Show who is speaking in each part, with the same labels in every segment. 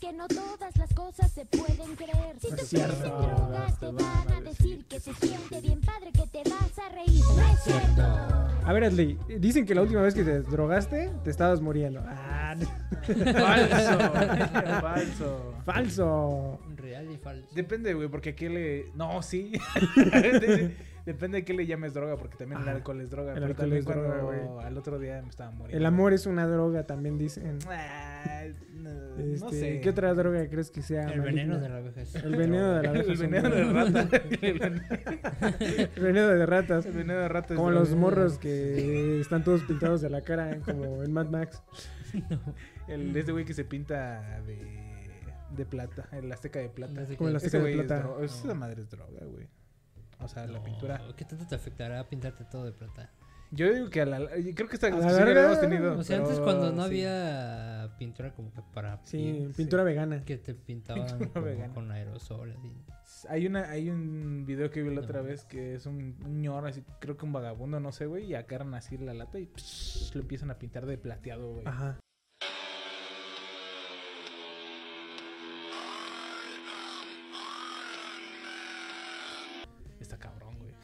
Speaker 1: que no todas las cosas se pueden creer. Si te
Speaker 2: cierto.
Speaker 1: ofrecen drogas, te van a decir que se siente bien padre, que te vas a reír. No es cierto.
Speaker 2: A ver, Ashley, dicen que la última vez que te drogaste te estabas muriendo. Ah,
Speaker 3: Falso. falso.
Speaker 2: falso.
Speaker 4: Real y falso.
Speaker 3: Depende, güey, porque aquí le. No, sí. Depende de qué le llames droga, porque también el
Speaker 2: Ajá.
Speaker 3: alcohol es droga.
Speaker 2: El
Speaker 3: pero
Speaker 2: alcohol
Speaker 3: también
Speaker 2: es droga, güey.
Speaker 3: al otro día me estaba muriendo.
Speaker 2: El amor es una droga, también dicen.
Speaker 3: Ah, no, no
Speaker 2: Este,
Speaker 3: sé.
Speaker 2: ¿Qué otra droga crees que sea?
Speaker 4: El veneno de la vejez.
Speaker 2: El veneno de la abeja
Speaker 3: El veneno de rata. El veneno-
Speaker 2: de ratas.
Speaker 3: el veneno de rata. es
Speaker 2: Como
Speaker 3: droga.
Speaker 2: los morros que están todos pintados de la cara, como en Mad Max.
Speaker 3: El, este güey que se pinta de, de plata. El azteca de plata.
Speaker 4: Azteca
Speaker 2: Como el azteca
Speaker 3: Ese
Speaker 2: de
Speaker 3: güey es
Speaker 2: plata.
Speaker 3: dro- Esa
Speaker 4: No.
Speaker 3: madre es droga, güey. O sea, la
Speaker 4: No,
Speaker 3: pintura.
Speaker 4: ¿Qué tanto te afectará pintarte todo de plata?
Speaker 3: Yo digo que a la. Creo que esta
Speaker 2: A la
Speaker 3: discusión ya la hemos tenido.
Speaker 4: O sea,
Speaker 3: pero
Speaker 4: antes cuando no
Speaker 3: sí.
Speaker 4: había pintura como que para
Speaker 2: Sí,
Speaker 4: piel,
Speaker 2: pintura vegana.
Speaker 4: que te pintaban con aerosol así.
Speaker 3: Hay, una, hay un video que vi la
Speaker 4: No
Speaker 3: otra vez que es un, un ñor, así, creo que un vagabundo, no sé, güey, y agarran así la lata y psh, lo empiezan a pintar de plateado, güey.
Speaker 2: Ajá.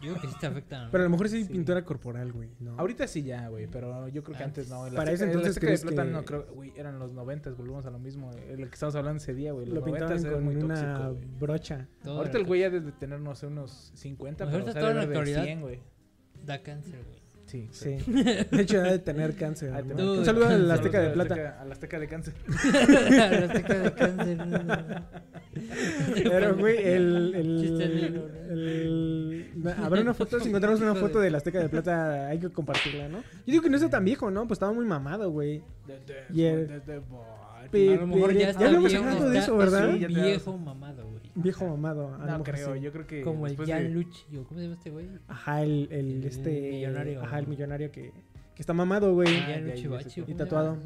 Speaker 4: Yo digo que sí te afecta. ¿no?
Speaker 2: Pero a lo mejor sí pintura corporal, güey. ¿no?
Speaker 3: Ahorita sí ya, güey, pero yo creo que antes,
Speaker 4: Antes.
Speaker 3: no. El
Speaker 2: Para ese
Speaker 3: el
Speaker 2: entonces,
Speaker 3: Azteca de
Speaker 2: ¿crees
Speaker 3: plata
Speaker 2: que-
Speaker 3: no creo, güey, eran los noventas, volvemos a lo mismo. El que estamos hablando ese día, güey. Los
Speaker 2: Lo pintaban con
Speaker 3: muy
Speaker 2: una
Speaker 3: tóxico, güey.
Speaker 2: brocha.
Speaker 4: Todo
Speaker 3: Ahorita el güey ya debe tener, no sé, unos 50,
Speaker 4: Pues
Speaker 3: pero
Speaker 4: ahorita
Speaker 3: o sea,
Speaker 4: todo en la actualidad-
Speaker 3: 100, güey.
Speaker 4: Da cáncer, güey.
Speaker 3: Sí.
Speaker 2: Sí. De hecho, debe de tener cáncer. ¿no?
Speaker 3: te-
Speaker 2: Un saludo a
Speaker 4: Saludos
Speaker 2: la
Speaker 4: a
Speaker 2: Azteca de Plata.
Speaker 3: Azteca- A la Azteca de cáncer.
Speaker 4: La azteca de cáncer.
Speaker 2: Pero, güey, el. el,
Speaker 4: Chiste negro, ¿no?
Speaker 2: el- Habrá una foto, si encontramos una foto de la Azteca de Plata, hay que compartirla, ¿no? Yo digo que no está tan viejo, ¿no? Pues estaba muy mamado, güey. Y el-
Speaker 4: A lo mejor ya
Speaker 2: ya
Speaker 4: está
Speaker 2: habíamos
Speaker 4: viejo,
Speaker 2: hablado de eso, ¿verdad?
Speaker 4: viejo mamado, güey.
Speaker 2: Viejo mamado.
Speaker 3: No creo,
Speaker 2: sí.
Speaker 3: yo creo que.
Speaker 4: Como el
Speaker 3: después de-
Speaker 4: ¿cómo se llama este güey?
Speaker 2: Ajá, el, el,
Speaker 4: El
Speaker 2: este.
Speaker 4: millonario.
Speaker 2: Ajá, el millonario que, que está mamado, güey.
Speaker 3: Ah,
Speaker 4: Bachi,
Speaker 3: cuál.
Speaker 4: ¿o
Speaker 2: Y tatuado.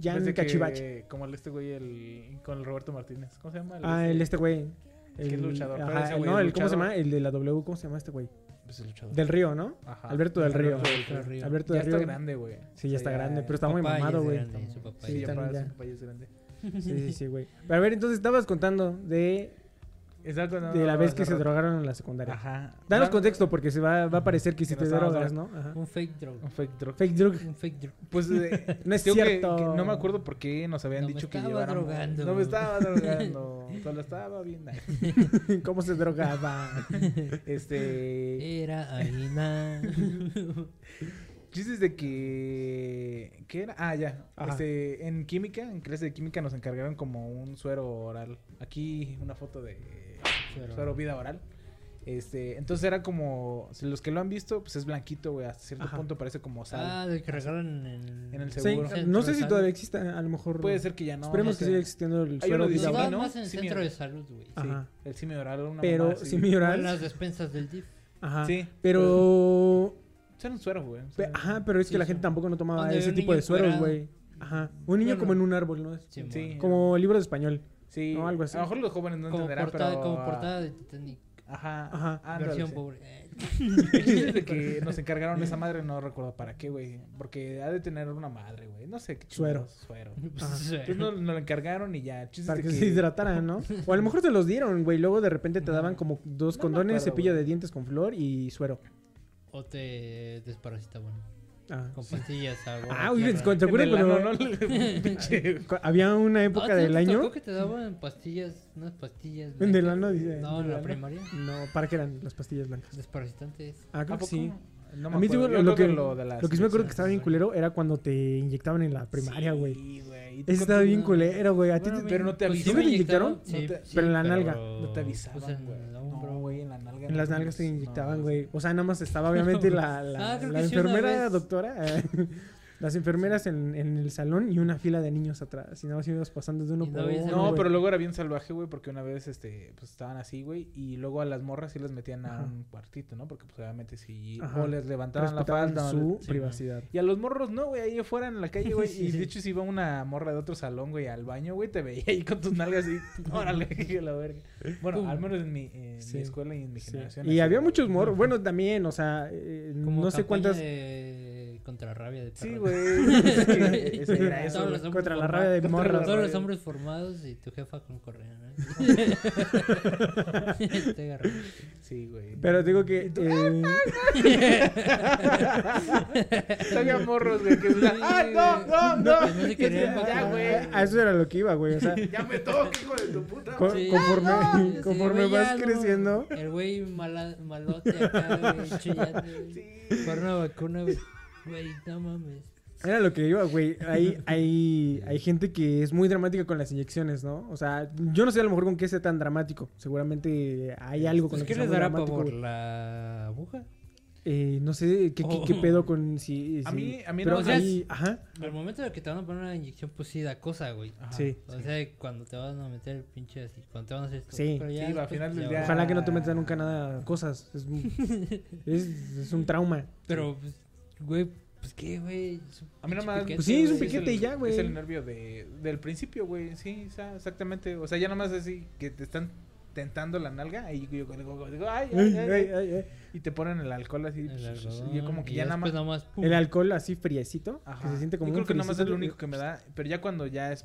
Speaker 2: Jan Cachivache.
Speaker 3: Como el este güey el, con el Roberto Martínez. ¿Cómo se llama?
Speaker 2: Ah, el este güey.
Speaker 3: que es luchador,
Speaker 2: Ajá,
Speaker 3: ese güey
Speaker 2: no, el, ¿cómo se
Speaker 3: luchador.
Speaker 2: llama? El de la W, ¿cómo se llama este güey?
Speaker 3: Pues el luchador.
Speaker 2: Del Río, ¿no?
Speaker 3: Ajá.
Speaker 2: Alberto del Río.
Speaker 4: Alberto del Río.
Speaker 2: Alberto
Speaker 3: Ya está grande, güey.
Speaker 2: Sí, ya está grande, pero está muy mamado, güey.
Speaker 4: grande, su papá
Speaker 3: Sí,
Speaker 4: ya.
Speaker 3: su papá ya es grande.
Speaker 2: Sí, sí, sí, güey. Pero a ver, entonces estabas contando de, de la vez que se
Speaker 3: rato.
Speaker 2: drogaron en la secundaria.
Speaker 3: Ajá.
Speaker 2: Danos
Speaker 3: No,
Speaker 2: contexto, porque se va, va a parecer que si
Speaker 3: Que
Speaker 2: te drogas, ¿no? Ajá.
Speaker 4: Un fake drug.
Speaker 3: Un fake drug.
Speaker 2: Fake drug.
Speaker 4: Un fake drug.
Speaker 3: Pues eh,
Speaker 2: No es
Speaker 3: que-
Speaker 2: cierto.
Speaker 3: que no me acuerdo por qué nos habían
Speaker 4: No me
Speaker 3: dicho que
Speaker 4: estaba
Speaker 3: lleváramos.
Speaker 4: drogando.
Speaker 3: No me estaba drogando. Solo estaba bien.
Speaker 2: ¿Cómo se drogaba?
Speaker 3: Este.
Speaker 4: Era harina.
Speaker 3: Chistes de que. ¿Qué era? Ah, ya.
Speaker 2: Ajá.
Speaker 3: Este, en química, en clase de química nos encargaron como un suero oral. Aquí una foto de
Speaker 4: Suero.
Speaker 3: suero, vida oral. Este, entonces era como. si Los que lo han visto, pues es blanquito, güey. Hasta cierto
Speaker 2: Ajá.
Speaker 3: punto parece como sal.
Speaker 4: Ah, del que regalan en,
Speaker 3: En el
Speaker 2: Sí,
Speaker 3: seguro.
Speaker 2: no sé si todavía
Speaker 4: de
Speaker 2: existe, a lo mejor.
Speaker 3: Puede ser que ya no.
Speaker 2: Esperemos
Speaker 3: no
Speaker 2: que
Speaker 3: sé.
Speaker 2: siga existiendo el
Speaker 3: Hay
Speaker 2: suero
Speaker 3: de
Speaker 2: vida
Speaker 3: ¿no?
Speaker 4: más en
Speaker 3: Simi.
Speaker 4: centro de salud, güey.
Speaker 3: Sí,
Speaker 2: Ajá.
Speaker 3: el simio oral. Una
Speaker 2: Pero
Speaker 3: mamá así.
Speaker 2: simi
Speaker 4: O
Speaker 2: oral.
Speaker 4: en las despensas del DIF.
Speaker 2: Ajá.
Speaker 3: Sí.
Speaker 2: Pero.
Speaker 3: Un suero, güey. o sea,
Speaker 2: Ajá, pero es que
Speaker 4: Sí,
Speaker 2: la
Speaker 4: sí.
Speaker 2: gente tampoco no tomaba
Speaker 4: Donde
Speaker 2: ese tipo de sueros, güey. Ajá. Un niño
Speaker 4: Bueno.
Speaker 2: como en un árbol, ¿no?
Speaker 4: Sí.
Speaker 2: Como libro de español.
Speaker 3: Sí,
Speaker 2: No, algo así.
Speaker 3: A lo mejor los jóvenes no
Speaker 4: como,
Speaker 3: entenderán,
Speaker 4: portada,
Speaker 3: pero.
Speaker 4: como portada de Titanic.
Speaker 3: Ajá.
Speaker 2: Ajá.
Speaker 4: versión
Speaker 3: sí.
Speaker 4: pobre.
Speaker 3: El chiste es de que nos encargaron esa madre, no recuerdo para qué, güey. Porque ha de tener una madre, güey. No sé qué
Speaker 2: Suero.
Speaker 3: Suero.
Speaker 2: Ajá.
Speaker 3: Entonces nos, nos lo encargaron y ya. El chiste
Speaker 2: Para que se hidrataran, ¿no? O a lo mejor te los dieron, güey. Luego de repente te daban como dos
Speaker 3: No
Speaker 2: condones,
Speaker 3: acuerdo,
Speaker 2: cepillo de dientes con flor y suero.
Speaker 4: O te desparasitaban.
Speaker 2: Ah,
Speaker 4: Con
Speaker 2: sí.
Speaker 4: pastillas. agua,
Speaker 2: Ah,
Speaker 4: tierra.
Speaker 2: ¿te acuerdas cuando
Speaker 3: ¿no?
Speaker 2: Había una época
Speaker 4: ¿te-
Speaker 2: del
Speaker 4: te
Speaker 2: año?
Speaker 4: tocó que te daban pastillas, unas pastillas.
Speaker 2: ¿En el
Speaker 4: blancas?
Speaker 2: ano, dice?
Speaker 4: No,
Speaker 2: ¿En
Speaker 4: la primaria.
Speaker 2: No, ¿para qué eran las pastillas blancas?
Speaker 4: Desparasitantes.
Speaker 2: Ah,
Speaker 3: ¿A
Speaker 2: creo que sí.
Speaker 3: No
Speaker 2: a
Speaker 3: me
Speaker 2: mí
Speaker 3: acuerdo.
Speaker 2: digo,
Speaker 3: Yo
Speaker 2: lo, que,
Speaker 3: lo de las
Speaker 2: lo que sí me acuerdo que estaba bien culero era cuando te inyectaban en la primaria, güey.
Speaker 3: Sí, güey. ¿Y tú
Speaker 2: Ese
Speaker 3: con
Speaker 2: estaba bien culero, güey. A ti
Speaker 4: Bueno,
Speaker 2: te-
Speaker 3: pero no te
Speaker 4: pues
Speaker 3: avisó.
Speaker 2: ¿Sí me inyectaron?
Speaker 4: inyectaron?
Speaker 3: No te-
Speaker 4: Sí,
Speaker 2: pero en la nalga.
Speaker 3: No te avisaban,
Speaker 4: Pues
Speaker 3: güey No,
Speaker 4: hombro.
Speaker 3: güey, en la nalga.
Speaker 2: En las nalgas te inyectaban, güey. O sea, nada más estaba obviamente la, la,
Speaker 4: Ah,
Speaker 2: la enfermera doctora, las enfermeras en, en el salón y una fila de niños atrás. Y nada más ibas pasando de uno
Speaker 4: Y
Speaker 2: por uno.
Speaker 3: No, pero luego era bien salvaje, güey, porque una vez, este, pues estaban así, güey, y luego a las morras sí las metían a
Speaker 2: Ajá.
Speaker 3: un cuartito, ¿no? Porque pues obviamente si
Speaker 2: Ajá.
Speaker 3: o les levantaban la falda.
Speaker 2: su
Speaker 4: sí,
Speaker 2: privacidad.
Speaker 3: Y a los morros no, güey, ahí afuera en la calle, güey.
Speaker 4: Sí,
Speaker 3: y
Speaker 4: sí.
Speaker 3: de hecho si iba una morra de otro salón, güey, al baño, güey, te veía ahí con tus nalgas y órale, que la verga. Bueno, al menos en mi, en
Speaker 2: Sí.
Speaker 3: mi escuela y en mi
Speaker 2: Sí.
Speaker 3: generación.
Speaker 2: Y
Speaker 3: así,
Speaker 2: había muchos morros. Bueno, también, o sea, eh,
Speaker 4: Como
Speaker 2: no sé cuántas.
Speaker 4: de contra rabia de
Speaker 3: Sí,
Speaker 4: perro.
Speaker 3: güey. Es era eso,
Speaker 4: Todos
Speaker 3: güey.
Speaker 4: los hombres
Speaker 2: Contra la rabia de morra.
Speaker 4: Todos los hombres formados y tu jefa con correa, ¿no?
Speaker 3: Sí, güey.
Speaker 2: Pero digo que. eh,
Speaker 3: Había morros, güey, que ¡ay, no, no, no!
Speaker 4: Que no
Speaker 3: Ya, güey.
Speaker 2: a eso era lo que iba, güey. O sea,
Speaker 3: Ya me toca, hijo de tu puta.
Speaker 2: co-
Speaker 4: Sí.
Speaker 2: conforme,
Speaker 4: Sí,
Speaker 2: conforme
Speaker 4: güey,
Speaker 2: vas creciendo.
Speaker 4: El güey mala- malote acá, güey, chillando. Por una vacuna, güey. Güey, no mames.
Speaker 2: Era lo que iba, güey. Hay, hay, hay gente que es muy dramática con las inyecciones, ¿no? O sea, yo no sé a lo mejor con qué sea tan dramático. Seguramente hay algo con
Speaker 4: Pues,
Speaker 2: lo que
Speaker 4: ¿Qué
Speaker 2: sea
Speaker 4: les dará
Speaker 2: dramático, güey.
Speaker 4: ¿La aguja?
Speaker 2: Eh, no sé qué, qué, qué
Speaker 4: Oh.
Speaker 2: pedo con si.
Speaker 3: A
Speaker 2: si-
Speaker 3: mí- a mí
Speaker 2: pero
Speaker 3: no,
Speaker 4: o sea,
Speaker 2: ahí- ajá,
Speaker 4: Al momento de que te van a poner una inyección, pues sí da cosa, güey.
Speaker 3: Ajá.
Speaker 2: sí.
Speaker 4: O sea, cuando te van a meter el pinche así, cuando te van a hacer esto.
Speaker 2: Sí.
Speaker 4: Pero
Speaker 3: Sí,
Speaker 4: ya
Speaker 3: al final del día-.
Speaker 2: Ojalá que no te metan nunca nada, cosas. Es, es, es un trauma.
Speaker 4: Pero, pues, güey, pues qué, güey. Es
Speaker 3: A mí nomás.
Speaker 4: piquete,
Speaker 2: Pues sí, es un piquete y ya, güey.
Speaker 3: Es el nervio de, del principio, güey. Sí, o sea, exactamente. O sea, ya nomás así que te están tentando la nalga. Y yo digo, digo, ay, ay,
Speaker 2: Ay,
Speaker 3: ay,
Speaker 2: ay,
Speaker 3: ay,
Speaker 2: ay, ay.
Speaker 3: Y te ponen el alcohol así.
Speaker 4: El
Speaker 3: pues, y yo como que
Speaker 4: y
Speaker 3: ya nada más.
Speaker 2: El alcohol así friecito,
Speaker 3: Ajá.
Speaker 2: que se siente como
Speaker 3: yo
Speaker 2: un
Speaker 3: creo que nomás es
Speaker 2: friecito
Speaker 3: lo único que me da. Pero ya cuando ya es.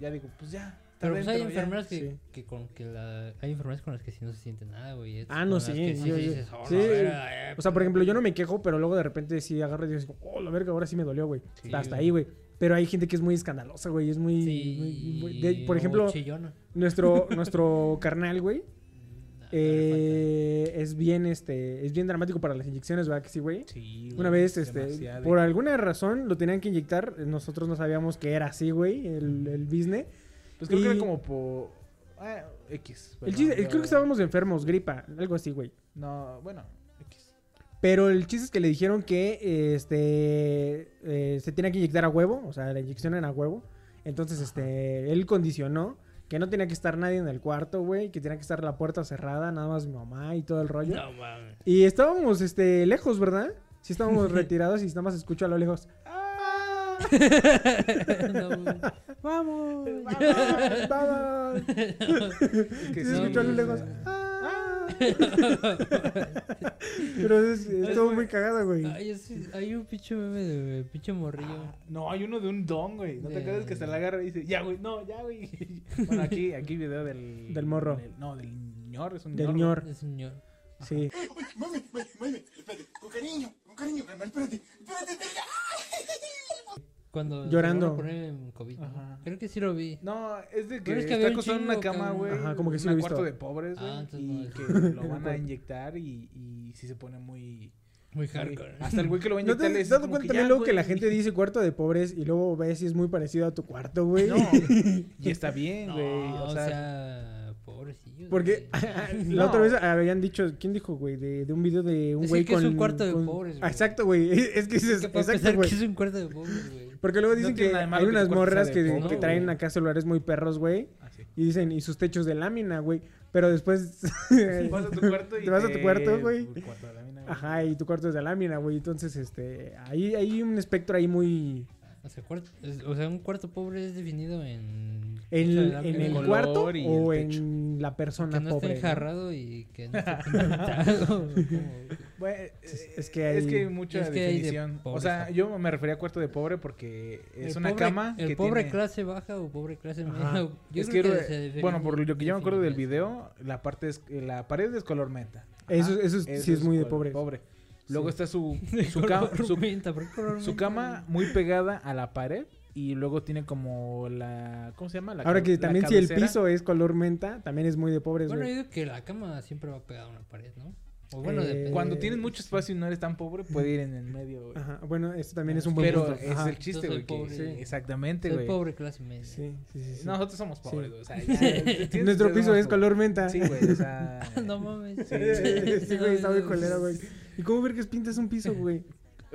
Speaker 3: ya digo, pues ya.
Speaker 4: Pero pues hay
Speaker 3: ya.
Speaker 4: enfermeras que,
Speaker 2: Sí.
Speaker 4: que con que la... Hay enfermeras con las que sí no se siente nada, güey.
Speaker 2: Ah, no, sí,
Speaker 4: que
Speaker 2: yo- yo-
Speaker 4: dices, "Oh,
Speaker 2: sí.
Speaker 4: verga, eh".
Speaker 2: O sea, por ejemplo, yo no me quejo, pero luego de repente sí agarro y digo, oh, la verga, ahora sí me dolió, güey.
Speaker 4: Sí,
Speaker 2: Hasta
Speaker 4: güey.
Speaker 2: ahí, güey. Pero hay gente que es muy escandalosa, güey. Es muy.
Speaker 4: Sí,
Speaker 2: muy- muy- de- por ejemplo,
Speaker 4: chillona.
Speaker 2: nuestro, nuestro carnal, güey.
Speaker 4: Nah,
Speaker 2: eh, es bien, este. Es bien dramático para las inyecciones, ¿verdad? Que sí, güey.
Speaker 3: Sí,
Speaker 2: Una
Speaker 3: güey,
Speaker 2: vez, este, por alguna razón lo tenían que inyectar. Nosotros no sabíamos que era así, güey, el, el business.
Speaker 3: Pues creo que era como por. Ah, X.
Speaker 2: El chiste-
Speaker 3: yo-
Speaker 2: creo que estábamos enfermos, gripa, algo así, güey.
Speaker 3: No, bueno, X.
Speaker 2: Pero el chiste es que le dijeron que este eh, se tenía que inyectar a huevo, o sea, la inyección era a huevo. Entonces, este, él condicionó que no tenía que estar nadie en el cuarto, güey, que tenía que estar la puerta cerrada, nada más mi mamá y todo el rollo.
Speaker 4: No mames.
Speaker 2: Y estábamos, este, lejos, ¿verdad? Sí estábamos retirados y nada más escucho a lo lejos. ¡Ah!
Speaker 4: No, güey.
Speaker 2: ¡Vamos! ¡Vamos! ¡Vamos!
Speaker 3: Que
Speaker 2: sí, escucho a lo lejos.
Speaker 3: güey.
Speaker 2: ¡Ah! Pero es, estuvo muy cagado, güey.
Speaker 4: Ay, es- hay un pinche meme de pinche morrillo.
Speaker 3: Ah, no, hay uno de un don, güey. ¿No te
Speaker 4: De-
Speaker 3: acuerdas que se la agarra y dice, ya, güey, no, ya, güey? bueno, aquí, aquí video del...
Speaker 2: Del morro.
Speaker 3: del- no, del ñor, es un
Speaker 2: Del
Speaker 3: ñor.
Speaker 2: ñor.
Speaker 3: güey.
Speaker 4: Es un ñor.
Speaker 2: Sí.
Speaker 5: Mami, mami, mami, espérate, con cariño, con cariño, carnal, espérate, espérate, espérate.
Speaker 4: Cuando
Speaker 2: Llorando.
Speaker 4: en COVID. ¿no? Creo que sí lo vi.
Speaker 3: No, es de que,
Speaker 4: es que
Speaker 3: está acostado en una cama, güey.
Speaker 2: Ajá, como que sí lo he
Speaker 3: un cuarto
Speaker 2: visto.
Speaker 3: de pobres, güey.
Speaker 4: Ah, entonces
Speaker 3: y
Speaker 4: no es.
Speaker 3: que lo van a inyectar y, y sí se pone muy...
Speaker 4: Muy hardcore.
Speaker 3: Hasta el güey que lo va a
Speaker 2: ¿No
Speaker 3: inyectar
Speaker 2: te
Speaker 3: le
Speaker 2: has dado cuenta
Speaker 3: que
Speaker 2: también
Speaker 3: ya,
Speaker 2: luego que la gente dice cuarto de pobres y luego ves si es muy parecido a tu cuarto, güey?
Speaker 3: No, y está bien,
Speaker 4: No,
Speaker 3: güey.
Speaker 4: o sea, pobrecillo.
Speaker 2: Porque la
Speaker 3: No.
Speaker 2: otra vez habían dicho, ¿quién dijo, güey? De, de un video de un güey
Speaker 4: que es
Speaker 2: con...
Speaker 4: un cuarto de
Speaker 2: con-
Speaker 4: pobres, güey.
Speaker 2: Exacto, güey. Es que dices,
Speaker 4: que para
Speaker 2: exacto, güey.
Speaker 4: que es un cuarto de pobres, güey.
Speaker 2: Porque luego dicen que hay unas morras que,
Speaker 3: de
Speaker 2: que traen acá celulares muy perros, güey.
Speaker 3: Así.
Speaker 2: Y dicen, y sus techos de lámina, güey. Pero después...
Speaker 3: Vas a tu cuarto y
Speaker 2: Te vas a tu cuarto, güey. Ajá, y tu cuarto es de lámina, güey. Entonces, este... Ahí hay un espectro ahí muy...
Speaker 4: O sea, cuarto- es- o sea, un cuarto pobre es definido en.
Speaker 2: En,
Speaker 4: o sea,
Speaker 2: en el
Speaker 3: color
Speaker 2: cuarto
Speaker 3: y
Speaker 2: o
Speaker 3: el
Speaker 2: en la persona
Speaker 4: que no
Speaker 2: pobre.
Speaker 4: esté
Speaker 2: ¿no?
Speaker 4: enjarrado y que no esté pintado.
Speaker 3: Bueno, eh,
Speaker 2: es que
Speaker 3: es
Speaker 2: hay-
Speaker 3: que hay mucha
Speaker 4: es que hay de
Speaker 3: definición. o sea, yo me refería a cuarto de pobre porque es
Speaker 4: El
Speaker 3: una
Speaker 4: pobre-
Speaker 3: cama
Speaker 4: El
Speaker 3: que
Speaker 4: pobre
Speaker 3: tiene...
Speaker 4: clase baja o pobre clase
Speaker 2: Ajá.
Speaker 4: media. Yo
Speaker 3: es
Speaker 4: creo
Speaker 3: que,
Speaker 4: que, se define-
Speaker 3: bueno, por lo que yo me acuerdo del video, la parte es la pared es color menta.
Speaker 2: Eso- eso es- sí es muy de
Speaker 3: color
Speaker 2: pobres.
Speaker 3: Luego
Speaker 2: Sí.
Speaker 3: está su su, cama, muy pegada a la pared y luego tiene como la ¿cómo se llama? La
Speaker 2: Ahora que
Speaker 3: la
Speaker 2: también si el piso es color menta, también es muy de pobres,
Speaker 4: Bueno, yo
Speaker 2: güey.
Speaker 4: digo que la cama siempre va pegada a una pared, ¿no? O bueno,
Speaker 2: Eh.
Speaker 3: Cuando tienes mucho espacio y no eres tan pobre, puede ir en el medio, güey.
Speaker 2: Ajá, bueno, esto también es un buen
Speaker 3: Pero
Speaker 2: punto.
Speaker 3: es
Speaker 2: Ajá.
Speaker 3: el chiste,
Speaker 4: Yo
Speaker 3: güey. sí, Exactamente, güey.
Speaker 4: pobre clase media.
Speaker 2: Sí, sí, sí. sí.
Speaker 3: Nosotros somos pobres,
Speaker 2: Sí.
Speaker 3: güey. O sea, ya,
Speaker 2: Nuestro piso es color menta.
Speaker 3: Sí, güey, o sea.
Speaker 4: no mames.
Speaker 3: Sí,
Speaker 2: sí, güey, está muy colero, güey. ¿Y cómo ver que pintas un piso, güey?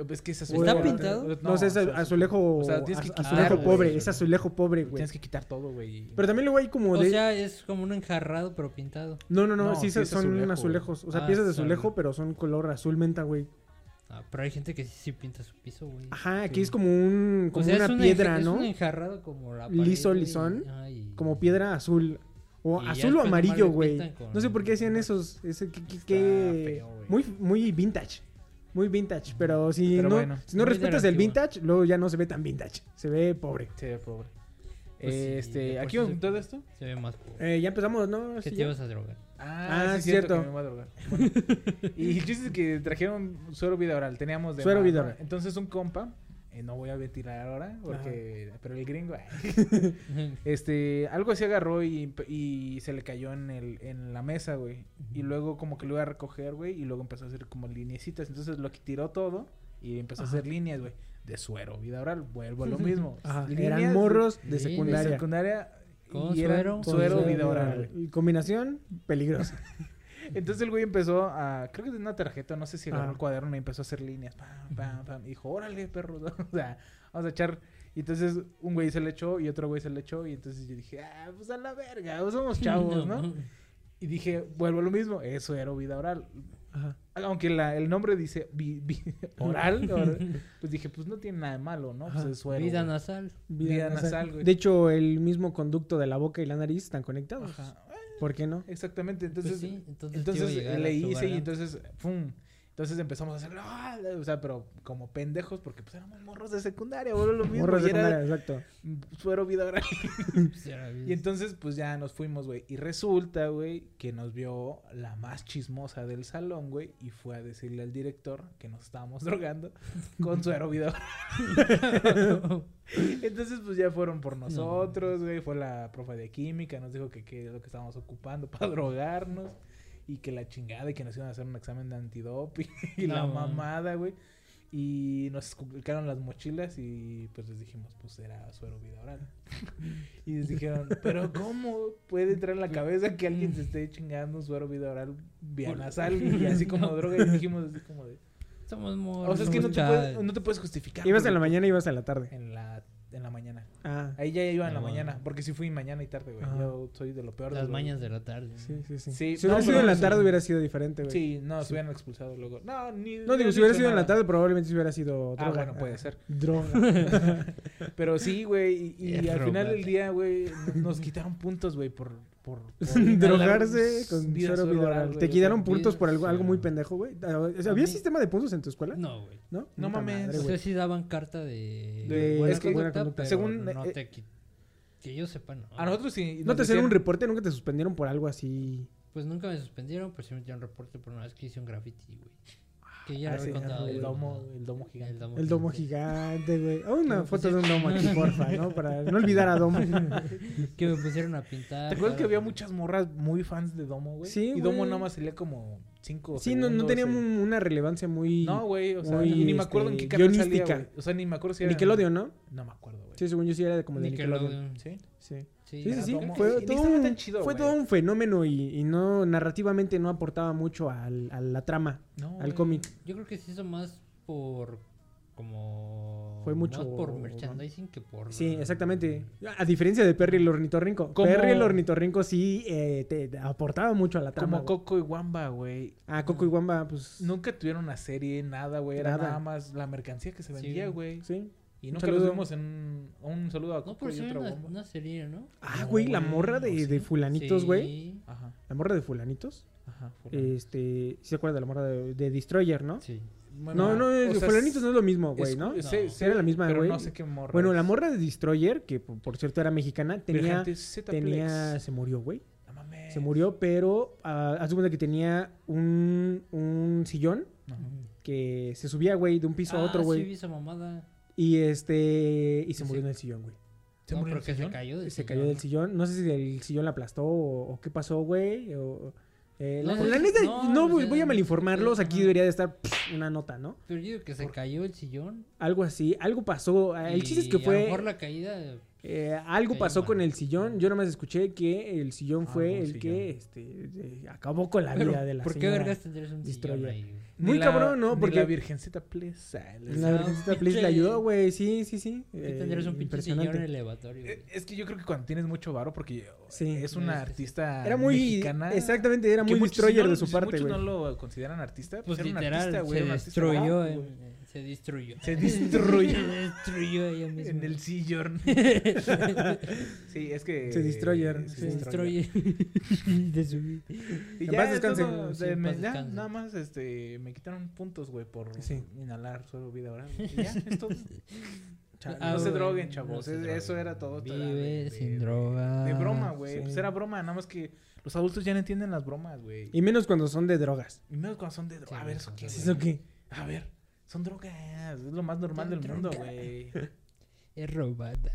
Speaker 3: Es que es
Speaker 2: ¿Está
Speaker 3: azulejo.
Speaker 4: pintado?
Speaker 2: No, sé, es
Speaker 3: o sea,
Speaker 2: azulejo.
Speaker 3: o sea, tienes que quitar,
Speaker 2: azulejo
Speaker 3: güey.
Speaker 2: pobre, es azulejo pobre, güey.
Speaker 3: Tienes que quitar todo, güey.
Speaker 2: Pero también luego hay como
Speaker 4: O
Speaker 2: de.
Speaker 4: sea, es como un enjarrado, pero pintado.
Speaker 2: No, no, no,
Speaker 3: No,
Speaker 2: sí,
Speaker 3: sí es
Speaker 2: son
Speaker 3: azulejo,
Speaker 2: azulejos. O sea,
Speaker 4: Ah,
Speaker 2: piezas de
Speaker 4: son-
Speaker 2: azulejo, pero son color azul menta, güey.
Speaker 4: Ah, pero hay gente que sí, sí pinta su piso, güey.
Speaker 2: Ajá, aquí
Speaker 3: Sí.
Speaker 2: es como un.
Speaker 4: O
Speaker 2: Como
Speaker 4: sea, es
Speaker 2: una
Speaker 4: un
Speaker 2: piedra,
Speaker 4: enja- Es
Speaker 2: ¿no?
Speaker 4: un enjarrado como la pared,
Speaker 2: Liso, lisón, Como piedra azul. O
Speaker 4: Y
Speaker 2: azul o amarillo, güey.
Speaker 4: con-
Speaker 2: No sé por qué hacían esos. Ese, que, que- que-
Speaker 3: feo,
Speaker 2: muy, muy vintage. Muy vintage, pero si
Speaker 3: Pero
Speaker 2: no,
Speaker 3: bueno,
Speaker 2: si no respetas el vintage, luego ya no se ve tan vintage. Se ve pobre.
Speaker 3: Sí, pobre.
Speaker 4: Pues sí,
Speaker 3: este, aquí
Speaker 4: se-
Speaker 3: todo esto.
Speaker 4: Se ve más pobre.
Speaker 2: Eh, ya empezamos, ¿no?
Speaker 4: ¿Qué
Speaker 2: Sí,
Speaker 4: te ibas a drogar?
Speaker 3: Ah,
Speaker 2: Ah,
Speaker 3: sí, cierto.
Speaker 2: cierto.
Speaker 3: que me voy a drogar. Bueno, y el chiste es que trajeron suero vida oral. Teníamos de
Speaker 2: Suero vida.
Speaker 3: Entonces un compa, eh, no voy a ventilar ahora, porque, pero el gringo, ay,
Speaker 4: Este,
Speaker 3: algo así agarró y, y se le cayó en el, en la mesa, güey. Y luego como que lo iba a recoger, güey, y luego empezó a hacer como lineecitas. Entonces lo tiró todo y empezó a hacer líneas, güey. De suero, vida oral, vuelvo a lo mismo.
Speaker 2: Ajá,
Speaker 3: Líneas
Speaker 2: eran morros de
Speaker 4: Sí, de
Speaker 3: de
Speaker 2: secundaria.
Speaker 3: y
Speaker 4: suero.
Speaker 3: Suero,
Speaker 2: suero,
Speaker 3: vida oral,
Speaker 2: Combinación peligrosa.
Speaker 3: Entonces el güey empezó a, creo que de una tarjeta, no sé si agarró
Speaker 2: Ah.
Speaker 3: el cuaderno y empezó a hacer líneas. Pam, pam, pam. Y dijo, órale, perro. o sea, vamos a echar. Y entonces un güey se le echó y otro güey se le echó. Y entonces yo dije, ah, pues a la verga, pues somos chavos, ¿no? Y dije, vuelvo a lo mismo, eso era vida oral.
Speaker 2: Ajá.
Speaker 3: Aunque la, el nombre dice vi- vi- oral, oral, pues dije, pues no tiene nada de malo, ¿no? Pues es suero.
Speaker 4: Vida
Speaker 3: güey.
Speaker 4: nasal.
Speaker 3: Vida nasal, güey.
Speaker 2: De hecho, el mismo conducto de la boca y la nariz están conectados.
Speaker 3: Ajá.
Speaker 2: ¿Por qué no?
Speaker 3: Exactamente, entonces,
Speaker 4: Pues sí, entonces,
Speaker 3: entonces, le hice y entonces, ¡pum! Entonces empezamos a hacer, ¡ah! o sea, pero como pendejos porque pues éramos morros de secundaria, boludo, lo mismo.
Speaker 2: Morros de secundaria, exacto.
Speaker 3: suero vida Y entonces pues ya nos fuimos, güey. Y resulta, güey, que nos vio la más chismosa del salón, güey, y fue a decirle al director que nos estábamos drogando con suero vida. Entonces, pues ya fueron por nosotros, güey. Fue la profe de química, nos dijo que qué es lo que estábamos ocupando para drogarnos. Y que la chingada y que nos iban a hacer un examen de antidoping y la
Speaker 4: No,
Speaker 3: mamada, güey. Y nos explicaron las mochilas y pues les dijimos, pues era suero vida oral. y les dijeron, pero ¿cómo puede entrar en la cabeza que alguien se esté chingando un suero vida oral vía nasal y así como
Speaker 4: No.
Speaker 3: droga? Y dijimos así como de...
Speaker 4: Somos morros.
Speaker 3: O sea, es que no te, puedes, no te puedes justificar.
Speaker 2: ¿Ibas en la mañana y ibas en la tarde?
Speaker 3: En la, en la mañana.
Speaker 2: Ah,
Speaker 3: Ahí ya iba en la
Speaker 4: No.
Speaker 3: mañana, porque sí fui mañana y tarde, güey.
Speaker 2: Ajá.
Speaker 3: Yo soy de lo peor. de
Speaker 4: Las
Speaker 3: lo-
Speaker 4: mañas de la tarde.
Speaker 2: sí, sí, sí.
Speaker 3: Sí,
Speaker 2: si
Speaker 3: no,
Speaker 2: hubiera sido en la
Speaker 3: sí.
Speaker 2: tarde hubiera sido diferente, güey.
Speaker 3: Sí, no, se hubieran expulsado luego. No, ni.
Speaker 2: No, digo, si hubiera sido en la
Speaker 3: nada.
Speaker 2: tarde probablemente si hubiera sido
Speaker 3: Ah,
Speaker 2: droga.
Speaker 3: bueno, puede ser.
Speaker 2: Droga.
Speaker 3: Pero sí, güey. Y, y al final del día, güey, nos quitaron puntos, güey, por. Por, por
Speaker 2: Drogarse con suero
Speaker 3: oral,
Speaker 2: ¿Te quitaron puntos por algo, algo muy pendejo, güey? Ah, ¿Había
Speaker 4: mí-
Speaker 2: sistema de puntos en tu escuela?
Speaker 4: No, güey.
Speaker 2: ¿No?
Speaker 3: No mames.
Speaker 2: madre,
Speaker 4: O
Speaker 2: güey.
Speaker 4: sea, sí daban carta de,
Speaker 3: De-
Speaker 4: buena
Speaker 3: es que-
Speaker 2: buena
Speaker 4: conducta,
Speaker 2: conducta.
Speaker 4: pero
Speaker 3: Según,
Speaker 4: no
Speaker 3: eh,
Speaker 4: te que yo sepa, no.
Speaker 3: A nosotros sí.
Speaker 2: ¿No
Speaker 3: nos
Speaker 2: te hicieron un reporte? ¿Nunca te suspendieron por algo así?
Speaker 4: Pues nunca me suspendieron, pero sí me metieron reporte por una vez que hice un graffiti, güey. Que ya
Speaker 2: Ah,
Speaker 4: lo
Speaker 2: sí,
Speaker 4: he contado.
Speaker 3: El domo, el domo gigante.
Speaker 4: El domo
Speaker 2: El domo
Speaker 4: gigante.
Speaker 2: güey. Oh, una foto de un domo aquí, porfa, ¿no? Para no olvidar a Domo.
Speaker 4: Que me pusieron a pintar.
Speaker 3: ¿Te acuerdas que había muchas morras muy fans de Domo, güey?
Speaker 2: Sí,
Speaker 3: Y Domo
Speaker 2: güey.
Speaker 3: nada más salía como 5
Speaker 2: Sí, no, no tenía un- una relevancia muy...
Speaker 3: No, güey, o sea,
Speaker 2: muy,
Speaker 3: ni me acuerdo en
Speaker 2: este,
Speaker 3: qué canal salía, güey. O sea, ni me acuerdo si era...
Speaker 2: Nickelodeon, ¿no?
Speaker 3: No me acuerdo, güey.
Speaker 2: Sí, según yo sí era de como de Nickelodeon.
Speaker 4: Nickelodeon.
Speaker 3: ¿Sí?
Speaker 2: Sí.
Speaker 4: Sí,
Speaker 2: Sí, sí,
Speaker 4: era
Speaker 2: sí.
Speaker 4: Domo.
Speaker 2: Fue,
Speaker 3: Y
Speaker 2: todo un,
Speaker 3: tan chido,
Speaker 2: fue todo un fenómeno y, y no narrativamente no aportaba mucho al, a la trama,
Speaker 3: No,
Speaker 2: al cómic.
Speaker 4: Yo creo que se hizo más por como
Speaker 2: Fue mucho-
Speaker 4: más por merchandising que por
Speaker 2: Sí, exactamente. A diferencia de Perry el ornitorrinco.
Speaker 3: Como-
Speaker 2: Perry el ornitorrinco sí eh, te, te aportaba mucho a la trama.
Speaker 3: Como. Coco y Wamba, güey.
Speaker 2: Ah, Coco y Wamba, pues...
Speaker 3: Nunca tuvieron una serie, nada, güey. Era
Speaker 2: Nada.
Speaker 3: nada más la mercancía que se vendía, güey.
Speaker 2: Sí.
Speaker 3: Y
Speaker 2: Un
Speaker 3: nunca los vimos en... Un saludo a
Speaker 4: No,
Speaker 3: Coco
Speaker 4: pero
Speaker 3: y
Speaker 4: sí
Speaker 3: otro
Speaker 4: una, serie, ¿no?
Speaker 2: Ah,
Speaker 3: No,
Speaker 2: güey, la morra
Speaker 3: no,
Speaker 2: de,
Speaker 3: sí.
Speaker 2: de fulanitos, güey.
Speaker 4: Sí,
Speaker 3: Ajá,
Speaker 2: La morra de fulanitos.
Speaker 3: ajá. fulano.
Speaker 2: Este, ¿sí se acuerda de la morra de, de Destroyer, no?
Speaker 4: Sí.
Speaker 3: Bueno,
Speaker 2: no, no,
Speaker 3: o
Speaker 2: es-
Speaker 3: sea,
Speaker 2: fulanitos no es lo mismo, güey, ¿no?
Speaker 3: es-
Speaker 4: No.
Speaker 3: sé,
Speaker 2: Era la misma, güey.
Speaker 3: no sé qué morra
Speaker 2: Bueno, la morra de Destroyer, que por, por cierto era mexicana, tenía, tenía, se murió, güey.
Speaker 3: No mames.
Speaker 2: Se murió, pero uh, haz de cuenta que tenía un, un sillón
Speaker 3: Ajá.
Speaker 2: que se subía, güey, de un piso a otro,
Speaker 4: Ah,
Speaker 2: güey.
Speaker 4: Sí, vi esa mamada.
Speaker 2: Y este, y se
Speaker 4: Sí,
Speaker 2: murió
Speaker 4: sí.
Speaker 2: en el sillón, güey.
Speaker 3: ¿Se
Speaker 4: no,
Speaker 3: murió el
Speaker 4: que se
Speaker 3: sillón?
Speaker 4: cayó del
Speaker 2: Se cayó del
Speaker 4: ¿no?
Speaker 2: sillón. No sé si el sillón la aplastó o, o qué pasó, güey. O, eh, la,
Speaker 4: No,
Speaker 2: la neta, no, voy, voy a malinformarlos. Aquí debería de estar pff, una nota, ¿no?
Speaker 4: Pero yo digo que se cayó el sillón.
Speaker 2: Algo así. Algo pasó. Ah, El chiste es que
Speaker 4: y A lo
Speaker 2: fue.
Speaker 4: mejor la caída.
Speaker 2: Eh, algo pasó con el sillón. Yo nomás escuché que el sillón fue el
Speaker 3: sillón.
Speaker 2: que este, eh, acabó con la
Speaker 4: Pero,
Speaker 2: vida de la
Speaker 4: ¿Por qué vergas tendrías un
Speaker 2: Destroyer.
Speaker 4: sillón ahí?
Speaker 2: Muy
Speaker 3: la-
Speaker 2: cabrón, ¿no? Porque-
Speaker 3: la Virgencita Plesa.
Speaker 2: La
Speaker 4: No,
Speaker 2: Virgencita Please le ayudó, güey. Sí, sí, sí.
Speaker 4: ¿Por qué
Speaker 2: Eh,
Speaker 4: tendrías un pinche sillón en el elevatorio?
Speaker 3: Eh, Es que yo creo que cuando tienes mucho varo, porque
Speaker 2: Sí.
Speaker 3: es una artista
Speaker 2: Era muy.
Speaker 3: mexicana.
Speaker 2: Exactamente, era muy
Speaker 3: muchos-
Speaker 2: destroyer
Speaker 3: si no-
Speaker 2: de su
Speaker 3: si
Speaker 2: parte,
Speaker 3: Muchos
Speaker 2: güey.
Speaker 3: no lo consideran artista.
Speaker 4: Pues
Speaker 3: era un
Speaker 4: literal,
Speaker 3: artista, güey,
Speaker 4: se
Speaker 3: era un
Speaker 4: destruyó. Se Se destruyó.
Speaker 3: Se destruyó.
Speaker 4: Se destruyó ella misma.
Speaker 3: En el sillón. sí, es que.
Speaker 2: Se destroyer,
Speaker 3: Se.
Speaker 4: Se
Speaker 3: destroyer.
Speaker 4: de su vida.
Speaker 3: Y ya
Speaker 2: descanse.
Speaker 3: todo,
Speaker 4: Sí,
Speaker 3: me- ya, nada más este, me quitaron puntos, güey, por
Speaker 2: Sí.
Speaker 3: inhalar suelo vida oral. Y ya, es todo. Chale,
Speaker 4: Ah,
Speaker 3: no se
Speaker 4: güey,
Speaker 3: droguen,
Speaker 4: no
Speaker 3: chavos.
Speaker 4: se droguen.
Speaker 3: Eso era todo. esto
Speaker 4: Vive
Speaker 3: de-
Speaker 4: sin droga.
Speaker 3: De broma, güey.
Speaker 2: Sí.
Speaker 3: Pues era broma, nada más que los adultos ya no entienden las bromas, güey.
Speaker 2: Y menos cuando son de drogas.
Speaker 3: Y menos cuando son de droga.
Speaker 4: Sí,
Speaker 3: a ver, ¿eso qué,
Speaker 4: drogas.
Speaker 2: ¿Eso qué?
Speaker 3: A ver, son drogas. Es lo más normal del mundo, güey.
Speaker 4: Es robada.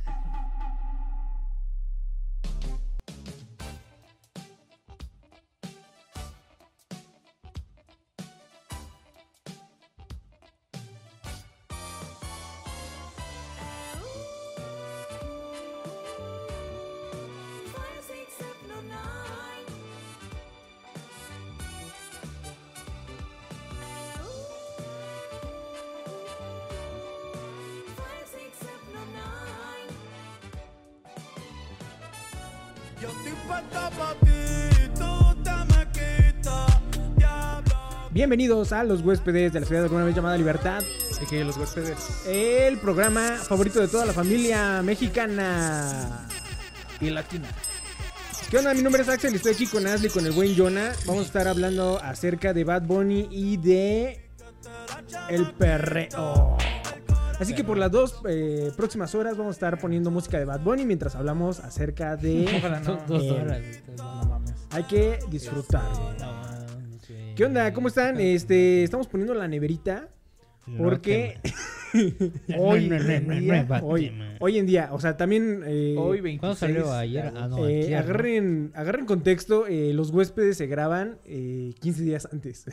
Speaker 2: Bienvenidos a los huéspedes de la ciudad alguna vez llamada Libertad.
Speaker 3: Que los huéspedes
Speaker 2: El programa favorito de toda la familia mexicana.
Speaker 3: y latina.
Speaker 2: ¿Qué onda? Mi nombre es Axel y estoy aquí con Ashley, con el buen Jonah. Vamos a estar hablando acerca de Bad Bunny y de el perreo. Así que por las dos eh, próximas horas vamos a estar poniendo música de Bad Bunny mientras hablamos acerca de...
Speaker 3: Ojalá no.
Speaker 4: Son dos
Speaker 2: Eh,
Speaker 4: horas.
Speaker 3: No mames.
Speaker 2: Hay que disfrutar.
Speaker 4: No, sí.
Speaker 2: ¿Qué onda? ¿Cómo están? Este, estamos poniendo la neverita porque hoy,
Speaker 4: No, no, no,
Speaker 2: en día, hoy, hoy en día, o sea, también eh,
Speaker 3: Hoy 26.
Speaker 4: ¿Cuándo salió ayer? Ah, no,
Speaker 2: eh,
Speaker 4: ¿no?
Speaker 2: agarren, agarren contexto, eh, los huéspedes se graban eh, 15 días antes.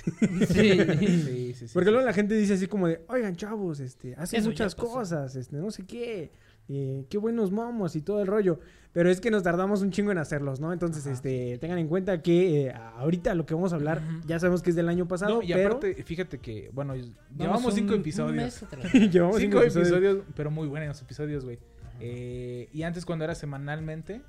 Speaker 4: Sí.
Speaker 3: Sí, sí, sí.
Speaker 2: Porque
Speaker 3: sí.
Speaker 2: luego la gente dice así como de, oigan chavos, este, hacen
Speaker 4: Eso
Speaker 2: muchas
Speaker 4: pasó".
Speaker 2: cosas, este, no sé qué, eh, qué buenos momos y todo el rollo. Pero es que nos tardamos un chingo en hacerlos, ¿no? Entonces,
Speaker 3: Ajá,
Speaker 2: este, tengan en cuenta que eh, ahorita lo que vamos a hablar, ya sabemos que es del año pasado,
Speaker 3: No, y
Speaker 2: pero
Speaker 3: aparte, fíjate que, bueno,
Speaker 4: Vamos
Speaker 3: llevamos
Speaker 4: un-
Speaker 3: cinco
Speaker 4: un
Speaker 3: episodios.
Speaker 2: llevamos
Speaker 3: cinco
Speaker 2: cinco
Speaker 3: episodios,
Speaker 2: episodios.
Speaker 3: pero muy buenos episodios, güey. Eh, y antes cuando era semanalmente,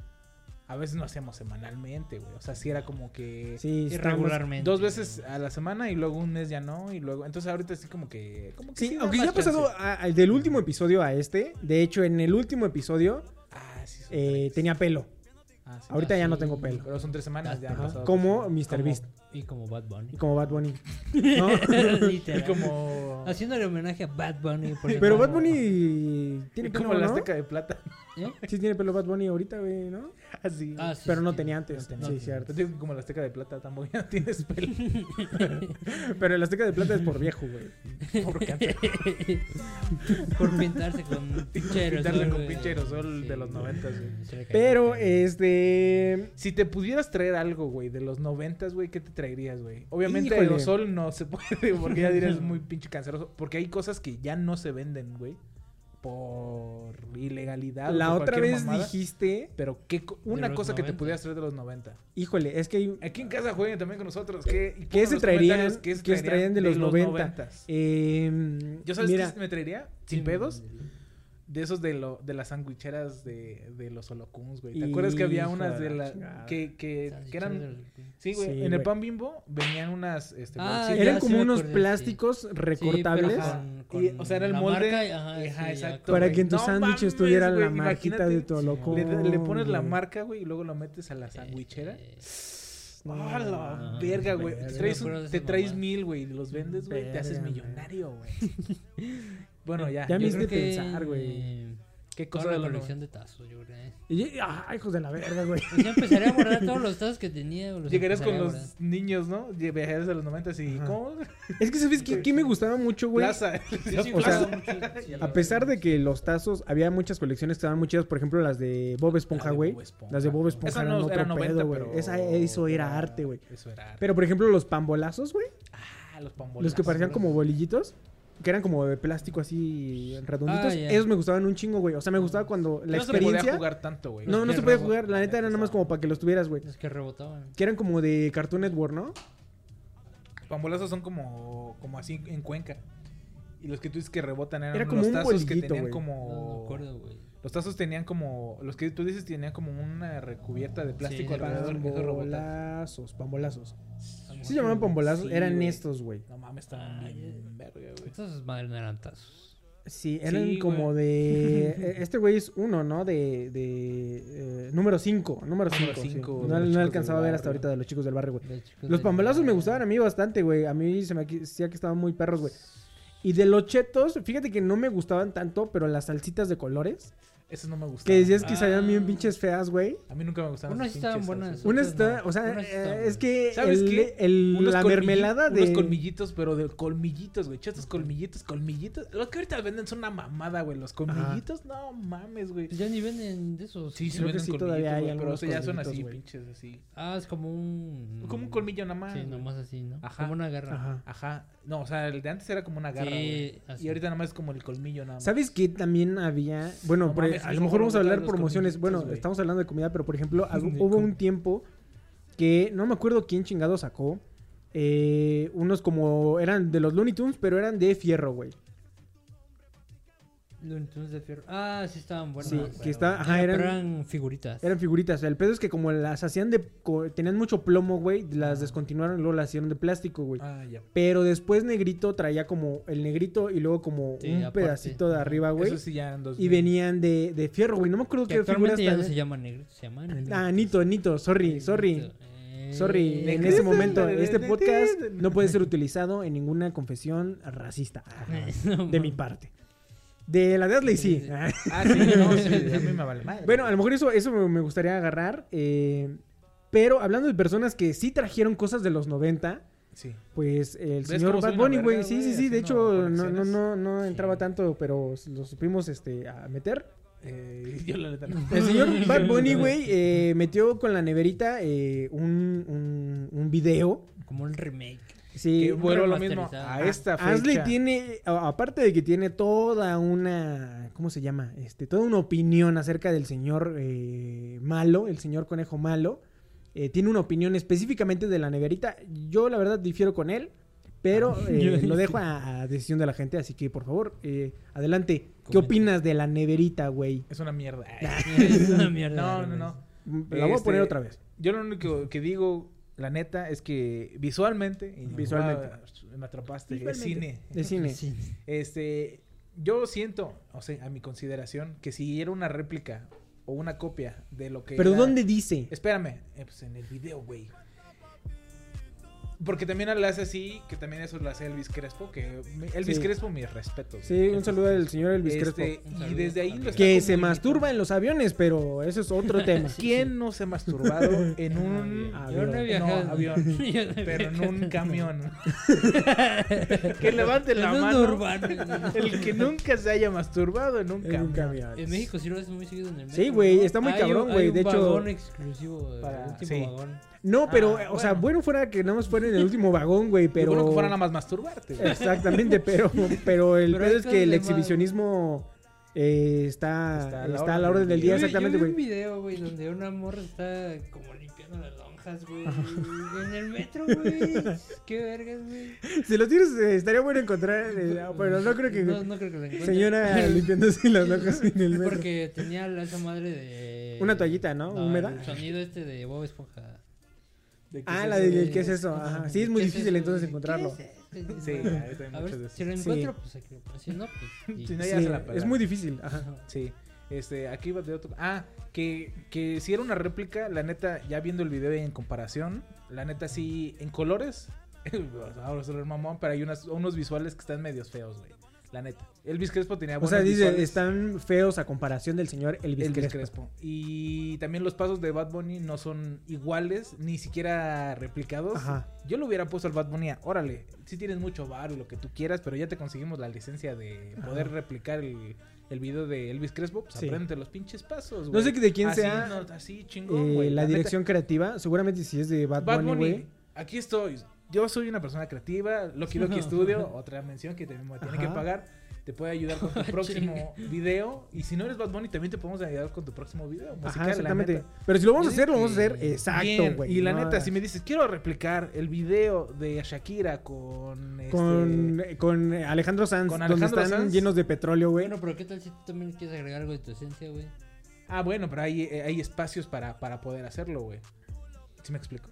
Speaker 3: a veces no hacíamos semanalmente, güey. O sea, sí era como que
Speaker 2: Sí,
Speaker 4: Irregularmente.
Speaker 3: dos veces a la semana y luego un mes ya no. Y luego, entonces ahorita sí como que... Como que
Speaker 2: Sí,
Speaker 3: da
Speaker 2: aunque ya ha pasado a- del último episodio a este. De hecho, en el último episodio
Speaker 3: Ah, sí,
Speaker 2: eh, tenía pelo.
Speaker 3: Ah, sí.
Speaker 2: Ahorita
Speaker 4: Ah,
Speaker 2: ya no
Speaker 4: sí.
Speaker 2: tengo pelo.
Speaker 3: Pero son tres semanas ya. han
Speaker 2: Como Mr.
Speaker 4: Como-
Speaker 2: Beast.
Speaker 4: Y como Bad Bunny.
Speaker 2: Y como Bad Bunny. ¿No?
Speaker 3: Y como...
Speaker 4: Haciéndole homenaje a Bad Bunny.
Speaker 2: Pero
Speaker 4: no-
Speaker 2: Bad Bunny tiene pelo,
Speaker 3: como la
Speaker 2: ¿no?
Speaker 3: Azteca de Plata.
Speaker 4: ¿Eh?
Speaker 2: Sí tiene pelo Bad Bunny ahorita, güey, ¿no?
Speaker 3: Así.
Speaker 4: Ah, sí,
Speaker 2: Pero
Speaker 4: sí,
Speaker 2: no
Speaker 4: sí.
Speaker 2: tenía antes.
Speaker 3: No tenía.
Speaker 2: Sí, cierto.
Speaker 3: Te digo como la Azteca de Plata tampoco ya tienes pelo.
Speaker 2: Pero el Azteca de Plata es por viejo, güey.
Speaker 3: Por
Speaker 4: pintarse con pinche aerosol.
Speaker 3: pintarse con pinche aerosol de los noventas, güey.
Speaker 2: Pero, este...
Speaker 3: Si te pudieras traer algo, güey, de los noventas, güey, ¿qué te traerías, güey? Obviamente
Speaker 2: Híjole.
Speaker 3: aerosol no se puede, porque ya dirías muy pinche canceroso. Porque hay cosas que ya no se venden, güey. Por ilegalidad. o
Speaker 2: La
Speaker 3: por
Speaker 2: otra vez
Speaker 3: mamada.
Speaker 2: dijiste...
Speaker 3: Pero ¿qué co- una
Speaker 4: los
Speaker 3: cosa que te
Speaker 4: 90.
Speaker 3: pudieras traer de los 90.
Speaker 2: Híjole, es que hay...
Speaker 3: Aquí en casa jueguen también con nosotros. ¿Qué,
Speaker 2: ¿Qué se
Speaker 3: los
Speaker 2: traerían? ¿Qué se traerían de los 90?
Speaker 3: noventas.
Speaker 2: Eh,
Speaker 3: ¿Yo sabes
Speaker 2: mira,
Speaker 3: qué me traería? Sin pedos. De esos de lo, de las sandwicheras de, de los holocuns, güey. ¿Te acuerdas que había unas
Speaker 2: de la
Speaker 3: la
Speaker 2: chingada.
Speaker 3: que, que, que eran Sí, güey.
Speaker 2: Sí,
Speaker 3: en el pan bimbo venían unas este,
Speaker 4: Ah,
Speaker 2: eran como unos
Speaker 4: acordé, sí.
Speaker 2: plásticos recortables.
Speaker 3: Ajá.
Speaker 4: con,
Speaker 3: Y, o sea, era el
Speaker 4: la
Speaker 3: molde.
Speaker 4: marca ajá,
Speaker 3: exacto.
Speaker 2: para
Speaker 3: güey.
Speaker 2: que en tu
Speaker 3: No
Speaker 2: sándwich
Speaker 3: mames,
Speaker 2: estuviera la marquita de tu holocón.
Speaker 3: Le, le pones la marca, güey, y luego lo metes a la sandwichera.
Speaker 4: Eh,
Speaker 3: ¡Ah, la
Speaker 4: no,
Speaker 3: verga, güey! Te traes, un- te traes mil, güey, y los vendes, güey, te haces millonario, güey. Bueno, ya.
Speaker 2: Ya me
Speaker 3: que-
Speaker 2: pensar, güey.
Speaker 4: eh,
Speaker 3: ¿Qué cosa
Speaker 4: la
Speaker 3: de los
Speaker 4: colección de tazos, yo creo.
Speaker 2: Y, ah, hijos de la verga, güey.
Speaker 4: Pues ya empezaría a guardar todos los tazos que tenía. los
Speaker 3: Llegarías con los niños, ¿no? Viajarías a los 90 y
Speaker 2: Ajá.
Speaker 3: ¿cómo?
Speaker 2: Es que, ¿sabes qué, qué me gustaba mucho, güey?
Speaker 3: Plaza.
Speaker 4: Sí, sí,
Speaker 2: O sea,
Speaker 4: guardaba mucho, sí,
Speaker 2: A pesar de que los tazos, había muchas colecciones que estaban muy chidas, por ejemplo, las de Bob Esponja,
Speaker 3: La de
Speaker 2: güey. Las de Bob Esponja
Speaker 3: Esa
Speaker 2: eran
Speaker 3: no
Speaker 2: otro
Speaker 3: era 90,
Speaker 2: pedo, güey.
Speaker 3: pero...
Speaker 2: Esa- eso era arte, güey.
Speaker 3: Eso era arte.
Speaker 2: Pero, por ejemplo, los pambolazos, güey.
Speaker 3: Ah, los pambolazos.
Speaker 2: Los que parecían como bolillitos. Que eran como de plástico así redonditos.
Speaker 4: Ah.
Speaker 2: Esos me gustaban un chingo, güey. O sea, me gustaba cuando la
Speaker 3: no se podía
Speaker 2: experiencia...
Speaker 3: jugar tanto, güey.
Speaker 2: no, no
Speaker 3: Es
Speaker 2: se
Speaker 3: que
Speaker 2: podía jugar. La neta era nada más como para que los tuvieras, güey.
Speaker 4: Los que rebotaban.
Speaker 2: Que eran como de Cartoon Network, ¿no?
Speaker 3: Pambolazos son como, como así en Cuenca. Y los que tú dices que rebotan eran
Speaker 2: Era como
Speaker 3: los
Speaker 2: un
Speaker 3: tazos que
Speaker 2: bolillito,
Speaker 3: tenían
Speaker 2: güey.
Speaker 3: como...
Speaker 4: No acuerdo, güey.
Speaker 3: Los tazos tenían como... Los que tú dices tenían como una recubierta de plástico
Speaker 4: Sí,
Speaker 3: alrededor.
Speaker 2: Pambolazos, pambolazos.
Speaker 4: Sí,
Speaker 2: se llamaban pambolazos,
Speaker 3: Sí,
Speaker 2: eran estos, güey.
Speaker 3: No mames, estaban
Speaker 4: Ay,
Speaker 3: bien verga, güey.
Speaker 4: Estos madres no eran tazos.
Speaker 2: Sí, eran
Speaker 3: Sí,
Speaker 2: como de... eh, Este güey es uno, ¿no? De... de eh, número 5, número
Speaker 3: Número
Speaker 2: 5.
Speaker 3: cinco, de
Speaker 2: No, no
Speaker 3: chicos
Speaker 2: alcanzaba a ver hasta ahorita de los chicos del barrio, güey. Los pambolazos me gustaban a mí bastante, güey. A mí se me decía que estaban muy perros, güey. Y de los chetos, fíjate que no me gustaban tanto, pero las salsitas de colores,
Speaker 3: Esos no me gustaban.
Speaker 2: que decías que
Speaker 4: Ah.
Speaker 2: sabían bien pinches feas, güey.
Speaker 3: A mí nunca me gustaban
Speaker 4: Unas estaban buenas.
Speaker 3: salsas.
Speaker 2: Una
Speaker 4: Otras
Speaker 2: está,
Speaker 4: no.
Speaker 2: o sea,
Speaker 4: Unas
Speaker 2: eh, es que
Speaker 3: ¿Sabes
Speaker 2: el,
Speaker 3: qué?
Speaker 2: el-
Speaker 3: Unos
Speaker 2: la mermelada de...
Speaker 3: Unos colmillitos, pero de colmillitos, güey. Chetos colmillitos, colmillitos. Los que ahorita venden son una mamada, güey. Los colmillitos, no mames, güey.
Speaker 4: Pues ya ni venden de esos.
Speaker 3: Sí, sí,
Speaker 2: Creo que
Speaker 3: venden
Speaker 2: sí, todavía hay
Speaker 3: colmillitos, güey, pero o sea, ya son así,
Speaker 2: güey.
Speaker 3: pinches, así.
Speaker 4: Ah, es como un.
Speaker 3: Como un colmillo nada más.
Speaker 4: Sí, nomás así, ¿no?
Speaker 3: Ajá.
Speaker 4: Como una garra.
Speaker 2: Ajá.
Speaker 3: Ajá. No, o sea, el de antes era como una garra,
Speaker 4: Sí,
Speaker 3: güey.
Speaker 4: así.
Speaker 3: Y ahorita nada más es como el colmillo nada más.
Speaker 2: ¿Sabes qué también había? Bueno,
Speaker 3: No
Speaker 2: por-
Speaker 3: mames,
Speaker 2: a lo mejor vamos a hablar promociones. Bueno, estamos hablando de comida, pero por ejemplo, hubo un tiempo que no me acuerdo quién chingado sacó. eh, unos como eran de los Looney Tunes, pero eran de fierro, güey.
Speaker 4: Looney Tunes de fierro. Ah, sí estaban buenas.
Speaker 2: Sí, que está, ajá, eran,
Speaker 4: eran figuritas.
Speaker 2: eran figuritas. El pedo es que como las hacían de, tenían mucho plomo, güey, las
Speaker 3: Ah.
Speaker 2: descontinuaron y luego las hicieron de plástico, güey.
Speaker 3: Ah, ya.
Speaker 2: Pero después Negrito traía como el negrito y luego como
Speaker 4: Sí,
Speaker 2: un
Speaker 4: aparte.
Speaker 2: pedacito de arriba, güey.
Speaker 3: Eso sí ya 2000.
Speaker 2: Y venían de, de fierro, güey. No me acuerdo
Speaker 4: Que
Speaker 2: qué figuras
Speaker 4: ya no se llama negrito, se llama negrito.
Speaker 2: Ah, Nito, Nito, sorry, sorry.
Speaker 4: Eh,
Speaker 2: Sorry, en ese momento, este podcast no puede ser utilizado en ninguna confesión racista. De mi parte. De la de Adley, sí.
Speaker 4: Sí.
Speaker 3: Ah, sí, no, sí, a mí me vale madre.
Speaker 2: Bueno, a lo mejor eso, eso me gustaría agarrar. eh, pero hablando de personas que sí trajeron cosas de los 90,
Speaker 3: Sí.
Speaker 2: pues el
Speaker 3: ¿Ves
Speaker 2: señor Bad Bunny, güey. Sí, sí, sí. De hecho, no, no, no, no
Speaker 4: Sí.
Speaker 2: entraba tanto, pero lo supimos este, a meter.
Speaker 3: Eh, yo la neta no.
Speaker 2: El señor Bad Bunny, güey, eh, metió con la neverita eh, un, un, un video.
Speaker 4: Como un remake.
Speaker 2: Sí,
Speaker 3: Que vuelvo a lo mismo. A esta fecha.
Speaker 2: Asley tiene, aparte de que tiene toda una, ¿cómo se llama? Este, toda una opinión acerca del señor eh, malo, el señor conejo malo. eh, tiene una opinión específicamente de la neverita. Yo la verdad difiero con él, pero
Speaker 3: Ah.
Speaker 2: eh, lo dejo a, a decisión de la gente. Así que por favor, eh, adelante. ¿Qué
Speaker 4: Comenta.
Speaker 2: opinas de la neverita, güey?
Speaker 3: Es una mierda.
Speaker 4: es una mierda.
Speaker 3: No, no, no.
Speaker 2: La voy a
Speaker 3: Este,
Speaker 2: poner otra vez.
Speaker 3: Yo lo único que digo, la neta, es que visualmente. y
Speaker 2: Visualmente.
Speaker 3: Me atrapaste. Es cine.
Speaker 2: De cine.
Speaker 4: Sí.
Speaker 3: Este. Yo siento, o sea, a mi consideración, que si era una réplica o una copia de lo que.
Speaker 2: Pero
Speaker 3: era-
Speaker 2: ¿dónde dice?
Speaker 3: Espérame, eh, pues en el video, güey. Porque también le hace así, que también eso lo hace Elvis Crespo, que Elvis
Speaker 2: Sí.
Speaker 3: Crespo, mis respetos.
Speaker 2: Sí, un saludo al señor Elvis
Speaker 3: Este,
Speaker 2: Crespo.
Speaker 3: Y desde ahí lo está
Speaker 2: Que se masturba en los aviones, pero eso es otro tema.
Speaker 3: ¿Quién no se ha masturbado en un
Speaker 2: Ah,
Speaker 4: Yo no he
Speaker 2: avión.
Speaker 4: viajado.
Speaker 3: No, avión.
Speaker 4: Yo no he
Speaker 3: pero en un camión? que levante la mano.
Speaker 4: urbano.
Speaker 3: El que nunca se haya masturbado en un
Speaker 2: En
Speaker 3: camión.
Speaker 4: En México sí lo hacen muy seguido en el metro.
Speaker 2: Sí, güey, está muy
Speaker 4: Hay
Speaker 2: cabrón, güey, de
Speaker 4: un
Speaker 2: hecho-
Speaker 4: vagón exclusivo, el
Speaker 3: Para-
Speaker 4: último
Speaker 3: sí.
Speaker 4: vagón.
Speaker 2: No, pero,
Speaker 3: Ah,
Speaker 2: o sea,
Speaker 3: bueno.
Speaker 2: bueno fuera que nada más fuera en el último vagón, güey,
Speaker 3: Pero...
Speaker 2: pero...
Speaker 3: que fuera nada más masturbarte. güey.
Speaker 2: Exactamente, pero, pero el
Speaker 4: Pero
Speaker 2: pedo es que el exhibicionismo eh, está,
Speaker 3: Está a la
Speaker 2: a la orden del día,
Speaker 4: Yo
Speaker 2: exactamente,
Speaker 4: Yo vi un
Speaker 2: güey.
Speaker 4: video, güey, donde una morra está como limpiando las lonjas, güey. En el metro, güey. Qué vergas, güey.
Speaker 2: Si lo tienes, eh, estaría bueno encontrar, eh, pero no creo que...
Speaker 4: No, no creo que la encuentre.
Speaker 2: Señora limpiándose las locas en el metro.
Speaker 4: Porque tenía la- esa madre de.
Speaker 2: Una toallita, ¿no? ¿Húmeda?
Speaker 4: El sonido este de Bob Esponja.
Speaker 3: ¿De qué
Speaker 2: Ah,
Speaker 3: es
Speaker 2: la
Speaker 3: eso?
Speaker 2: de ¿qué es eso? Ajá. Sí, es muy
Speaker 4: ¿Qué
Speaker 2: difícil entonces
Speaker 4: ¿Qué
Speaker 2: encontrarlo.
Speaker 4: es?
Speaker 3: Sí,
Speaker 4: A
Speaker 3: muchas
Speaker 4: ver,
Speaker 3: veces.
Speaker 4: si lo
Speaker 2: Sí.
Speaker 4: encuentro, pues aquí lo. Si no, pues. y-
Speaker 3: Si no,
Speaker 2: Sí,
Speaker 3: ya se la
Speaker 2: es muy difícil, ajá.
Speaker 3: Sí. Este, aquí va de otro. Ah, que, que si era una réplica, la neta, ya viendo el video y en comparación, la neta sí, en colores, ahora soy el mamón, pero hay unas, unos visuales que están medios feos, güey. La neta. Elvis Crespo tenía
Speaker 2: O
Speaker 3: buenos
Speaker 2: sea, dice,
Speaker 3: visuales.
Speaker 2: están feos a comparación del señor Elvis,
Speaker 3: Elvis
Speaker 2: Crespo.
Speaker 3: Crespo. Y también los pasos de Bad Bunny no son iguales, ni siquiera replicados.
Speaker 2: Ajá.
Speaker 3: Yo le hubiera puesto al Bad Bunny, órale, si tienes mucho bar y lo que tú quieras, pero ya te conseguimos la licencia de poder
Speaker 2: Ajá.
Speaker 3: replicar el, el video de Elvis Crespo, pues
Speaker 2: Sí.
Speaker 3: aprende los pinches pasos,
Speaker 2: No
Speaker 3: güey.
Speaker 2: sé de quién
Speaker 3: Así,
Speaker 2: sea
Speaker 3: no, así chingón,
Speaker 2: eh, la
Speaker 3: neta.
Speaker 2: dirección creativa. Seguramente si es de Bad,
Speaker 3: Bad
Speaker 2: Bunny,
Speaker 3: Bunny, aquí estoy. Yo soy una persona creativa, Loki Loki Studio, otra mención que te- me tiene que pagar. te puede ayudar con tu próximo video. Y si no eres Bad Bunny, también te podemos ayudar con tu próximo video. musical,
Speaker 2: Ajá,
Speaker 3: la
Speaker 2: exactamente.
Speaker 3: neta.
Speaker 2: Pero si lo vamos a hacer, lo vamos a hacer
Speaker 4: que-
Speaker 2: exacto, güey.
Speaker 3: Y la
Speaker 2: No,
Speaker 3: neta, si me dices, quiero replicar el video de Shakira con. este,
Speaker 2: Con, con Alejandro Sanz,
Speaker 3: con
Speaker 2: donde
Speaker 3: Alejandro
Speaker 2: están
Speaker 3: Sanz.
Speaker 2: llenos de petróleo, güey.
Speaker 4: Bueno, pero ¿qué tal si tú también quieres agregar algo de tu esencia, güey?
Speaker 3: Ah, bueno, pero hay, eh, hay espacios para, para poder hacerlo, güey. ¿Sí me explico?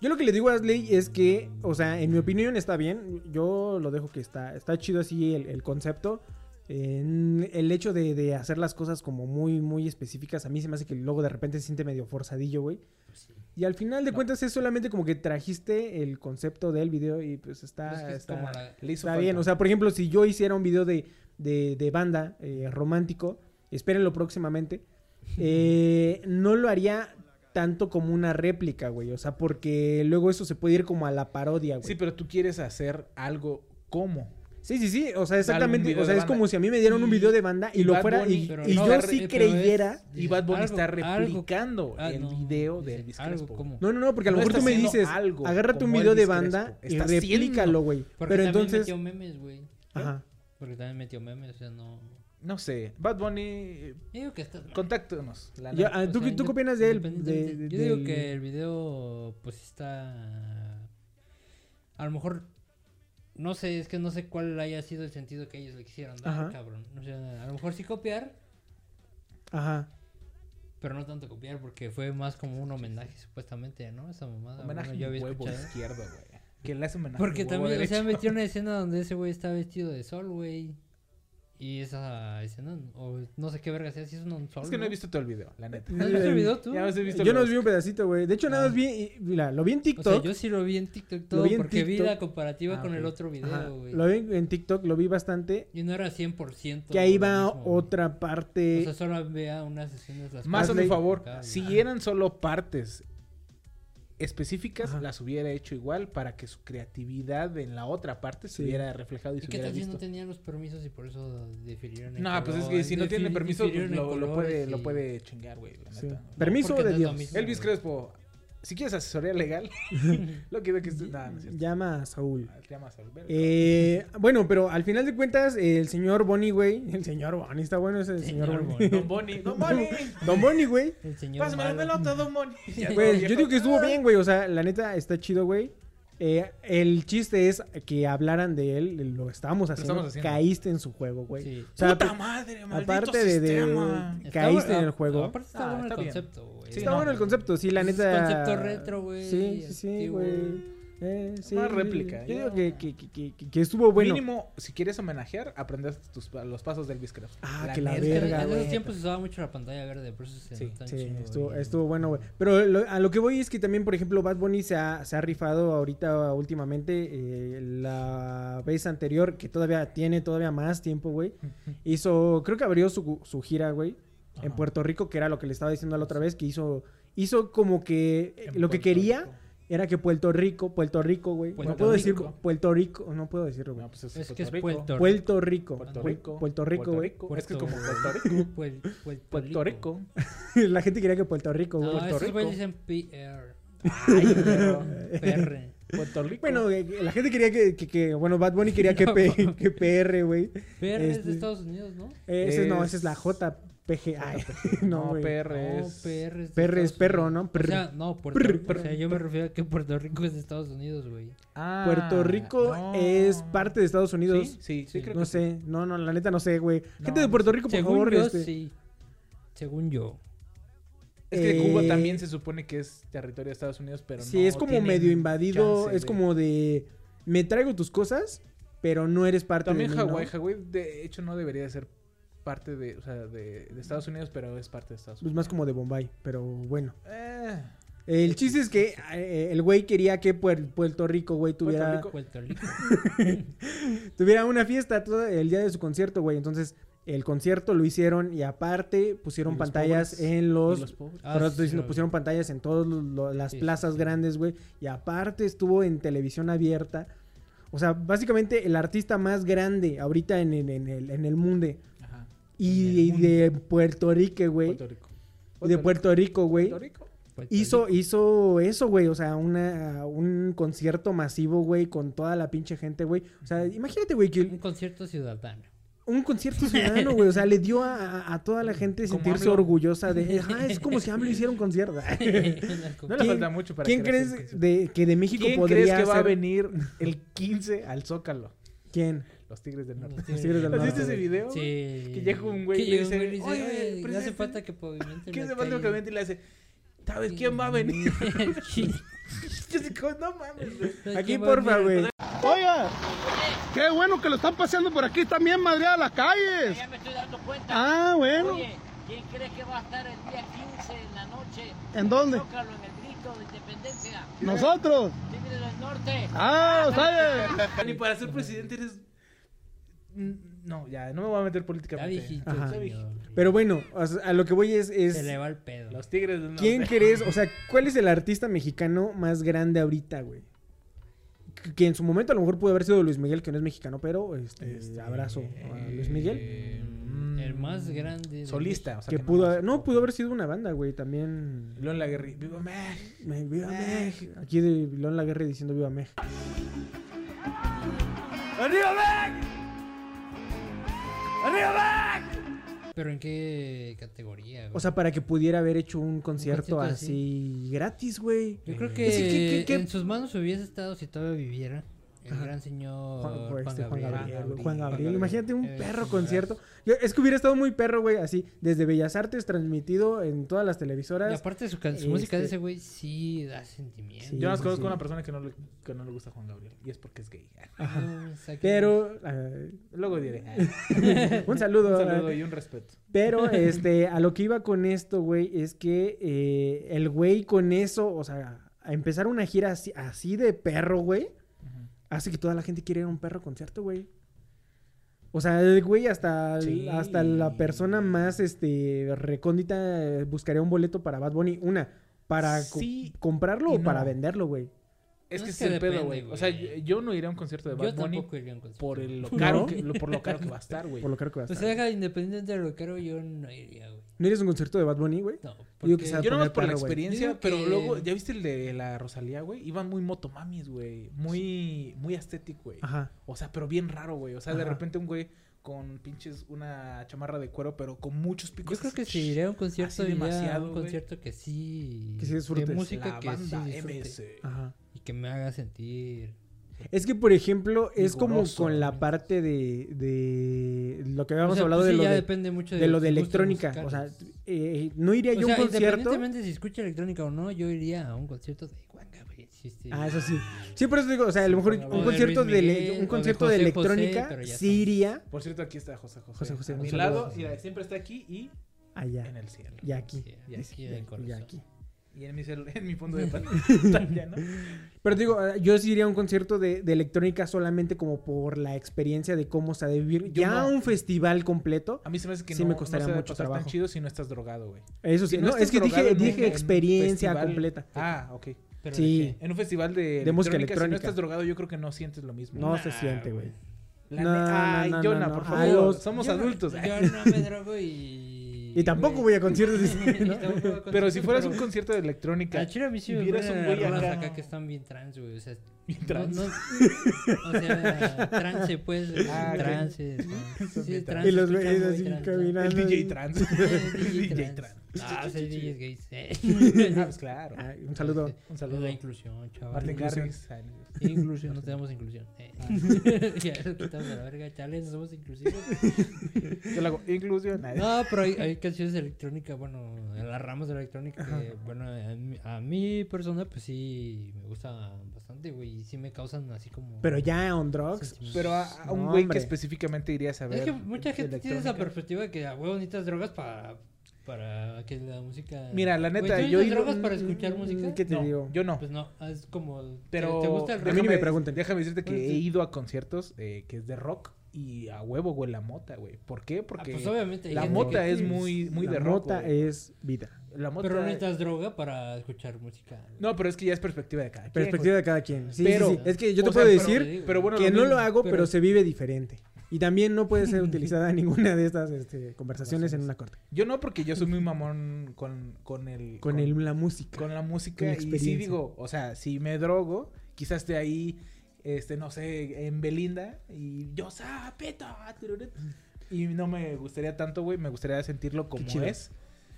Speaker 2: Yo lo que le digo a Asley es que, o sea, en mi opinión está bien. Yo lo dejo que está, está chido así el, el concepto. En el hecho de, de hacer las cosas como muy, muy específicas, a mí se me hace que luego de repente se siente medio forzadillo, güey. Y al final de
Speaker 3: No.
Speaker 2: cuentas es solamente como que trajiste el concepto del video y pues está,
Speaker 4: Pero es que
Speaker 2: está,
Speaker 4: como la-
Speaker 3: Le hizo
Speaker 2: está
Speaker 3: falta.
Speaker 2: bien. O sea, por ejemplo, si yo hiciera un video de, de, de banda eh, romántico, espérenlo próximamente, eh, no lo haría tanto como una réplica, güey. O sea, porque luego eso se puede ir como a la parodia, güey.
Speaker 3: Sí, pero tú quieres hacer algo como.
Speaker 2: Sí, sí, sí. O sea, exactamente. O sea, es como si a mí me dieran un video de banda y,
Speaker 3: y
Speaker 2: lo
Speaker 3: Bad
Speaker 2: fuera.
Speaker 3: Bunny,
Speaker 2: y
Speaker 4: pero
Speaker 2: y
Speaker 4: no,
Speaker 2: yo sí
Speaker 4: es-
Speaker 2: creyera.
Speaker 3: Y Bad Bunny
Speaker 4: Algo-
Speaker 3: está replicando
Speaker 4: ah,
Speaker 3: el
Speaker 4: no,
Speaker 3: video de Elvis
Speaker 4: algo
Speaker 3: Crespo.
Speaker 4: como-
Speaker 2: No, no, no, porque a lo
Speaker 3: No
Speaker 2: mejor tú me dices,
Speaker 3: algo
Speaker 2: agárrate un video de banda
Speaker 3: Crespo.
Speaker 2: y
Speaker 3: Está
Speaker 2: replícalo, güey.
Speaker 4: Porque
Speaker 2: Pero
Speaker 4: también
Speaker 2: entonces.
Speaker 4: metió memes, güey.
Speaker 2: Ajá.
Speaker 4: Porque también metió memes, o sea, no...
Speaker 3: No sé, Bad Bunny,
Speaker 4: Yo digo que estás mal.
Speaker 3: contáctanos. la neta.
Speaker 2: ah,
Speaker 4: O
Speaker 2: ¿tú,
Speaker 4: sea,
Speaker 2: qué- ¿Tú qué opinas de él? De-
Speaker 4: independientemente-
Speaker 2: de-
Speaker 4: Yo digo
Speaker 2: del-
Speaker 4: que el video, pues está. A lo mejor. No sé, es que no sé cuál haya sido el sentido que ellos le quisieron dar,
Speaker 2: Ajá.
Speaker 4: cabrón. O sea, a lo mejor sí copiar,
Speaker 2: Ajá.
Speaker 4: pero no tanto copiar, porque fue más como un homenaje, supuestamente, ¿no? Esa mamada.
Speaker 3: Homenaje
Speaker 4: bueno, yo había
Speaker 3: huevo
Speaker 4: escuchado.
Speaker 3: izquierdo, güey. Que le hace homenaje
Speaker 4: Porque
Speaker 3: huevo
Speaker 4: también, o sea,
Speaker 3: derecho.
Speaker 4: metió una escena donde ese güey está vestido de sol, güey. Y esa escena, o no sé qué verga sea, si es un.
Speaker 3: Es que no he visto todo el video, la neta.
Speaker 4: ¿Has visto el video tú?
Speaker 3: Ya he visto
Speaker 2: Yo
Speaker 3: los-
Speaker 2: no vi un pedacito, güey. De hecho, nada
Speaker 4: Ah.
Speaker 2: más vi. y- Mira, lo vi en
Speaker 4: O
Speaker 2: TikTok.
Speaker 4: sea, yo sí lo vi en TikTok todo,
Speaker 2: vi en
Speaker 4: porque vi
Speaker 2: TikTok.
Speaker 4: la comparativa
Speaker 3: Ah,
Speaker 4: con el otro video, güey.
Speaker 2: Lo vi en TikTok, lo vi bastante.
Speaker 4: Y no era 100%.
Speaker 2: Que ahí va otra parte.
Speaker 4: O sea, solo vea unas escenas. Las
Speaker 3: Más a mi favor, si eran solo partes específicas,
Speaker 2: Ajá.
Speaker 3: las hubiera hecho igual para que su creatividad en la otra parte se hubiera reflejado y
Speaker 4: ¿Y
Speaker 3: se
Speaker 4: qué
Speaker 3: hubiera
Speaker 4: tal si
Speaker 3: visto.
Speaker 4: no tenían los permisos y por eso difirieron en
Speaker 3: No, pues es que si no tiene permiso, pues lo, lo puede, lo puede chingar, güey,
Speaker 2: Sí. Permiso de
Speaker 4: no
Speaker 2: Dios.
Speaker 4: mismo,
Speaker 3: Elvis. Crespo, si quieres asesoría legal, lo quiero que estés... Nah, no es cierto.
Speaker 2: Llama a Saúl.
Speaker 3: Ah, te llamas Albert.
Speaker 2: Eh, bueno, pero al final de cuentas, el señor Bonnie, güey. El señor Bonnie, está bueno ese señor,
Speaker 4: Señor
Speaker 2: Bonnie.
Speaker 3: Don Bonnie, Don Bonnie.
Speaker 2: Don Bonnie, güey.
Speaker 4: El señor
Speaker 3: Pásame la pelota, Don Bonnie.
Speaker 2: Yo digo que estuvo bien, güey. O sea, la neta está chido, güey. Eh, el chiste es que hablaran de él, lo estábamos haciendo,
Speaker 3: estamos haciendo.
Speaker 2: caíste en su juego, güey.
Speaker 4: Sí.
Speaker 2: O sea,
Speaker 3: Puta madre, maldito
Speaker 2: aparte de, de-.
Speaker 4: Está
Speaker 2: caíste
Speaker 4: bueno-
Speaker 2: en el juego.
Speaker 4: Aparte está
Speaker 3: Ah,
Speaker 4: bueno
Speaker 3: está
Speaker 4: el concepto, güey.
Speaker 3: Sí,
Speaker 2: Está
Speaker 3: no,
Speaker 2: bueno el concepto, sí, la
Speaker 4: Es
Speaker 2: neta.
Speaker 4: concepto retro, güey,
Speaker 2: Sí, sí, sí, güey. Eh, sí,
Speaker 3: Más réplica,
Speaker 2: Yo digo que, que, que, que- que estuvo bueno.
Speaker 3: Mínimo, si quieres homenajear, aprendes tus, los pasos de Elvis.
Speaker 2: Ah, que la verga,
Speaker 4: en esos tiempos se usaba mucho la pantalla verde, por eso se
Speaker 3: Sí,
Speaker 2: Sí, estuvo, estuvo bueno, güey. Pero lo- a lo que voy es que también, por ejemplo, Bad Bunny se ha, se ha rifado ahorita últimamente. eh, la vez anterior, que todavía tiene todavía más tiempo, güey. Hizo, creo que abrió su, su gira, güey. En. Puerto Rico, que era lo que le estaba diciendo la otra vez, que hizo, hizo como que eh, lo que quería
Speaker 3: Rico.
Speaker 2: Era que Puerto Rico, Puerto Rico, güey. No puedo decir. Puerto Rico, no puedo decirlo, güey.
Speaker 3: No, pues es,
Speaker 4: Es que es
Speaker 3: Puerto Rico.
Speaker 4: Puerto
Speaker 2: Rico.
Speaker 3: Puerto
Speaker 2: Pu-
Speaker 3: Rico.
Speaker 2: Puerto Rico, güey.
Speaker 3: Es que es como
Speaker 4: Puerto-
Speaker 3: Puerto Rico. Puerto Rico.
Speaker 2: la gente quería que Puerto Rico, güey.
Speaker 4: No,
Speaker 3: Puerto
Speaker 4: esos güeyes
Speaker 3: Rico.
Speaker 4: dicen PR.
Speaker 3: Ay, perro.
Speaker 4: PR.
Speaker 3: Puerto Rico.
Speaker 2: Bueno, eh, la gente quería que, que, que- bueno, Bad Bunny quería que,
Speaker 4: No,
Speaker 2: P- que PR, güey.
Speaker 4: PR es
Speaker 2: Este-
Speaker 4: de Estados Unidos, ¿no?
Speaker 2: Ese no,
Speaker 3: Es-
Speaker 2: esa es la JPG. Ay,
Speaker 3: no,
Speaker 2: no.
Speaker 3: PR
Speaker 4: No,
Speaker 3: es...
Speaker 4: PR es
Speaker 2: PR es perro. ¿no?
Speaker 4: O sea, no, Puerto
Speaker 2: Prr.
Speaker 4: Rico. O sea, yo me refiero a que Puerto Rico es de Estados Unidos, güey.
Speaker 3: Ah,
Speaker 2: Puerto Rico
Speaker 3: no.
Speaker 2: es parte de Estados Unidos.
Speaker 3: Sí, sí, sí, creo
Speaker 2: no
Speaker 3: que
Speaker 2: sé, no, no, la neta no sé, güey. Gente
Speaker 3: No,
Speaker 2: de Puerto Rico, por
Speaker 4: Según
Speaker 2: favor,
Speaker 4: yo,
Speaker 2: este,
Speaker 4: sí. Según yo.
Speaker 3: Es que Cuba
Speaker 2: Eh,
Speaker 3: también se supone que es territorio de Estados Unidos, pero
Speaker 2: sí,
Speaker 3: no
Speaker 2: es como medio invadido,
Speaker 3: chance
Speaker 2: es
Speaker 3: de-
Speaker 2: como de me traigo tus cosas, pero no eres parte
Speaker 3: También
Speaker 2: de ¿no?
Speaker 3: Hawái, Hawái de hecho no debería de ser parte de, o sea, de, de Estados Unidos, pero es parte de Estados
Speaker 2: Pues
Speaker 3: Unidos.
Speaker 2: más como de Bombay, pero bueno.
Speaker 3: Eh,
Speaker 2: El chiste es que eh, el güey quería que Puer- Puerto Rico, güey, tuviera,
Speaker 3: Rico.
Speaker 4: Puerto Rico.
Speaker 2: tuviera una fiesta todo el día de su concierto, güey. Entonces, el concierto lo hicieron y aparte pusieron
Speaker 3: Y los
Speaker 2: pantallas
Speaker 3: pobres.
Speaker 2: en
Speaker 3: y
Speaker 2: los...
Speaker 4: Ah, sí,
Speaker 2: diciendo,
Speaker 4: lo
Speaker 2: pusieron pantallas en todas las
Speaker 4: Sí, sí,
Speaker 2: plazas
Speaker 4: sí.
Speaker 2: grandes, güey. Y aparte estuvo en televisión abierta. O sea, básicamente el artista más grande ahorita en, en- en el, en el mundo. Y, de Puerto Rico, güey.
Speaker 3: Puerto Rico.
Speaker 2: Y de Puerto Rico, güey.
Speaker 3: Puerto Rico.
Speaker 4: Puerto
Speaker 2: Hizo,
Speaker 4: Rico.
Speaker 2: hizo eso, güey. O sea, una, un concierto masivo, güey, con toda la pinche gente, güey. O sea, imagínate, güey,
Speaker 4: Un
Speaker 2: que
Speaker 4: concierto ciudadano.
Speaker 2: un concierto ciudadano, güey. O sea, le dio a, toda la gente sentirse orgullosa de. Ajá, es como si AMLO hiciera un concierto.
Speaker 3: No le
Speaker 2: ¿Quién-
Speaker 3: falta mucho para
Speaker 2: ¿Quién
Speaker 3: que
Speaker 2: crees de, que de México
Speaker 3: ¿Quién
Speaker 2: podría
Speaker 3: crees que va a venir el 15 al Zócalo?
Speaker 2: ¿Quién?
Speaker 3: Los Tigres del Norte.
Speaker 4: Los
Speaker 2: Tigres del
Speaker 3: ¿Has
Speaker 2: Norte,
Speaker 3: visto ese video?
Speaker 4: Sí.
Speaker 3: Que llega un güey y le dice, "Oye,
Speaker 4: "Oye, le hace falta que pavimente
Speaker 3: ¿Quién
Speaker 4: la
Speaker 3: se falta
Speaker 4: calle".
Speaker 3: que y le hace? ¿Sabes quién va a venir?
Speaker 4: Sí.
Speaker 3: Yo como, no mames, güey.
Speaker 4: ¿Sabes
Speaker 2: Aquí, porfa, güey.
Speaker 6: Oiga, qué bueno que lo están paseando por aquí también madreadas las calles.
Speaker 7: Ya me estoy dando cuenta.
Speaker 6: Ah, bueno.
Speaker 7: Oye, ¿quién cree que va a estar el día 15 en la noche?
Speaker 6: ¿En dónde?
Speaker 7: Zócalo, en el grito de independencia.
Speaker 6: Nosotros.
Speaker 7: Tigres del Norte.
Speaker 6: Ah, ¿sabes?
Speaker 3: Ni para ser presidente eres... No, ya, no me voy a meter
Speaker 4: Ya
Speaker 3: políticamente.
Speaker 2: Ajá.
Speaker 4: señor.
Speaker 2: Pero bueno, a lo que voy es. es
Speaker 4: Se le va el pedo.
Speaker 3: Los Tigres del Norte.
Speaker 2: ¿Quién crees? O sea, ¿cuál es el artista mexicano más grande ahorita, güey? Que- Que en su momento a lo mejor pudo haber sido Luis Miguel, que no es mexicano, pero este,
Speaker 3: Este,
Speaker 2: abrazo a Luis Miguel.
Speaker 3: eh,
Speaker 4: El
Speaker 3: mm,
Speaker 4: más grande. de
Speaker 3: Solista, o sea,
Speaker 2: Que
Speaker 3: que
Speaker 2: pudo
Speaker 3: más-
Speaker 2: haber, no, pudo haber sido una banda, güey, también.
Speaker 3: León Laguerri. ¡Viva México!
Speaker 2: Me- Viva México. Aquí de León Laguerre diciendo Viva México.
Speaker 3: ¡Arriba México!
Speaker 4: Pero en qué categoría, güey?
Speaker 2: O sea, para que pudiera haber hecho un concierto,
Speaker 4: concierto
Speaker 2: así. gratis, güey.
Speaker 4: Yo creo
Speaker 2: Es
Speaker 4: que,
Speaker 2: que, ¿qué- qué-
Speaker 4: en sus manos hubiese estado si todavía viviera el
Speaker 2: Ajá.
Speaker 4: gran señor
Speaker 2: Juan,
Speaker 4: Juan,
Speaker 2: este, Juan
Speaker 4: Gabriel.
Speaker 2: Gabriel, güey,
Speaker 3: Juan
Speaker 2: Juan Gabriel.
Speaker 3: Gabriel.
Speaker 2: Imagínate un
Speaker 4: Eh,
Speaker 2: perro concierto. Yo- es que hubiera estado muy perro, güey, así, desde Bellas Artes, transmitido en todas las
Speaker 4: Y
Speaker 2: televisoras.
Speaker 4: aparte de su, su música de
Speaker 2: Este-
Speaker 4: ese güey sí da sentimiento.
Speaker 2: Sí,
Speaker 3: Yo
Speaker 2: sí,
Speaker 3: conozco
Speaker 2: sí.
Speaker 3: una persona que no, le, que no le gusta Juan Gabriel. Y es porque es gay.
Speaker 2: Ajá.
Speaker 4: Que-
Speaker 2: Pero, eh,
Speaker 3: Luego diré.
Speaker 2: un saludo.
Speaker 3: Un saludo
Speaker 2: eh,
Speaker 3: y un respeto.
Speaker 2: Pero, este, a lo que iba con esto, güey, es que eh, el güey con eso, o sea, a empezar una gira así, así de perro, güey, hace que toda la gente quiera ir a un perro concierto, güey. O sea, el güey hasta,
Speaker 3: Sí.
Speaker 2: hasta la persona más este recóndita eh, buscaría un boleto para Bad Bunny. Una, para co- comprarlo o para venderlo, güey.
Speaker 3: Es
Speaker 4: No,
Speaker 3: que
Speaker 4: es que
Speaker 3: el pedo, güey. O sea, yo, yo no iré a un concierto de
Speaker 4: Yo
Speaker 3: Bad Bunny
Speaker 4: tampoco iría a un concierto.
Speaker 3: por el, lo
Speaker 2: ¿No?
Speaker 3: caro que, lo- por lo caro que va a estar, güey.
Speaker 2: Por lo caro que va a
Speaker 4: O
Speaker 2: estar.
Speaker 4: sea, independiente de lo caro, yo no iría, güey.
Speaker 2: ¿No eres un concierto de Bad Bunny, güey?
Speaker 4: No,
Speaker 2: Digo que
Speaker 4: porque
Speaker 3: Yo nomás
Speaker 2: poner
Speaker 3: por la experiencia, pero luego, ¿ya viste el de la Rosalía, güey? Iban muy motomamis, güey. Muy, muy estético, güey.
Speaker 2: Ajá.
Speaker 3: O sea, pero bien raro, güey. O sea, de repente un güey con pinches una chamarra de cuero, pero con muchos picos.
Speaker 4: yo creo que si iré a un concierto, iría a
Speaker 3: demasiado,
Speaker 4: un concierto que sí...
Speaker 2: Que sí disfrutes.
Speaker 4: De música
Speaker 3: La
Speaker 4: que
Speaker 3: banda
Speaker 4: sí disfrute.
Speaker 3: MS.
Speaker 2: Ajá.
Speaker 4: Que me haga sentir...
Speaker 2: Es que, por ejemplo, es como con la parte de, de lo que habíamos
Speaker 4: O sea,
Speaker 2: hablado
Speaker 4: pues
Speaker 2: de lo
Speaker 4: ya
Speaker 2: de,
Speaker 4: depende mucho
Speaker 2: de lo de electrónica. O sea, eh, no iría yo
Speaker 4: O
Speaker 2: a un concierto.
Speaker 4: independientemente si escucha electrónica o no, yo iría a un concierto de Juan Gabriel.
Speaker 2: Ah, eso sí. Sí, por eso digo, o sea, a lo mejor un concierto
Speaker 4: de Miguel,
Speaker 2: un concierto de,
Speaker 4: José José,
Speaker 2: electrónica
Speaker 4: ya
Speaker 2: sí iría
Speaker 3: Por cierto, aquí está José José.
Speaker 2: José José,
Speaker 3: A mi
Speaker 2: saludo.
Speaker 3: lado, mira, siempre está aquí y
Speaker 2: allá.
Speaker 3: en el cielo.
Speaker 2: Y aquí.
Speaker 4: Sí,
Speaker 3: Y
Speaker 4: aquí.
Speaker 2: Y
Speaker 3: en mi, cel- en mi fondo de pantalla, ¿no?
Speaker 2: Pero digo, eh, yo sí iría a un concierto de, de electrónica solamente como por la experiencia de cómo se ha de vivir.
Speaker 3: Yo
Speaker 2: ya
Speaker 3: no.
Speaker 2: un festival completo.
Speaker 3: A mí se me hace que
Speaker 2: Sí
Speaker 3: no,
Speaker 2: me costaría
Speaker 3: no se debe
Speaker 2: mucho
Speaker 3: pasar tan
Speaker 2: trabajo.
Speaker 3: chido si no estás drogado, güey.
Speaker 2: Eso sí.
Speaker 3: Si
Speaker 2: No, es que dije, dije
Speaker 3: un
Speaker 2: experiencia
Speaker 3: festival-
Speaker 2: completa.
Speaker 3: Ah, ok.
Speaker 4: ¿Pero
Speaker 2: Sí.
Speaker 3: En un festival de,
Speaker 2: De música
Speaker 3: Si no
Speaker 2: electrónica.
Speaker 3: estás drogado, yo creo que no sientes lo mismo.
Speaker 2: No
Speaker 4: Nah,
Speaker 2: se siente, güey.
Speaker 3: La
Speaker 2: No,
Speaker 3: Ay, Jonah,
Speaker 2: no,
Speaker 3: por favor.
Speaker 2: Los-
Speaker 3: Somos
Speaker 4: Yo no-
Speaker 3: adultos.
Speaker 4: Yo no me drogo y...
Speaker 2: Y tampoco voy a conciertos. ¿no?
Speaker 3: Pero si fueras
Speaker 4: pero-
Speaker 3: un concierto de electrónica,
Speaker 4: Al chile a mí sí me
Speaker 3: vieras
Speaker 4: ponen
Speaker 3: un güey acá-
Speaker 4: acá que están bien trans, güey. O sea,
Speaker 3: Bien
Speaker 4: no-
Speaker 3: trans.
Speaker 4: no- o sea, trance, pues.
Speaker 3: Ah,
Speaker 4: trance.
Speaker 3: Son
Speaker 4: Sí, trans.
Speaker 2: Y los güeyes así
Speaker 4: trans,
Speaker 2: caminando.
Speaker 3: el DJ trans.
Speaker 4: El
Speaker 3: DJ
Speaker 4: DJ
Speaker 3: trans.
Speaker 4: Ah, sí, DJs gays. eh.
Speaker 3: Ah, pues claro.
Speaker 2: Ay, un saludo.
Speaker 3: Un saludo.
Speaker 4: la inclusión, chaval.
Speaker 3: Martin
Speaker 2: inclusión.
Speaker 3: Garrix. Ay,
Speaker 4: Inclusión, no tenemos inclusión. Eh. ya lo quitamos a la verga, chale, no somos inclusivos.
Speaker 3: Yo le hago inclusión.
Speaker 4: No, pero hay, hay canciones de electrónica, bueno, en las ramas de electrónica que, bueno, a mi, a mi persona, pues sí, me gusta bastante, güey, y sí me causan así como...
Speaker 2: Pero ya on drugs.
Speaker 3: Pero a, a un
Speaker 2: No,
Speaker 3: güey
Speaker 2: hombre.
Speaker 3: que específicamente irías a ver.
Speaker 4: Es que mucha gente tiene esa perspectiva de que a huevo necesitas drogas para, para que la música...
Speaker 3: Mira, la
Speaker 4: Güey,
Speaker 3: neta,
Speaker 4: ¿tú
Speaker 3: yo ido-
Speaker 4: drogas para escuchar música?
Speaker 2: ¿Qué te
Speaker 3: No,
Speaker 2: digo?
Speaker 3: yo no.
Speaker 4: Pues no, es como... ¿te-
Speaker 3: Pero
Speaker 4: ¿Te, gusta el
Speaker 2: a
Speaker 4: rock?
Speaker 2: mí ni me
Speaker 3: déjame-
Speaker 2: pregunten.
Speaker 3: Déjame decirte que he ido a conciertos eh, que es de rock y a huevo huele la mota, güey. ¿Por qué?
Speaker 4: Ah,
Speaker 3: Porque
Speaker 4: pues obviamente
Speaker 3: la mota
Speaker 4: que-
Speaker 3: es muy, muy
Speaker 2: la
Speaker 3: de rock.
Speaker 2: mota
Speaker 3: güey.
Speaker 2: es vida.
Speaker 3: La mota.
Speaker 4: Pero no necesitas droga para escuchar música.
Speaker 3: No, pero es que ya es perspectiva de cada quien.
Speaker 2: Perspectiva de cada quien. Sí,
Speaker 3: Pero-
Speaker 2: sí, sí. Es que yo te
Speaker 3: sea,
Speaker 2: puedo
Speaker 3: pero-
Speaker 2: decir
Speaker 3: güey. Pero bueno,
Speaker 2: que no
Speaker 3: mismo.
Speaker 2: lo hago, pero,
Speaker 4: pero-
Speaker 2: se vive diferente. Y también no puede ser utilizada ninguna de estas este, conversaciones en una corte.
Speaker 3: Yo no, porque yo soy muy mamón con, con el.
Speaker 2: Con el, la música.
Speaker 3: con la
Speaker 2: con
Speaker 3: música.
Speaker 2: la
Speaker 3: y sí digo, o sea, si me drogo, quizás esté ahí, este, no sé, en Belinda y yo sapito. y no me gustaría tanto, güey. Me gustaría sentirlo como es.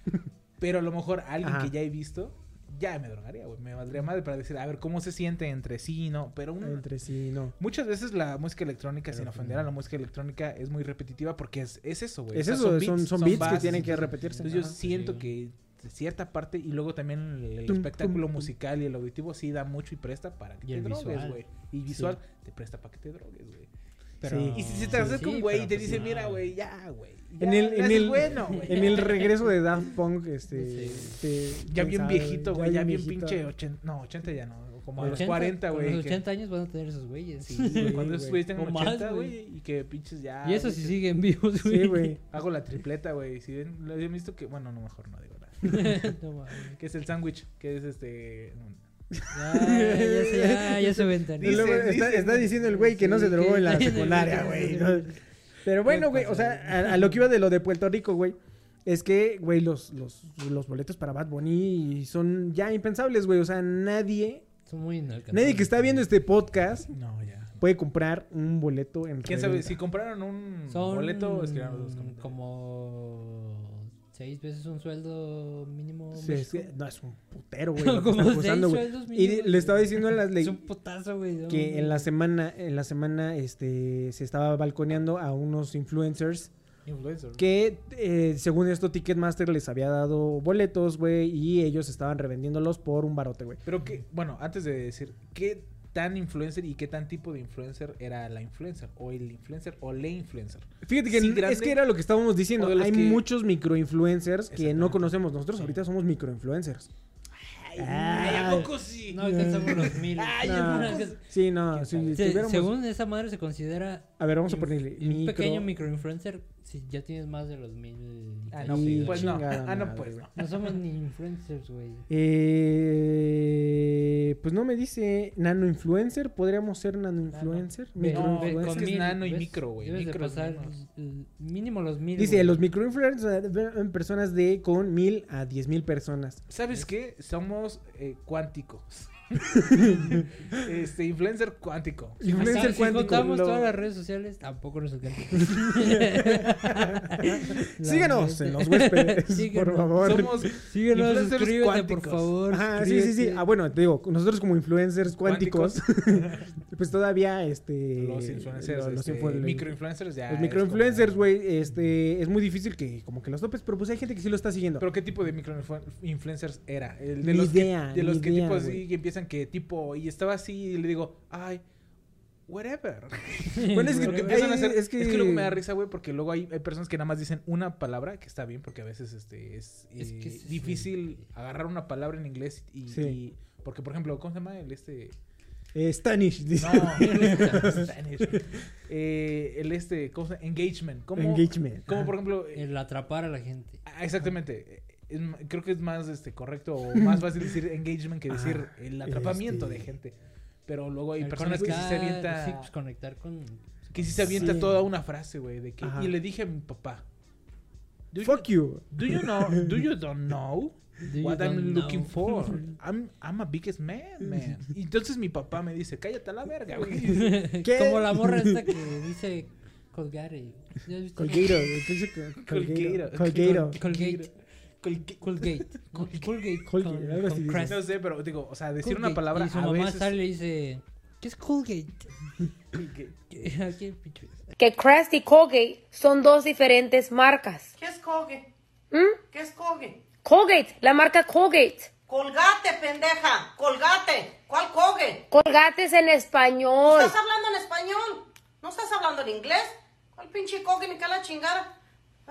Speaker 3: Pero a lo mejor alguien
Speaker 2: Ajá.
Speaker 3: que ya he visto, ya me drogaría, güey. Me valdría madre para decir, a ver, ¿cómo se siente entre sí y no? Pero un-
Speaker 2: Entre sí, no.
Speaker 3: muchas veces la música electrónica, sin ofender a la música electrónica, es muy repetitiva porque es, es eso, güey.
Speaker 2: Es
Speaker 3: O sea,
Speaker 2: eso, son, son beats que
Speaker 3: bases,
Speaker 2: tienen que repetirse.
Speaker 3: Entonces yo siento
Speaker 4: Sí.
Speaker 3: que de cierta parte y luego también el, el
Speaker 2: Tum,
Speaker 3: espectáculo
Speaker 2: tum, tum.
Speaker 3: musical y el auditivo sí da mucho y presta para que
Speaker 4: Y
Speaker 3: te drogues,
Speaker 4: visual.
Speaker 3: güey. Y visual te presta para que te drogues, güey.
Speaker 4: Pero,
Speaker 2: Sí.
Speaker 3: Y si se te acerca
Speaker 4: sí,
Speaker 3: un güey y te
Speaker 4: pues
Speaker 3: dice,
Speaker 4: no.
Speaker 3: mira, güey, ya, güey.
Speaker 2: En el, en el,
Speaker 3: bueno,
Speaker 2: en el regreso de Daft Punk, este,
Speaker 4: Sí.
Speaker 2: este,
Speaker 3: Ya bien viejito, güey, ya bien pinche 80, no, 80 ya no, como a los
Speaker 4: 80,
Speaker 3: 40,
Speaker 4: con
Speaker 3: güey.
Speaker 4: los
Speaker 3: que-
Speaker 4: 80 años van a tener esos güeyes.
Speaker 3: Sí, cuando esos güeyes tengan
Speaker 4: O más,
Speaker 3: 80,
Speaker 4: güey.
Speaker 3: y que pinches ya.
Speaker 4: Y eso sí siguen vivos, güey.
Speaker 2: Sí, güey.
Speaker 3: Hago la tripleta, güey. Si ven, lo he visto que, bueno, no, mejor no digo nada.
Speaker 4: no mames.
Speaker 3: que es el sándwich, que es este...
Speaker 4: Ya, ya, se, ya, ya se
Speaker 2: está, diciendo el güey que no se drogó en la secundaria, güey. ¿no? Pero bueno, güey, o sea, a, a lo que iba de lo de Puerto Rico, güey, es que, güey, los, los, los boletos para Bad Bunny son ya impensables, güey. O sea, nadie,
Speaker 4: Son muy inalcanzables.
Speaker 2: nadie que está viendo este podcast
Speaker 3: No, ya.
Speaker 2: puede comprar un boleto en
Speaker 3: ¿Quién sabe? Si compraron un
Speaker 4: Son
Speaker 3: boleto, escriban los dos comentarios.
Speaker 4: como seis veces un sueldo mínimo.
Speaker 2: Sí, es
Speaker 4: México.
Speaker 2: que- no, es un putero, güey.
Speaker 4: Como seis
Speaker 2: güey.
Speaker 4: sueldos
Speaker 2: Y
Speaker 4: mínimos,
Speaker 2: le estaba diciendo a las
Speaker 4: Es
Speaker 2: leyes
Speaker 4: un putazo, güey. no
Speaker 2: que en la semana, en la semana, este, se estaba balconeando a unos influencers
Speaker 3: Influencer.
Speaker 2: que, eh, según esto, Ticketmaster les había dado boletos, güey, y ellos estaban revendiéndolos por un barote, güey.
Speaker 3: Pero que, bueno, antes de decir, ¿qué tan influencer y qué tan tipo de influencer era la influencer? O el influencer o la influencer.
Speaker 2: Fíjate que
Speaker 3: Sí,
Speaker 2: n-
Speaker 3: grande,
Speaker 2: es que era lo que estábamos diciendo. Hay
Speaker 3: que-
Speaker 2: muchos microinfluencers que no conocemos. Nosotros
Speaker 3: Sí.
Speaker 2: ahorita somos microinfluencers.
Speaker 3: Ay,
Speaker 2: Ay.
Speaker 3: ¿a poco sí?
Speaker 4: No alcanzamos los mil.
Speaker 3: Ay,
Speaker 2: No.
Speaker 3: ¿a
Speaker 4: No,
Speaker 3: poco
Speaker 4: que-
Speaker 2: Sí, no,
Speaker 3: ¿Quién
Speaker 2: si
Speaker 4: se-
Speaker 2: tuviéramos-
Speaker 4: según esa madre se considera
Speaker 2: A ver, vamos a ponerle
Speaker 4: un
Speaker 2: micro...
Speaker 4: pequeño microinfluencer si ya tienes más de los mil.
Speaker 3: Ah,
Speaker 4: y
Speaker 3: no,
Speaker 2: Y
Speaker 4: seguidores.
Speaker 3: pues no. Ah, no, pues no.
Speaker 4: No somos ni influencers, güey.
Speaker 2: Eh, pues no me dice nano influencer. ¿Podríamos ser nano influencer?
Speaker 4: Ve-
Speaker 3: No, es
Speaker 4: mil,
Speaker 3: nano y
Speaker 4: ¿ves?
Speaker 3: micro, güey.
Speaker 4: Debes
Speaker 3: Micro
Speaker 4: pasar mínimo los mil.
Speaker 2: Dice, los microinfluencers son personas de con mil a diez mil personas.
Speaker 3: ¿Sabes qué? Somos eh, cuánticos. este, influencer cuántico.
Speaker 4: Si
Speaker 2: Influencer
Speaker 4: si
Speaker 2: cuántico.
Speaker 4: juntamos
Speaker 3: Lo-
Speaker 4: todas las redes sociales, tampoco nos alcanza.
Speaker 2: Síguenos en los huéspedes, por favor.
Speaker 3: Somos
Speaker 4: Síguenos,
Speaker 3: influencers
Speaker 4: suscríbete, por
Speaker 3: cuánticos.
Speaker 4: favor.
Speaker 2: Ajá, sí, sí, sí. Ah, bueno, te digo, nosotros como influencers cuánticos, pues todavía, este...
Speaker 3: los influencers,
Speaker 2: lo- los
Speaker 3: este,
Speaker 2: influ-
Speaker 3: microinfluencers ya.
Speaker 2: Los microinfluencers,
Speaker 3: como-
Speaker 2: güey, este, es muy difícil que como que los topes, pero pues hay gente que sí lo está siguiendo.
Speaker 3: ¿Pero qué tipo de microinfluencers era? El de
Speaker 2: Ni
Speaker 3: los
Speaker 2: idea,
Speaker 3: que, de los que
Speaker 2: idea,
Speaker 3: tipo así que empiezan que tipo y estaba así y le digo, "Ay, whatever."
Speaker 2: Bueno, es que,
Speaker 3: Porque empiezan a hacer-
Speaker 2: es que...
Speaker 3: es que luego me da risa, güey, porque luego hay, hay personas que nada más dicen una palabra, que está bien, porque a veces este es,
Speaker 4: Es
Speaker 3: eh,
Speaker 4: que es-
Speaker 3: difícil agarrar una palabra en inglés y,
Speaker 2: Sí.
Speaker 3: y- porque por ejemplo, ¿cómo se llama el este?
Speaker 2: Eh, Stanish, dice.
Speaker 3: No, Spanish. Eh, el este, ¿cómo se llama? Engagement. ¿Cómo,
Speaker 2: Engagement.
Speaker 3: Como por ejemplo,
Speaker 4: El atrapar a la gente.
Speaker 3: ah, exactamente. Es creo que es más este correcto o más fácil decir engagement que decir
Speaker 2: Ah,
Speaker 3: el atrapamiento
Speaker 2: este-
Speaker 3: de gente. Pero luego hay
Speaker 4: El
Speaker 3: personas que sí se
Speaker 4: conectar,
Speaker 3: avienta
Speaker 4: Sí, pues conectar con.
Speaker 3: que sí se avienta
Speaker 2: Sí.
Speaker 3: toda una frase, güey, de que
Speaker 2: Ajá.
Speaker 3: y le dije a mi papá, "Do
Speaker 2: Fuck you.
Speaker 3: Do you know? Do you don't know
Speaker 4: Do you
Speaker 3: what I'm looking
Speaker 4: know?
Speaker 3: for? I'm I'm a biggest man, man. Y entonces mi papá me dice, "Cállate a la verga, güey."
Speaker 2: ¿Qué?
Speaker 4: Como la morra esta que dice Colgate. ¿Ya has visto?
Speaker 2: Colgato. entonces, Col-
Speaker 3: Colgato.
Speaker 2: Colgato.
Speaker 4: Colgate.
Speaker 3: Colgate.
Speaker 4: Colgate. Colgate.
Speaker 2: Algo así.
Speaker 3: No sé, pero digo, o sea, decir una palabra
Speaker 4: Y su
Speaker 3: a
Speaker 4: mamá
Speaker 3: veces
Speaker 4: sale y le dice: ¿Qué es Colgate?
Speaker 8: Que Crest y Colgate son dos diferentes marcas.
Speaker 9: ¿Qué es Colgate?
Speaker 8: ¿Mm?
Speaker 9: ¿Qué es Colgate?
Speaker 8: Colgate, la marca Colgate.
Speaker 9: Colgate, pendeja. Colgate. ¿Cuál Colgate?
Speaker 8: Colgate es en español.
Speaker 9: ¿Estás hablando en español? ¿No estás hablando en inglés? ¿Cuál pinche Colgate ni qué la chingada?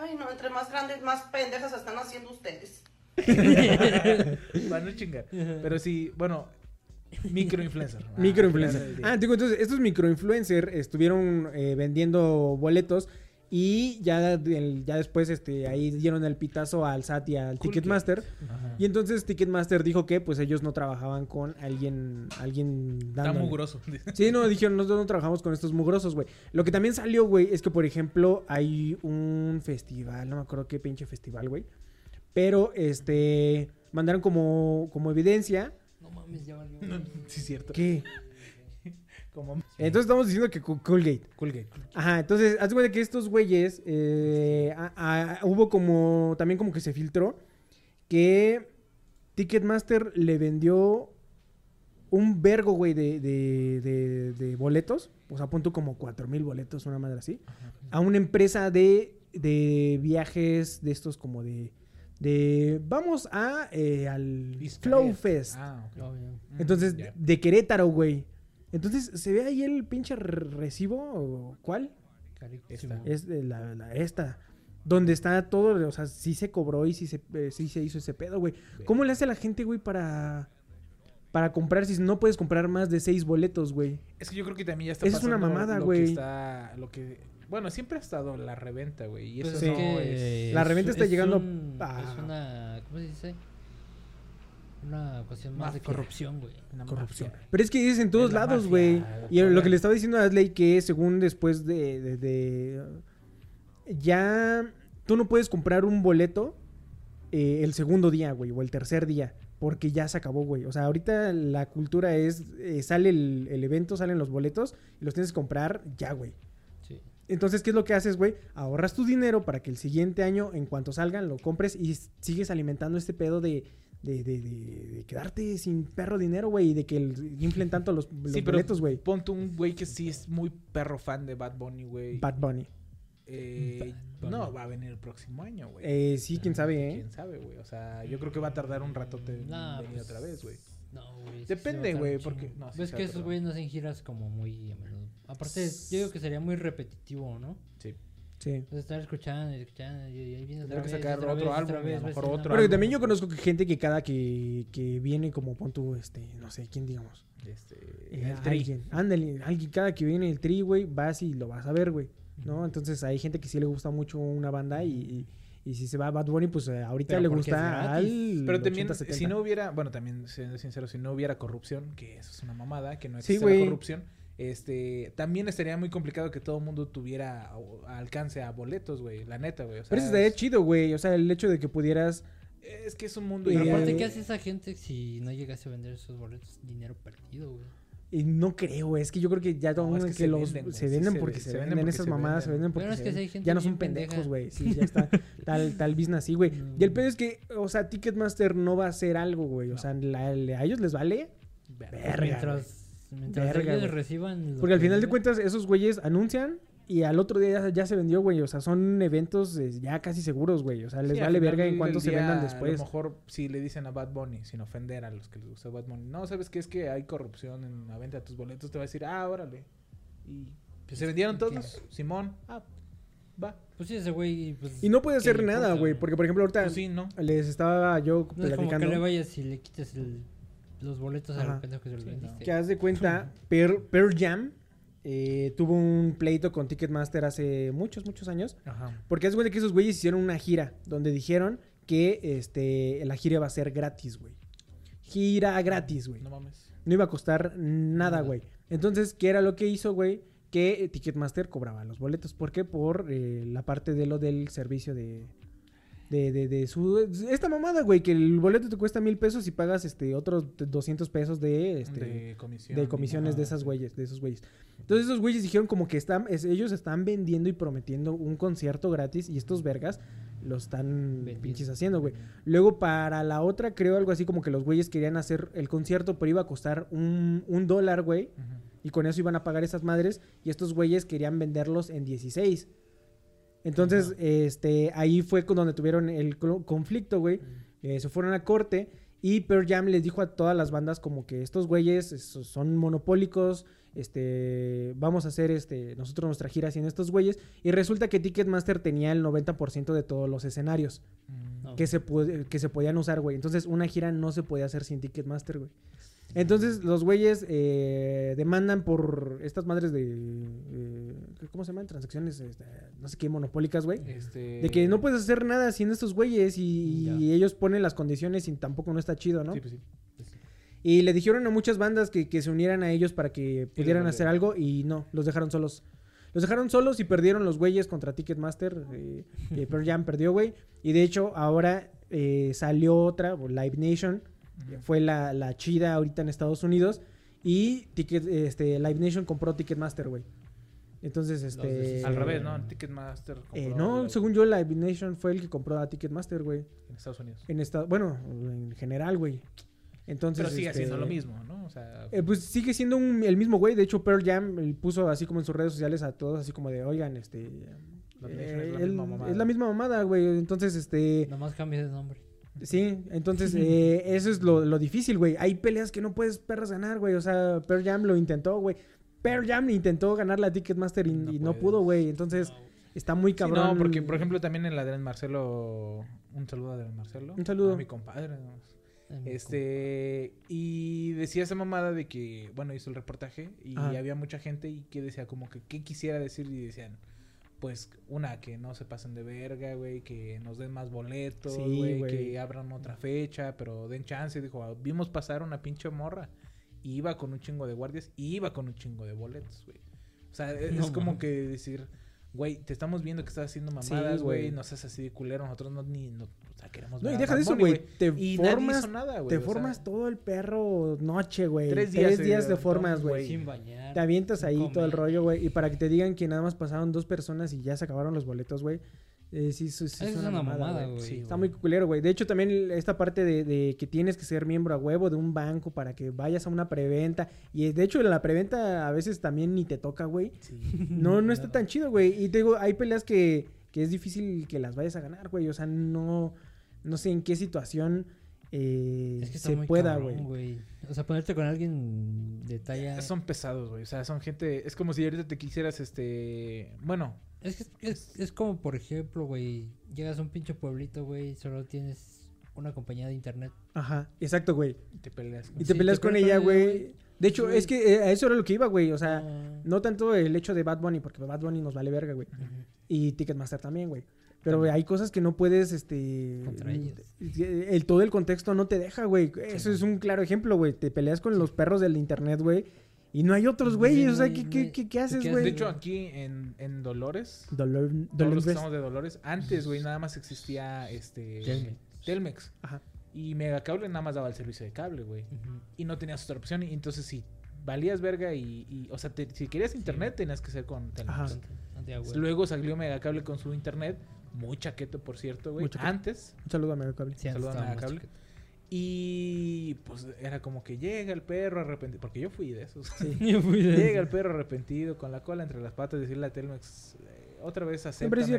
Speaker 9: Ay, no, entre más grandes, más pendejas están haciendo ustedes.
Speaker 3: Para no chingar. Pero sí, bueno, microinfluencer. Ah,
Speaker 2: Microinfluencer. Ah, digo, entonces, estos microinfluencers estuvieron eh, vendiendo boletos y ya, ya después este, ahí dieron el pitazo al SAT y al
Speaker 3: Cool
Speaker 2: Ticketmaster.
Speaker 3: Ajá.
Speaker 2: Y entonces Ticketmaster dijo que pues ellos no trabajaban con alguien, alguien
Speaker 3: Está
Speaker 2: dándole.
Speaker 3: mugroso.
Speaker 2: Sí, no, dijeron, nosotros no trabajamos con estos mugrosos, güey. Lo que también salió, güey, es que, por ejemplo, hay un festival, no me acuerdo qué pinche festival, güey. Pero, este, mandaron como, como evidencia
Speaker 4: No mames, ya valió.
Speaker 3: Sí, es cierto.
Speaker 2: que...
Speaker 3: Como
Speaker 2: Entonces estamos diciendo que Col- Colgate.
Speaker 3: Colgate.
Speaker 2: Ajá, entonces, haz de cuenta que estos güeyes, eh, a- a- hubo como, también como que se filtró, que Ticketmaster le vendió un vergo, güey, de, de, de- de boletos, o sea, punto como cuatro mil boletos, una madre así, a una empresa de, de viajes de estos como de, de vamos a, eh, al Flow. Fest.
Speaker 3: Ah, ok.
Speaker 4: Oh.
Speaker 3: Mm,
Speaker 2: Entonces,
Speaker 3: ya.
Speaker 2: de Querétaro, güey. Entonces, ¿se ve ahí el pinche re- recibo cuál?
Speaker 3: Esta.
Speaker 2: Es de la, la- esta. Donde está todo, o sea, sí se cobró y sí se, eh, sí se hizo ese pedo, güey. ¿Cómo le hace la gente, güey, para, para comprar si no puedes comprar más de seis boletos, güey?
Speaker 3: Es que yo creo que también ya está
Speaker 2: Esa es una
Speaker 3: pasando
Speaker 2: mamada,
Speaker 3: lo
Speaker 2: güey.
Speaker 3: que está- lo que bueno, siempre ha estado la reventa, güey, y
Speaker 4: Pues
Speaker 3: eso
Speaker 4: es
Speaker 3: no es
Speaker 2: La reventa está
Speaker 4: es
Speaker 2: llegando
Speaker 4: un-
Speaker 2: a-
Speaker 4: Es una. ¿Cómo se dice? Una cuestión más de corrupción, güey.
Speaker 3: una
Speaker 2: Corrupción.
Speaker 3: mafia.
Speaker 2: Pero es que es en todos
Speaker 3: la
Speaker 2: lados, güey.
Speaker 3: la
Speaker 2: Y lo que le estaba diciendo a Asley que según después de, de- de- ya tú no puedes comprar un boleto eh, el segundo día, güey, o el tercer día, porque ya se acabó, güey. O sea, ahorita la cultura es, eh, sale el, el evento, salen los boletos y los tienes que comprar ya, güey.
Speaker 4: Sí.
Speaker 2: Entonces, ¿qué es lo que haces, güey? Ahorras tu dinero para que el siguiente año, en cuanto salgan, lo compres y sigues alimentando este pedo de, de, de- de- de quedarte sin perro dinero, güey, y de que el- inflen tanto los, los
Speaker 3: Sí,
Speaker 2: boletos, güey.
Speaker 3: ponte un güey que sí es muy perro fan de Bad Bunny, güey.
Speaker 2: Bad Bunny.
Speaker 3: Eh,
Speaker 4: Bad
Speaker 3: no, va a venir el próximo año, güey.
Speaker 2: Eh, sí, quién sabe, ¿eh?
Speaker 3: ¿Quién sabe, güey? O sea, yo creo que va a tardar un ratote en
Speaker 4: Nah,
Speaker 3: venir
Speaker 4: pues,
Speaker 3: otra vez, güey.
Speaker 4: No, güey.
Speaker 3: Depende, güey, porque- no, sí
Speaker 4: Ves que esos güeyes no hacen giras como muy a menudo. Aparte, yo digo que sería muy repetitivo, ¿no?
Speaker 3: Sí.
Speaker 2: Sí.
Speaker 4: Entonces, estar escuchando y escuchando y y ahí viene otra
Speaker 3: que
Speaker 4: vez,
Speaker 3: sacar
Speaker 4: otra
Speaker 3: otro
Speaker 4: vez,
Speaker 3: álbum a lo mejor otro
Speaker 2: Pero
Speaker 3: álbum,
Speaker 2: también yo conozco que gente que cada que, que viene como pon tú, este, no sé, ¿quién digamos?
Speaker 3: Este,
Speaker 2: Eh,
Speaker 3: el tri.
Speaker 2: alguien, ándale, alguien, cada que viene el tri, güey, vas y lo vas a ver, güey, ¿no? Entonces hay gente que sí le gusta mucho una banda y, y, y si se va a Bad Bunny, pues eh, ahorita
Speaker 4: Pero
Speaker 2: le gusta al
Speaker 3: Pero también,
Speaker 2: 80, 70.
Speaker 3: si no hubiera, bueno, también siendo sincero, si no hubiera corrupción, que eso es una mamada, que no
Speaker 2: Sí,
Speaker 3: existe la
Speaker 2: güey.
Speaker 3: corrupción, este, también estaría muy complicado que todo el mundo tuviera alcance a boletos, güey, la neta, güey. o sea,
Speaker 2: Pero eso estaría
Speaker 3: es,
Speaker 2: chido, güey, o sea, el hecho de que pudieras...
Speaker 3: es que es un mundo
Speaker 4: Pero aparte. ¿qué hace esa gente si no llegase a vender esos boletos? Dinero perdido, güey.
Speaker 2: Y no creo, güey, es que yo creo que ya todo
Speaker 3: No, es
Speaker 2: que,
Speaker 3: que se
Speaker 2: los
Speaker 3: venden,
Speaker 2: se venden porque se,
Speaker 3: se
Speaker 2: venden,
Speaker 3: venden porque
Speaker 2: esas
Speaker 3: se
Speaker 2: mamadas, se
Speaker 3: venden.
Speaker 2: porque
Speaker 4: Pero es
Speaker 2: se
Speaker 4: que sí
Speaker 2: venden.
Speaker 4: hay gente
Speaker 2: ya no son pendejos, güey. Sí, ya está tal tal business así, güey.
Speaker 4: No.
Speaker 2: Y el pedo es que, o sea, Ticketmaster no va a hacer algo, güey. O sea, la- a ellos les vale verga.
Speaker 4: mientras mientras
Speaker 2: Verga,
Speaker 4: ellos
Speaker 2: güey.
Speaker 4: reciban. lo
Speaker 2: Porque al final de cuentas, esos güeyes anuncian y al otro día ya, ya se vendió, güey. O sea, son eventos eh, ya casi seguros, güey. O sea, les
Speaker 3: Sí, al
Speaker 2: vale
Speaker 3: final
Speaker 2: verga en
Speaker 3: del
Speaker 2: cuanto se
Speaker 3: día,
Speaker 2: vendan
Speaker 3: A
Speaker 2: después.
Speaker 3: lo mejor si le dicen a Bad Bunny, sin ofender a los que les gusta Bad Bunny, no, ¿sabes qué? Es que hay corrupción en la venta de tus boletos, te va a decir, ah, órale. Y pues, se vendieron
Speaker 4: ¿qué?
Speaker 3: todos, Simón, ah, va.
Speaker 4: Pues sí, ese güey. Pues,
Speaker 2: Y no puede
Speaker 4: ¿qué
Speaker 2: hacer
Speaker 4: le
Speaker 2: nada,
Speaker 4: importa,
Speaker 2: güey. Porque, por ejemplo, ahorita
Speaker 3: Pues sí, ¿no?
Speaker 2: les estaba yo
Speaker 4: No es como que
Speaker 2: platicando.
Speaker 4: le vayas y le quites el- los boletos
Speaker 2: Ajá.
Speaker 4: pendejo que se los
Speaker 3: Sí, no.
Speaker 4: vendiste.
Speaker 2: Que haz de cuenta, Pearl, Pearl Jam eh, tuvo un pleito con Ticketmaster hace muchos, muchos años.
Speaker 3: Ajá.
Speaker 2: Porque haz de cuenta que esos güeyes hicieron una gira donde dijeron que este, la gira iba a ser gratis, güey. Gira gratis, güey.
Speaker 3: No mames.
Speaker 2: No iba a costar nada, güey. Entonces, ¿qué era lo que hizo, güey? Que Ticketmaster cobraba los boletos. ¿Por qué? Por eh, la parte de lo del servicio de... De, de, de su... Esta mamada, güey, que el boleto te cuesta mil pesos y pagas este otros 200 pesos de... Este,
Speaker 3: de comisión.
Speaker 2: de comisiones de esas güeyes, de esos güeyes. Entonces esos güeyes dijeron como que están, es- ellos están vendiendo y prometiendo un concierto gratis y estos vergas lo están pinches haciendo, güey. Luego para la otra creo algo así como que los güeyes querían hacer el concierto pero iba a costar un, un dólar, güey. Y con eso iban a pagar esas madres y estos güeyes querían venderlos en 16. Entonces, este, ahí fue con donde tuvieron el conflicto, güey. Eh, se fueron a corte y Pearl Jam les dijo a todas las bandas como que estos güeyes es- son monopólicos, este, vamos a hacer este, nosotros nuestra gira sin estos güeyes. Y resulta que Ticketmaster tenía el 90% de todos los escenarios
Speaker 3: Mm.
Speaker 2: Que se, que se podían usar, güey. Entonces una gira no se podía hacer sin Ticketmaster, güey. Entonces los güeyes eh, demandan por estas madres de... eh, ¿Cómo se llaman? Transacciones, este, no sé qué, monopólicas, güey.
Speaker 3: Este...
Speaker 2: De que no puedes hacer nada sin estos güeyes y, ellos ponen las condiciones y tampoco no está chido, ¿no?
Speaker 3: Sí, pues sí.
Speaker 2: Y le dijeron a muchas bandas que, que se unieran a ellos para que pudieran hacer algo y no, los dejaron solos. Los dejaron solos y perdieron los güeyes contra Ticketmaster. Eh, Pearl Jam perdió, güey. Y de hecho, ahora eh, salió otra, Live Nation. Fue la, la chida ahorita en Estados Unidos. Y Ticket, este, Live Nation compró Ticketmaster, güey. Entonces, este...
Speaker 3: Al revés, ¿no? Ticketmaster.
Speaker 2: Eh,
Speaker 3: compró
Speaker 2: no,
Speaker 3: la-
Speaker 2: según yo, Live Nation fue el que compró a Ticketmaster, güey.
Speaker 3: En Estados Unidos.
Speaker 2: En esta, bueno, en general, güey. Entonces,
Speaker 3: Pero sigue
Speaker 2: este,
Speaker 3: haciendo lo mismo, ¿no? O sea,
Speaker 2: eh, pues sigue siendo un- el mismo güey. De hecho, Pearl Jam él puso así como en sus redes sociales a todos, así como de, oigan, este.
Speaker 3: Live
Speaker 2: eh,
Speaker 3: Nation es la misma mamada.
Speaker 2: es la misma mamada, güey. Entonces, este.
Speaker 4: Nomás cambia de nombre.
Speaker 2: Sí, entonces eh, eso es lo, lo difícil, güey. Hay peleas que no puedes perras ganar, güey. O sea, Pearl Jam lo intentó, güey. Pearl Jam intentó ganar la Ticketmaster y
Speaker 3: No
Speaker 2: y no, pudo, güey. Entonces, está muy
Speaker 3: Sí,
Speaker 2: cabrón.
Speaker 3: no, porque por ejemplo también en la de Marcelo, un saludo a Adrián Marcelo.
Speaker 2: Un saludo.
Speaker 3: A mi compadre. ¿no?
Speaker 4: En mi
Speaker 3: Este, y decía esa mamada de que, bueno, hizo el reportaje y
Speaker 2: Ajá.
Speaker 3: había mucha gente y que decía como que qué quisiera decir y decían, pues una, que no se pasen de verga, güey, que nos den más boletos,
Speaker 2: Sí,
Speaker 3: güey,
Speaker 2: güey.
Speaker 3: que abran otra fecha, pero den chance, dijo, "Ah, vimos pasar una pinche morra y iba con un chingo de guardias y iba con un chingo de boletos, güey. O sea, es
Speaker 4: No
Speaker 3: como que decir, güey, te estamos viendo que estás haciendo mamadas, güey,
Speaker 2: güey.
Speaker 3: no seas así de culero, nosotros no ni no,
Speaker 2: No, y deja de eso, güey. Te
Speaker 3: Y nadie
Speaker 2: formas,
Speaker 3: hizo nada, güey.
Speaker 2: te
Speaker 3: sea,
Speaker 2: formas todo el perro noche, güey.
Speaker 3: Tres
Speaker 2: Tres
Speaker 3: días,
Speaker 2: días,
Speaker 3: eh,
Speaker 2: de
Speaker 3: todo,
Speaker 2: formas,
Speaker 3: güey.
Speaker 4: Sin bañar.
Speaker 2: Te avientas ahí todo el rollo, güey. Y para que te digan que nada más pasaron dos personas y ya se acabaron los boletos, güey. Eh, sí, sí, sí,
Speaker 4: Es una mamada, güey.
Speaker 2: Sí, está muy culero, güey. De hecho, también esta parte de, de que tienes que ser miembro a huevo de un banco para que vayas a una preventa. Y eh, de hecho, la preventa a veces también ni te toca, güey. No, no está tan chido, güey. Y te digo, hay peleas que, que es difícil que las vayas a ganar, güey. O sea, no, no sé en qué situación eh,
Speaker 4: Es que está
Speaker 2: se pueda, güey.
Speaker 4: O sea, ponerte con alguien de talla.
Speaker 3: Son pesados, güey. O sea, son gente. Es como si ahorita te quisieras, este. Bueno,
Speaker 4: Es que es, es, es como, por ejemplo, güey, llegas a un pinche pueblito, güey, y solo tienes una compañía de internet.
Speaker 2: Ajá, exacto, güey.
Speaker 3: te peleas.
Speaker 2: Y
Speaker 4: Sí,
Speaker 2: te peleas
Speaker 4: te
Speaker 2: con
Speaker 4: peleas
Speaker 2: ella,
Speaker 4: con ella,
Speaker 2: güey. De hecho, es que eh, a eso era lo que iba, güey. O sea,
Speaker 4: Ah.
Speaker 2: no tanto el hecho de Bad Bunny, porque Bad Bunny nos vale verga, güey. Y Ticketmaster también, güey. Pero hay cosas que no puedes, este...
Speaker 4: Contra ellos.
Speaker 2: El, todo el contexto no te deja, güey. Eso es un claro ejemplo, güey. Te peleas con los perros del internet, güey. Y no hay otros, güey.
Speaker 4: Sí,
Speaker 2: o sea,
Speaker 4: no
Speaker 2: ¿qué, qué, qué, qué haces,
Speaker 4: ¿qué
Speaker 2: güey?
Speaker 3: De hecho, aquí en, en Dolores,
Speaker 2: Dolor,
Speaker 3: todos
Speaker 2: Dolor
Speaker 3: los que
Speaker 2: Fest.
Speaker 3: estamos de Dolores, antes, güey, nada más existía este.
Speaker 4: Telmex.
Speaker 3: Telmex.
Speaker 2: Ajá.
Speaker 3: Y Megacable nada más daba el servicio de cable, güey. Y no tenías otra opción. Y entonces, si valías verga y. y- o sea, te- si querías internet, tenías que ser con Telmex.
Speaker 2: Ajá.
Speaker 3: Luego salió Megacable con su internet. Muy chaqueto, por cierto, güey. Antes.
Speaker 2: Un saludo a Megacable.
Speaker 4: Sí, antes
Speaker 3: Saludan a
Speaker 4: estaba más
Speaker 3: Cable.
Speaker 4: chiquito.
Speaker 3: Y pues era como que llega el perro arrepentido. Porque yo fui de esos.
Speaker 4: Yo fui de-
Speaker 3: Llega el perro arrepentido con la cola entre las patas y decirle a Telmex. eh, otra vez
Speaker 2: Siempre sí.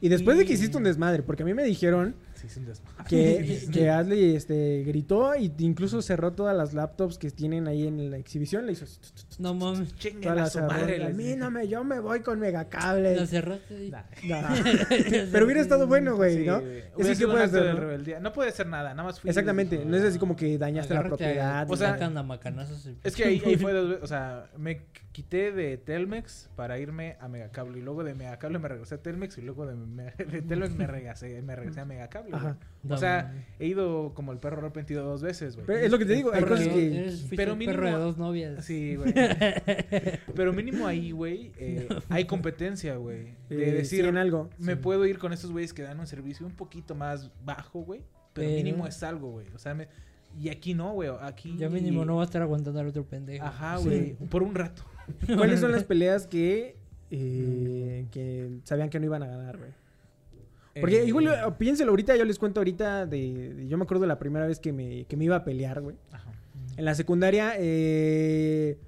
Speaker 2: Y después de que hiciste un desmadre, porque a mí me dijeron
Speaker 3: Sí, es un desmadre.
Speaker 2: que, que Ashley este, gritó y incluso cerró todas las laptops que tienen ahí en la exhibición. Le hizo
Speaker 4: No mames.
Speaker 3: Chinguen a su madre.
Speaker 2: A mí no me, yo me voy con megacable.
Speaker 4: La cerraste. y-
Speaker 3: Nah.
Speaker 2: No. Pero hubiera estado bueno, güey,
Speaker 3: Sí,
Speaker 2: ¿no? Eso sí puede ser,
Speaker 3: de
Speaker 2: ¿no?
Speaker 3: rebeldía. No puede hacer nada, nada más fui.
Speaker 2: Exactamente, no es así como que dañaste la
Speaker 4: Agárrate
Speaker 2: propiedad.
Speaker 3: O sea,
Speaker 4: y-
Speaker 3: Es que ahí, ahí fue dos veces, o sea, me quité de Telmex para irme a Megacable y luego de Megacable me regresé a Telmex y luego de, Me- de Telmex me regresé, me regresé a Megacable. Güey.
Speaker 2: Ajá.
Speaker 4: No
Speaker 3: o sea, he ido como el perro arrepentido dos veces, güey.
Speaker 2: Pero es lo que te digo, hay cosas que...
Speaker 3: Pero mínimo-
Speaker 4: perro de dos novias.
Speaker 3: Sí, güey. Pero mínimo ahí, güey, eh, hay competencia, güey. De
Speaker 2: eh,
Speaker 3: decir,
Speaker 2: sí, en algo.
Speaker 3: me
Speaker 4: Sí.
Speaker 3: puedo ir con estos güeyes que dan un servicio un poquito más bajo, güey. Pero,
Speaker 4: Pero-
Speaker 3: mínimo es algo, güey. O sea, me- y aquí no, güey. Aquí.
Speaker 4: Ya mínimo no va a estar aguantando al otro pendejo.
Speaker 3: Ajá,
Speaker 2: Sí.
Speaker 3: güey. Por un rato.
Speaker 2: ¿Cuáles son las peleas que, eh, que sabían que no iban a ganar, güey? Porque
Speaker 3: Eh,
Speaker 2: igual, eh, piénselo ahorita, yo les cuento ahorita de, de- Yo me acuerdo la primera vez que me, que me iba a pelear, güey.
Speaker 3: Ajá.
Speaker 2: En la secundaria, eh,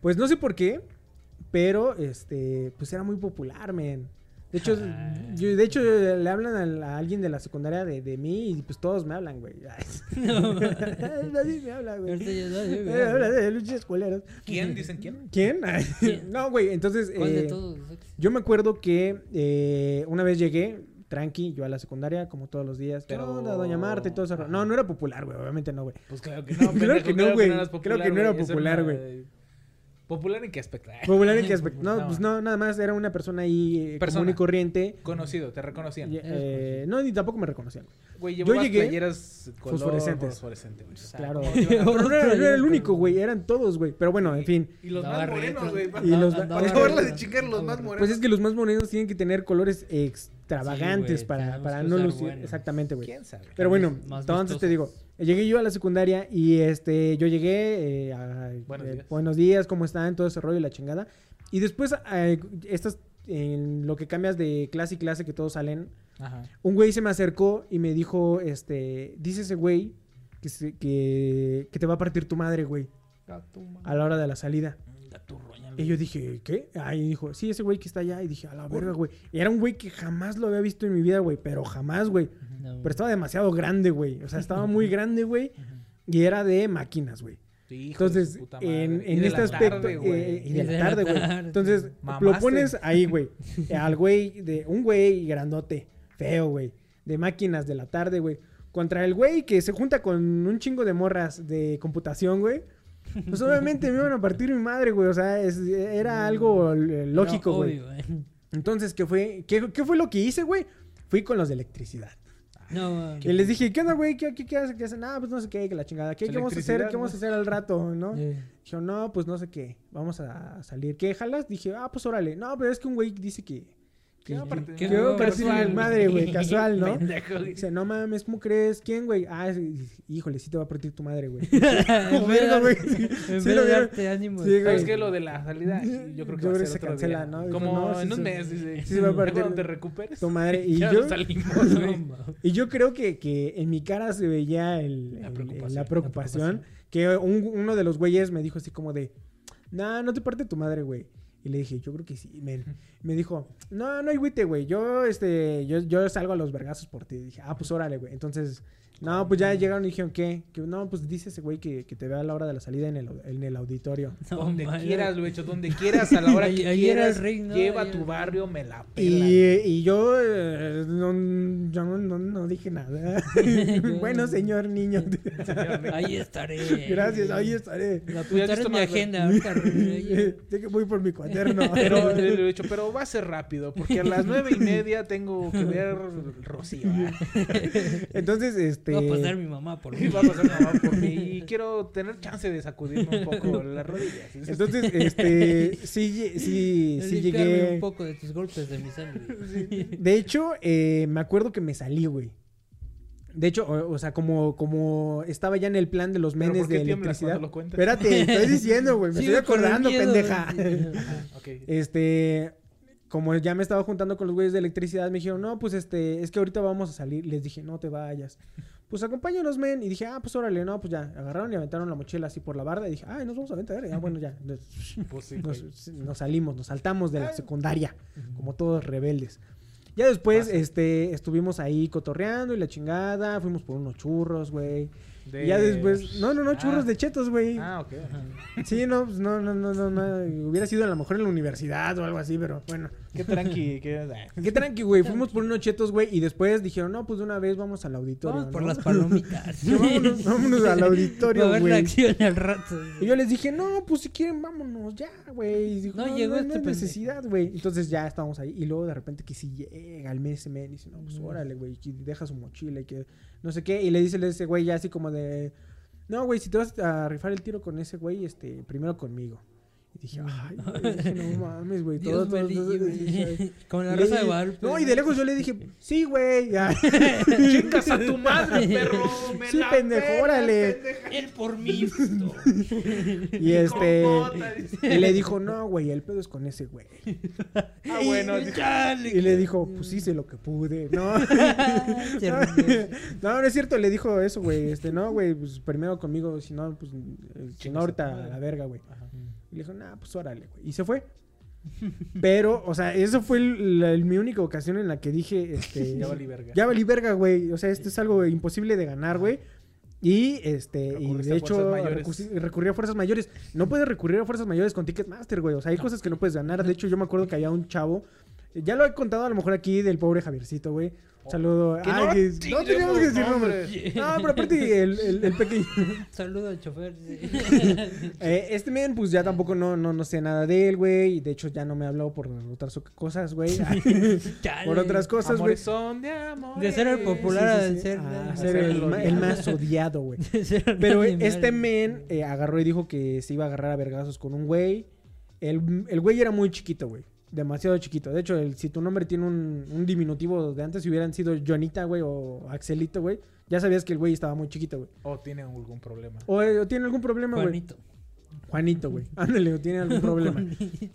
Speaker 2: pues no sé por qué, pero este, pues era muy popular, men. De hecho,
Speaker 4: Ah.
Speaker 2: yo- de hecho le hablan a, la- a alguien de la secundaria de, de mí y pues todos me hablan, güey. Nadie me habla, güey.
Speaker 4: Ahorita ya nadie me habla.
Speaker 2: habla de luchas culeros.
Speaker 3: ¿Quién? ¿Dicen quién?
Speaker 2: ¿Quién?
Speaker 4: ¿Quién?
Speaker 2: no, güey, entonces...
Speaker 4: ¿Cuál de
Speaker 2: eh,
Speaker 4: todos?
Speaker 2: yo me acuerdo que eh, una vez llegué, tranqui, yo a la secundaria, como todos los días. ¿Qué
Speaker 3: Pero-
Speaker 2: onda, doña Marta y todo eso? No, no era popular, güey, obviamente no, güey.
Speaker 3: Pues claro que no,
Speaker 2: Claro que no, güey. Creo que no era popular, güey.
Speaker 3: ¿Popular en qué aspecto?
Speaker 2: Popular en qué aspecto. No,
Speaker 3: No.
Speaker 2: pues no, nada más era una persona ahí eh,
Speaker 3: Persona.
Speaker 2: común y corriente.
Speaker 3: Conocido, te reconocían.
Speaker 2: Y, eh, no, ni tampoco me reconocían. güey.
Speaker 3: Güey,
Speaker 2: Yo llegué-
Speaker 3: playeras color
Speaker 2: fosforescentes.
Speaker 3: fosforescente, güey. O sea,
Speaker 2: Claro.
Speaker 3: ¿cómo te iban a-
Speaker 2: Pero no era, no era el único, güey, eran todos, güey. Pero bueno, en fin.
Speaker 3: Y los más morenos, güey.
Speaker 2: Y los-
Speaker 4: Andaba
Speaker 2: para
Speaker 3: acabarla de chingar los más morenos.
Speaker 2: Pues es que los más morenos tienen que tener colores extravagantes
Speaker 4: Sí, güey,
Speaker 2: para, para no lucir. Exactamente, güey.
Speaker 3: ¿Quién sabe?
Speaker 2: Pero bueno,
Speaker 4: Más
Speaker 2: entonces te digo. Llegué yo a la secundaria y este, yo llegué eh, a-
Speaker 3: Buenos
Speaker 2: eh,
Speaker 3: días.
Speaker 2: buenos días, ¿cómo están? Todo ese rollo y la chingada. Y después, eh, estas, en lo que cambias de clase y clase que todos salen,
Speaker 3: Ajá.
Speaker 2: un güey se me acercó y me dijo, este, dice ese güey que, se- que, que te va a partir tu madre, güey, a la hora de la salida. Y yo dije, ¿qué? Ahí dijo, sí, ese güey que está allá. Y dije, a la verga, güey. Y era un güey que jamás lo había visto en mi vida, güey. Pero jamás, güey.
Speaker 4: No.
Speaker 2: Pero estaba demasiado grande, güey. O sea, estaba muy grande, güey. Y era de máquinas, güey.
Speaker 3: Hijo de
Speaker 2: Entonces,
Speaker 3: madre.
Speaker 2: en, en
Speaker 3: de
Speaker 2: este aspecto.
Speaker 3: tarde,
Speaker 2: eh, y de la
Speaker 4: Y de la
Speaker 2: tarde, güey. Entonces, lo pones ahí, güey. Al güey, de un güey grandote, feo, güey. De máquinas de la tarde, güey. Contra el güey que se junta con un chingo de morras de computación, güey. Pues obviamente me iban a partir mi madre, güey. O sea, es- era algo eh, lógico,
Speaker 4: No,
Speaker 2: güey.
Speaker 4: obvio, güey.
Speaker 2: Entonces, ¿qué fue? ¿Qué, qué fue lo que hice, güey? Fui con los de electricidad.
Speaker 4: No.
Speaker 2: Y les dije, ¿qué onda, güey? ¿Qué, qué, qué hacen? ¿Qué hacen? Ah, pues no sé qué, que la chingada. ¿Qué, qué vamos a hacer? ¿Qué vamos a hacer al rato, no?
Speaker 4: Eh,
Speaker 2: Dijo, no, pues no sé qué. Vamos a salir. ¿Qué jalas? Dije, ah, pues órale. No, pero es que un güey dice que.
Speaker 3: ¿Qué va a partir?
Speaker 4: ¿Qué
Speaker 2: Que
Speaker 4: va
Speaker 2: va
Speaker 4: a
Speaker 2: a partir
Speaker 4: partir?
Speaker 2: mi madre, güey. Casual, ¿no? Dice, no mames, ¿cómo crees? ¿Quién, güey? Ah, es- híjole, sí te va a partir tu madre, güey. verga, güey. Sí, lo
Speaker 4: darte ánimo.
Speaker 2: Sí.
Speaker 3: ¿Sabes qué? Lo de la salida, yo creo que
Speaker 2: Yo
Speaker 3: va a
Speaker 2: que
Speaker 3: ser
Speaker 2: se
Speaker 3: otro
Speaker 2: cancela,
Speaker 3: día.
Speaker 2: ¿no?
Speaker 3: Como
Speaker 2: no, sí
Speaker 3: en un mes, dice.
Speaker 2: sí se va a partir
Speaker 3: cuando te recuperes.
Speaker 2: Tu madre. Y
Speaker 3: ya
Speaker 2: yo,
Speaker 3: no salimos,
Speaker 4: No,
Speaker 2: y yo creo que, que en mi cara se veía el,
Speaker 3: La
Speaker 2: el-
Speaker 3: preocupación.
Speaker 2: la preocupación. Que un- uno de los güeyes me dijo así como de, nah, no te parte tu madre, güey. Y le dije, yo creo que sí, men. Me dijo, no, no hay güey. Yo, este, yo, yo salgo a los vergazos por ti. dije, ah, pues órale, güey. Entonces, no, pues ya llegaron y dijeron, ¿qué? Que no, pues dice ese güey que, que te vea a la hora de la salida en el, en el auditorio.
Speaker 4: No,
Speaker 3: Donde
Speaker 4: mames.
Speaker 3: quieras, lo hecho, donde quieras, a la hora que quieras.
Speaker 4: ¿no?
Speaker 3: Lleva tu barrio, me la pela.
Speaker 2: Y, y yo, eh, no, yo no, no- no dije nada. bueno, señor niño.
Speaker 4: Ahí estaré.
Speaker 2: Gracias, ahí estaré.
Speaker 4: La
Speaker 3: Tú ya
Speaker 4: apuntar
Speaker 3: has visto
Speaker 4: en mi agenda. ahorita,
Speaker 2: voy por mi cuaderno.
Speaker 3: Pero, le he dicho, pero va a ser rápido, porque a las nueve y media tengo que ver Rocío. ¿eh?
Speaker 2: Entonces, este.
Speaker 4: Va a pasar mi mamá por mí.
Speaker 3: Y va a pasar mi mamá por mí y quiero tener chance de sacudirme un poco las rodillas.
Speaker 2: Entonces, este. Sí, sí, sí llegué.
Speaker 4: un poco de tus golpes de mi sangre.
Speaker 2: De hecho, eh, me acuerdo que me salí, güey. De hecho, o, o sea, como, como estaba ya en el plan de los
Speaker 3: ¿Pero
Speaker 2: menes de electricidad.
Speaker 3: lo?
Speaker 2: Espérate, estoy diciendo, güey. Me
Speaker 4: Sí,
Speaker 2: estoy acordando,
Speaker 4: miedo,
Speaker 2: pendeja. Este, como ya me estaba juntando con los güeyes de electricidad, me dijeron, no, pues este, es que ahorita vamos a salir. Les dije, no te vayas. Pues acompáñanos, men. Y dije, ah, pues órale, no, pues ya. Agarraron y aventaron la mochila así por la barda. Y dije, ay, nos vamos a aventar. Ya, bueno, ya. Nos,
Speaker 3: Pues
Speaker 2: nos salimos, nos saltamos de la secundaria, como todos rebeldes. Ya después, este, estuvimos ahí cotorreando y la chingada. Fuimos por unos churros, güey.
Speaker 3: De-
Speaker 2: ya después, no, no, no, churros
Speaker 3: Ah.
Speaker 2: de chetos, güey.
Speaker 3: Ah, ok.
Speaker 2: Sí, no, pues no, no, no, no, no. Hubiera sido a lo mejor en la universidad o algo así, pero bueno.
Speaker 3: Qué tranqui. Qué...
Speaker 2: Qué tranqui, güey. Fuimos por unos chetos, güey. Y después dijeron, no, pues de una vez vamos al auditorio.
Speaker 4: Vamos por las palomitas.
Speaker 2: Sí, vámonos, vámonos al auditorio, güey.
Speaker 4: al rato.
Speaker 2: Y yo les dije, no, pues si quieren, vámonos ya, güey.
Speaker 4: No
Speaker 2: no,
Speaker 4: llegó
Speaker 2: no,
Speaker 4: pendejo.
Speaker 2: necesidad, güey. Entonces ya estábamos ahí. Y luego de repente que si llega el mes, men, y dice, no, pues órale, güey. Deja su mochila y que no sé qué. Y le dice a ese güey ya así como de, no, güey, si te vas a rifar el tiro con ese güey, este, primero conmigo. Y dije, ay, güey, dije, no mames, güey. todo, todo, todo,
Speaker 4: Como la rosa de Guadalupe.
Speaker 2: No, y de lejos yo le dije, sí, güey. ya.
Speaker 3: Chingas a tu madre, perro. Me
Speaker 2: Sí,
Speaker 3: la
Speaker 2: pendejo,
Speaker 3: pelas,
Speaker 2: órale.
Speaker 3: pendeja.
Speaker 4: Él por mí.
Speaker 2: Y este. Y le dijo, no, güey, el pedo es con ese güey.
Speaker 3: Ah, bueno.
Speaker 2: Y-
Speaker 4: Chale.
Speaker 2: Y le dijo, pues hice lo que pude. No. No, no, no es cierto, le dijo eso, güey. Este, no, güey, pues primero conmigo, si no, pues, eh, si no, ahorita a la verga, güey. Y le dijo, nah, pues órale, güey. Y se fue. Pero, o sea, eso fue el- la- el- mi única ocasión en la que dije, este...
Speaker 3: Ya valí verga.
Speaker 2: Ya valí verga, güey. O sea, esto es algo imposible de ganar, güey. Y este, y de hecho, recurrí a fuerzas mayores. No puedes recurrir a fuerzas mayores con Ticketmaster, güey. O sea, hay cosas que no puedes ganar. De hecho, yo me acuerdo que había un chavo. Ya lo he contado a lo mejor aquí del pobre Javiercito, güey. Un saludo.
Speaker 3: Que
Speaker 2: Ay,
Speaker 3: no
Speaker 2: que-
Speaker 3: digamos
Speaker 2: no teníamos que decir
Speaker 3: nombres.
Speaker 2: nombres. No, pero aparte, el, el, el pequeño.
Speaker 4: Saludo al chofer. sí.
Speaker 2: Eh, este men, pues ya tampoco no, no, no sé nada de él, güey. Y de hecho, ya no me ha hablado por otras cosas, güey. Por otras cosas, güey.
Speaker 3: Son de amor.
Speaker 4: De ser el popular
Speaker 2: Sí, sí,
Speaker 4: a
Speaker 2: sí.
Speaker 4: ser.
Speaker 2: A
Speaker 4: a
Speaker 2: ser
Speaker 3: ser
Speaker 2: el, ma- más odiado, güey. Pero
Speaker 4: animal.
Speaker 2: este men eh, agarró y dijo que se iba a agarrar a vergazos con un güey. El, el güey era muy chiquito, güey. Demasiado chiquito. De hecho, el- si tu nombre tiene un, un diminutivo de antes, si hubieran sido Jonita, güey, o Axelito, güey, Ya sabías que el güey estaba muy chiquito, güey.
Speaker 3: O tiene algún problema.
Speaker 2: O, eh, o tiene algún problema, güey.
Speaker 4: Juanito.
Speaker 2: Juanito, güey. Ándale, o tiene algún problema.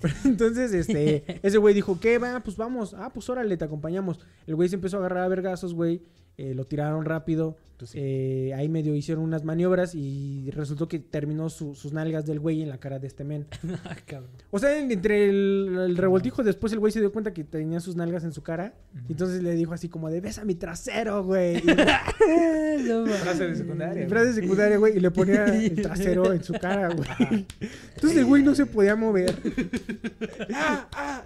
Speaker 2: Pero entonces, este, ese güey dijo, ¿qué va? Pues vamos. Ah, pues órale, te acompañamos. El güey se empezó a agarrar a vergazos, güey. Eh, lo tiraron rápido.
Speaker 3: Pues sí.
Speaker 2: Eh, ahí medio hicieron unas maniobras y resultó que terminó su- sus nalgas del güey en la cara de este men.
Speaker 4: Ah.
Speaker 2: O sea, en- entre el, el revoltijo, después el güey se dio cuenta que tenía sus nalgas en su cara. Y entonces le dijo así como de, besa mi trasero, güey.
Speaker 4: No.
Speaker 3: Frase de secundaria.
Speaker 2: Frase secundaria, güey. Y le ponía el trasero en su cara, güey. Entonces el güey no se podía mover.
Speaker 3: Ah, ah,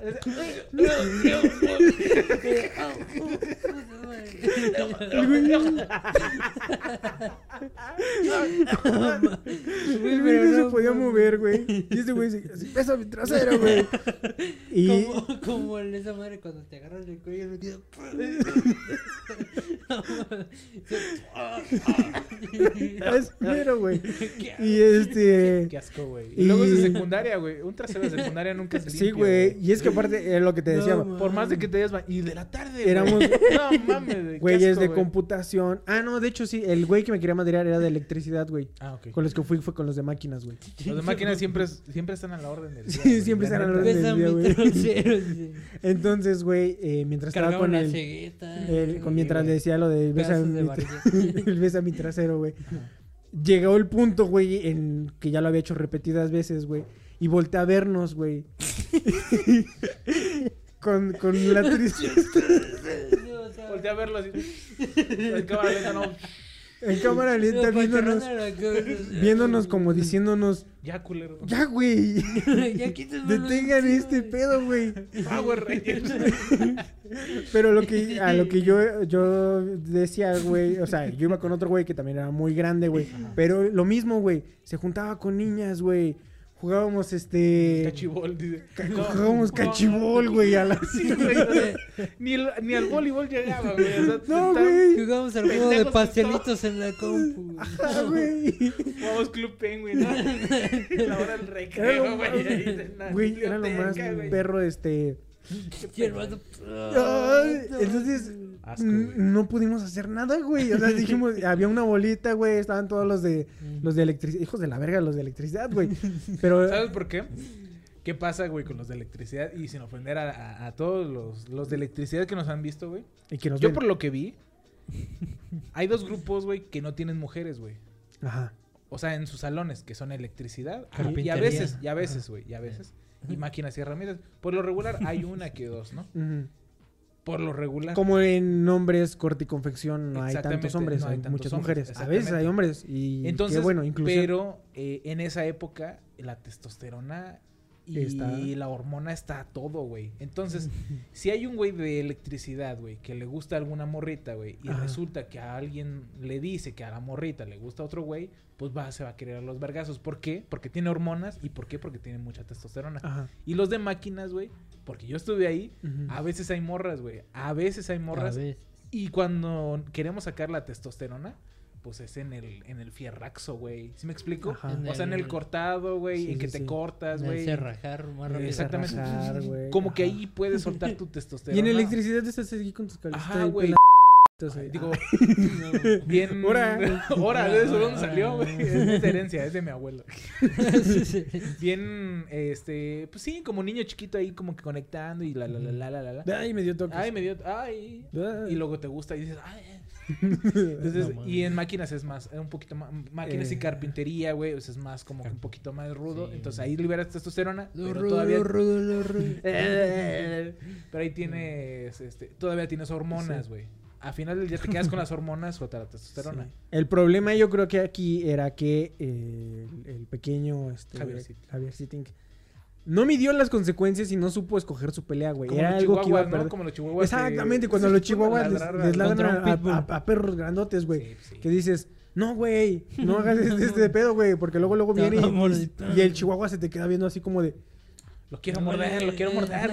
Speaker 2: Louis. el güey no, se podía mover, güey. Y ese güey se así, besa mi trasero, güey. Y...
Speaker 4: Como, como en esa madre cuando te agarras el cuello y el
Speaker 2: Es mero, güey. Y este...
Speaker 3: Qué asco, güey.
Speaker 2: Y-
Speaker 3: Y luego es de secundaria, güey. Un trasero de secundaria nunca es limpio.
Speaker 2: Sí, güey. Y es que aparte, es lo que te decía,
Speaker 4: No.
Speaker 3: Por más de que te hayas... Y de la tarde, güey.
Speaker 2: Éramos-
Speaker 3: No, mames, güey. asco,
Speaker 2: de computación. Ah, no, de hecho sí. El güey que me quería madrear era de electricidad, güey.
Speaker 3: Ah, ok.
Speaker 2: Con los que fui fue con los de máquinas, güey.
Speaker 3: Los de máquinas siempre, es- siempre están a la orden del día.
Speaker 2: Sí, siempre están a la orden del día, güey.
Speaker 4: sí.
Speaker 2: Entonces, güey, eh, mientras estaba
Speaker 4: Cargaba
Speaker 2: con el,
Speaker 4: cegueta.
Speaker 2: el- con mientras le decía lo de besa besa mi trasero, güey. Llegó el punto, güey, en que ya lo había hecho repetidas veces, güey. Y volteé a vernos, güey. con, con la tristeza.
Speaker 3: Volteé a verlo así. El cámara lenta, no.
Speaker 2: En cámara
Speaker 4: no,
Speaker 2: lenta viéndonos, viéndonos como diciéndonos,
Speaker 3: Ya, culero.
Speaker 2: ya, güey.
Speaker 4: ya
Speaker 2: Detengan este pedo, güey.
Speaker 3: Power Rangers.
Speaker 2: Pero lo que, a lo que yo, yo decía, güey, o sea, yo iba con otro güey que también era muy grande, güey. Pero lo mismo, güey, se juntaba con niñas, güey. Jugábamos este.
Speaker 3: Cachibol, dice. No,
Speaker 2: Jugábamos
Speaker 3: no.
Speaker 2: cachibol, güey, a la.
Speaker 3: Sí, güey, ni, el- ni al voleibol llegaba, güey. O sea,
Speaker 2: No, güey.
Speaker 4: Jugamos al juego de pastelitos en la compu. güey.
Speaker 2: Ah, güey.
Speaker 3: Jugamos Club Penguin, ¿no? La hora del
Speaker 2: Era
Speaker 3: recreo,
Speaker 2: lo
Speaker 3: güey.
Speaker 2: más,
Speaker 3: ahí en la
Speaker 2: güey, era lo más
Speaker 3: güey.
Speaker 2: perro, este. Entonces,
Speaker 3: Asco, güey.
Speaker 2: no pudimos hacer nada, güey. O sea, dijimos, había una bolita, güey. Estaban todos los de los de electricidad. Hijos de la verga, los de electricidad, güey. Pero.
Speaker 3: ¿Sabes por qué? ¿Qué pasa, güey, con los de electricidad? Y sin ofender a, a- a todos los, los de electricidad que nos han visto, güey.
Speaker 2: Y que nos
Speaker 3: Yo
Speaker 2: ven.
Speaker 3: por lo que vi, hay dos grupos, güey, que no tienen mujeres, güey.
Speaker 2: Ajá.
Speaker 3: O sea, en sus salones, que son electricidad. Y a veces, y a veces, güy, y a veces. Y máquinas y herramientas. Por lo regular hay una que dos, ¿no?
Speaker 2: Ujú.
Speaker 3: Por lo regular.
Speaker 2: Como en hombres, corte y confección, no hay tantos hombres,
Speaker 3: no hay
Speaker 2: hay,
Speaker 3: tantos
Speaker 2: muchas
Speaker 3: hombres,
Speaker 2: mujeres. A veces hay hombres y
Speaker 3: Entonces,
Speaker 2: qué bueno, inclusión.
Speaker 3: pero eh, en esa época la testosterona y
Speaker 2: Está.
Speaker 3: la hormona está a todo, güey. Entonces, si hay un güey de electricidad, güey, que le gusta alguna morrita, güey, y
Speaker 2: Ajá.
Speaker 3: resulta que a alguien le dice que a la morrita le gusta otro güey, pues va, se va a querer a los vergazos. ¿Por qué? Porque tiene hormonas y ¿por qué? Porque tiene mucha testosterona.
Speaker 2: Ajá.
Speaker 3: Y los de máquinas, güey, porque yo estuve ahí, a veces hay morras, güey. A veces hay morras y cuando queremos sacar la testosterona, pues es en el, en el fierraxo, güey. ¿Sí me explico?
Speaker 2: Ajá.
Speaker 3: O sea, en el cortado, güey,
Speaker 2: Sí,
Speaker 3: en que
Speaker 2: sí,
Speaker 3: te
Speaker 2: sí.
Speaker 3: cortas,
Speaker 4: En el
Speaker 3: güey.
Speaker 4: cerrajar más rápido.
Speaker 3: Exactamente. Como que ahí puedes soltar tu testosterona.
Speaker 2: Y en electricidad estás aquí con tus cables.
Speaker 3: Ajá, güey. Ay, Digo, bien.
Speaker 2: Ora.
Speaker 3: Ora, ¿de eso dónde salió, güey? Es de herencia, es de mi abuelo.
Speaker 4: Sí, sí.
Speaker 3: Bien, este, pues sí, como niño chiquito ahí como que conectando y la la la la la la.
Speaker 2: Ay, me dio toques.
Speaker 3: Ay, me dio, ay.
Speaker 2: Ay.
Speaker 3: Y luego te gusta y dices, ay. Entonces,
Speaker 4: No,
Speaker 3: y en máquinas es más, es un poquito más, máquinas y
Speaker 2: Eh.
Speaker 3: carpintería, güey, sea, es más como que un poquito más rudo.
Speaker 4: Sí.
Speaker 3: Entonces ahí liberas testosterona,
Speaker 4: Lo
Speaker 3: pero
Speaker 4: rudo,
Speaker 3: todavía...
Speaker 4: lo rudo, lo rudo.
Speaker 3: Eh, pero ahí tienes, este, todavía tienes hormonas,
Speaker 2: Sí.
Speaker 3: güey. A final del día te quedas con las hormonas o te la testosterona.
Speaker 2: Sí. El problema yo creo que aquí era que eh, el, el pequeño este,
Speaker 3: Javier
Speaker 2: Sitting no midió las consecuencias y no supo escoger su pelea, güey.
Speaker 3: Como
Speaker 2: Era algo que iba a
Speaker 3: chihuahuas, ¿no?
Speaker 2: perder.
Speaker 3: Como los chihuahuas que
Speaker 2: Exactamente, cuando
Speaker 3: se
Speaker 2: los chihuahuas les,
Speaker 3: a-
Speaker 2: les ladran
Speaker 4: contra un
Speaker 2: a,
Speaker 4: pitbull.
Speaker 2: a- a perros grandotes, güey.
Speaker 3: Sí, sí.
Speaker 2: Que dices, no, güey, no hagas este, este pedo, güey, porque luego luego viene y el chihuahua se te queda viendo así como de...
Speaker 3: Lo quiero morder, lo quiero morder.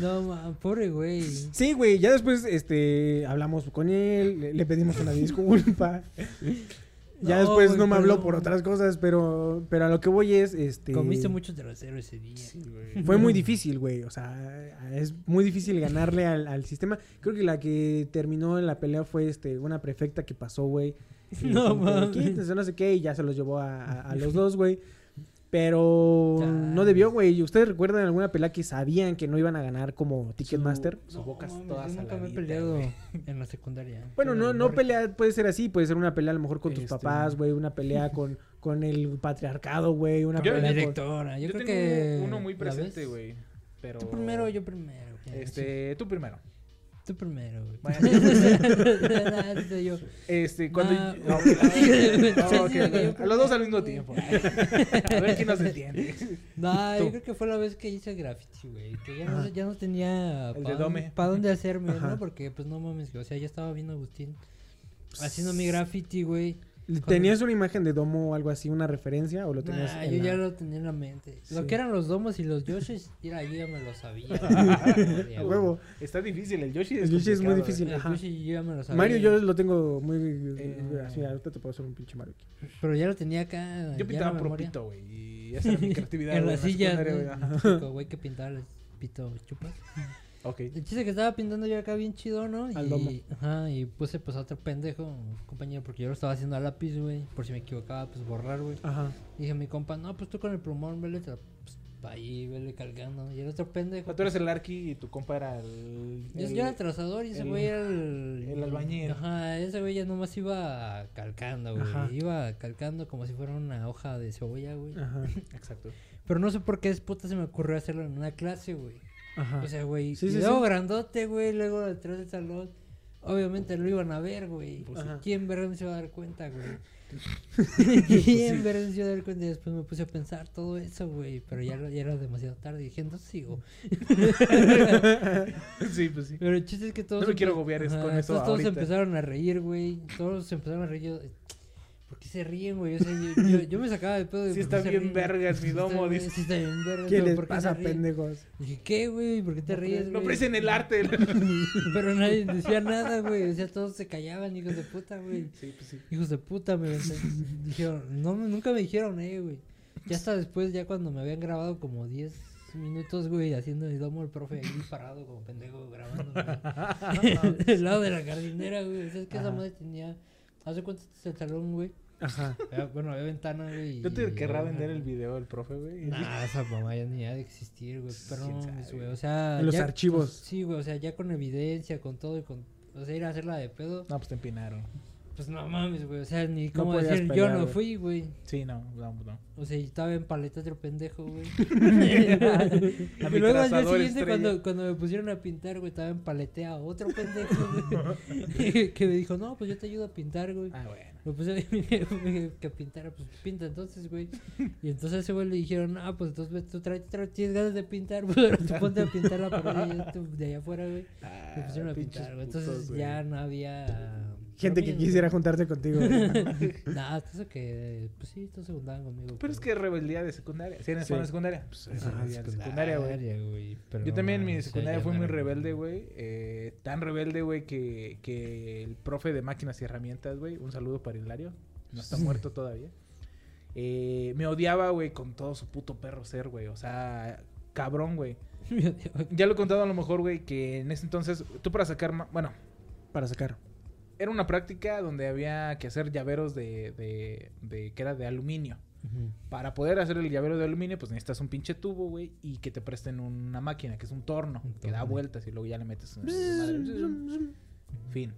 Speaker 4: No, ma, pobre güey.
Speaker 2: Sí, güey, ya después este, hablamos con él, le, le pedimos una disculpa. Ya
Speaker 4: No,
Speaker 2: después
Speaker 4: güey,
Speaker 2: no me
Speaker 4: pero-
Speaker 2: habló por otras cosas, pero, pero a lo que voy es, este...
Speaker 4: Comiste mucho trasero ese día.
Speaker 2: Fue muy difícil, güey. O sea, es muy difícil ganarle al, al sistema. Creo que la que terminó en la pelea fue este una prefecta que pasó, güey. Y
Speaker 4: No mames.
Speaker 2: No sé qué, y ya se los llevó a, a- a los dos, güey. Pero no debió, güey. ¿Ustedes recuerdan alguna pelea que sabían que no iban a ganar como Ticketmaster?
Speaker 3: Su boca
Speaker 4: mames,
Speaker 3: toda
Speaker 4: yo nunca me he peleado
Speaker 3: güey.
Speaker 4: en la secundaria.
Speaker 2: Bueno, no, no pelea, puede ser así, puede ser una pelea a lo mejor con tus
Speaker 3: Este-
Speaker 2: papás, güey, una pelea con, con el patriarcado, güey, una
Speaker 3: Yo-
Speaker 4: La
Speaker 2: pelea con...
Speaker 4: directora. Yo,
Speaker 3: Yo,
Speaker 4: creo
Speaker 3: tengo
Speaker 4: que.
Speaker 3: uno muy
Speaker 4: ¿la
Speaker 3: presente, güey. Pero...
Speaker 4: Tú primero, yo primero.
Speaker 3: Este, tú primero.
Speaker 4: Tú primero, güey.
Speaker 3: Bueno.
Speaker 4: Yo.
Speaker 3: Este, cuando... No.
Speaker 4: Sí,
Speaker 3: No,
Speaker 4: sí,
Speaker 3: ok,
Speaker 4: sí, yo
Speaker 3: ok. A los dos al mismo tiempo. A ver quién nos entiende.
Speaker 4: No,
Speaker 3: Tú.
Speaker 4: yo creo que fue la vez que hice graffiti, güey. Que ya no, ya no tenía
Speaker 3: El
Speaker 4: pa'
Speaker 3: de
Speaker 4: dónde-
Speaker 3: Dome.
Speaker 4: pa' dónde hacerme. ¿no? Porque, pues, no mames, o sea, ya estaba viendo a Agustín haciendo mi graffiti, güey.
Speaker 2: ¿Tenías una imagen de domo o algo así, una referencia? ¿O lo tenías
Speaker 4: Nah,
Speaker 2: en
Speaker 4: yo
Speaker 2: la-
Speaker 4: ya lo tenía en la mente. Lo que eran los domos y los Yoshis, mira, yo ya me lo sabía.
Speaker 2: A huevo.
Speaker 3: Está difícil, el Yoshi es
Speaker 2: El Yoshi es muy
Speaker 3: complicado,
Speaker 2: difícil.
Speaker 4: El
Speaker 2: Ajá.
Speaker 4: Yoshi yo ya me lo sabía.
Speaker 2: Mario yo lo tengo muy...
Speaker 3: Eh,
Speaker 2: así, ahorita te puedo hacer un pinche Mario aquí.
Speaker 4: Pero ya lo tenía acá.
Speaker 3: Yo pintaba
Speaker 4: la
Speaker 3: puro
Speaker 4: memoria.
Speaker 3: pito, güey. Y esa era mi creatividad.
Speaker 4: En sillas,
Speaker 3: secundaria, güey.
Speaker 4: que pintaba el pito chupas.
Speaker 3: Ok.
Speaker 4: El chiste que estaba pintando yo acá bien chido, ¿no?
Speaker 2: Al
Speaker 4: y,
Speaker 2: domo.
Speaker 4: Ajá, y puse pues a otro pendejo, compañero, porque yo lo estaba haciendo a lápiz, güey. Por si me equivocaba, pues borrar, güey.
Speaker 2: Ajá.
Speaker 4: Dije a mi compa, no, pues tú con el plumón, vele, pues, ahí, vele cargando. Y el otro pendejo.
Speaker 3: Tú eres el Arqui y tu compa era el...
Speaker 4: Yo,
Speaker 3: el-
Speaker 4: yo era el trazador y ese güey era el...
Speaker 3: el albañil.
Speaker 4: Ajá, ese güey ya nomás iba calcando, güey.
Speaker 2: Ajá.
Speaker 4: Iba calcando como si fuera una hoja de cebolla, güey.
Speaker 2: Ajá.
Speaker 3: Exacto.
Speaker 4: Pero no sé por qué puta se me ocurrió hacerlo en una clase, güey.
Speaker 2: Ajá.
Speaker 4: O sea, güey.
Speaker 2: Sí,
Speaker 4: y
Speaker 2: sí,
Speaker 4: grandote, güey. Luego detrás del salón. Obviamente lo iban a ver, güey.
Speaker 2: Pues.
Speaker 4: ¿Quién verga se va a dar cuenta, güey? ¿Quién verga se va a dar cuenta? Y después me puse a pensar todo eso, güey. Pero ya, era demasiado tarde. Dije, entonces sigo.
Speaker 3: sí, pues sí.
Speaker 4: Pero el chiste es que todos.
Speaker 3: No me quiero agobiar con eso
Speaker 4: Todos
Speaker 3: ahorita.
Speaker 4: empezaron a reír, güey. Todos empezaron a reír. Yo, ¿Por qué se ríen, güey? O sea, yo, yo, yo me sacaba de pedo de
Speaker 3: Sí está bien vergas mi domo, dice.
Speaker 4: Sí está bien vergas.
Speaker 2: ¿Qué les
Speaker 4: ¿por qué se
Speaker 2: pasa, pendejos?
Speaker 4: Dije, ¿qué, güey? ¿Por qué te ríes,
Speaker 3: No
Speaker 4: güey?
Speaker 3: aprecian el arte.
Speaker 4: Pero nadie decía nada, güey. O sea, todos se callaban, hijos de puta, güey.
Speaker 3: Sí, pues sí.
Speaker 4: Hijos de puta, me dijeron, no, me- nunca me dijeron, eh, güey. Ya hasta después, ya cuando me habían grabado como 10 minutos, güey, haciendo el domo, el profe ahí parado como pendejo grabando, güey. El lado de la jardinera, güey. O sea, es que esa madre tenía, ¿hace cuánto es el salón, güey?
Speaker 2: Ajá.
Speaker 4: Había- Bueno, había ventana, güey.
Speaker 3: ¿No te querrá vender el video el profe, güey?
Speaker 4: Nah, esa mamá ya ni ha de existir, güey. Pero
Speaker 3: ¿Quién
Speaker 4: no,
Speaker 3: güey.
Speaker 4: O sea.
Speaker 2: En los
Speaker 4: ya-
Speaker 2: archivos.
Speaker 4: Sí, güey. O sea, ya con evidencia, con todo y con. O sea, ir a hacerla de pedo.
Speaker 3: No, pues te empinaron.
Speaker 4: Pues no mames, güey. O sea, ni cómo decir, yo no
Speaker 2: güey.
Speaker 4: fui, güey.
Speaker 3: Sí, no, no, no.
Speaker 4: O sea, y estaba en paleta otro pendejo, güey. Y luego al día siguiente, cuando, cuando me pusieron a pintar, güey, estaba en paletea a otro pendejo, güey. que me dijo, no, pues yo te ayudo a pintar, güey.
Speaker 3: Ah, bueno.
Speaker 4: Me puse a- que pintara, pues pinta entonces, güey. Y entonces a ese güey le dijeron, ah, pues entonces tú traes, traes- tienes ganas de pintar, pues ahora tú ponte a pintar la pared de allá- de afuera, güey. Me
Speaker 3: Ah,
Speaker 4: pusieron a
Speaker 3: pinches
Speaker 4: pintar, güey. Entonces
Speaker 3: güey.
Speaker 4: ya no había...
Speaker 2: Gente que quisiera juntarse contigo.
Speaker 4: Nada, eso que, pues sí, todos se juntaban conmigo.
Speaker 3: Pero es que rebeldía de secundaria. ¿Sí eres
Speaker 2: Sí.
Speaker 3: de secundaria? Pues es de secundaria, güey. Yo
Speaker 4: no
Speaker 3: también mi
Speaker 4: o sea,
Speaker 3: secundaria
Speaker 4: no
Speaker 3: muy rebelde, güey. Eh, tan rebelde, güey, que, que el profe de máquinas y herramientas, güey. Un saludo para Hilario. No está muerto todavía. Eh, me odiaba, güey, con todo su puto perro ser, güey. O sea, cabrón, güey. Ya lo he contado a lo mejor, güey, que en ese entonces, tú para sacar, bueno,
Speaker 2: Para sacar.
Speaker 3: Era una práctica donde había que hacer llaveros de, de, de que era de aluminio. Para poder hacer el llavero de aluminio, pues necesitas un pinche tubo, güey, y que te presten una máquina, que es un torno,
Speaker 4: Un
Speaker 3: que da vueltas y luego ya le metes. Fin.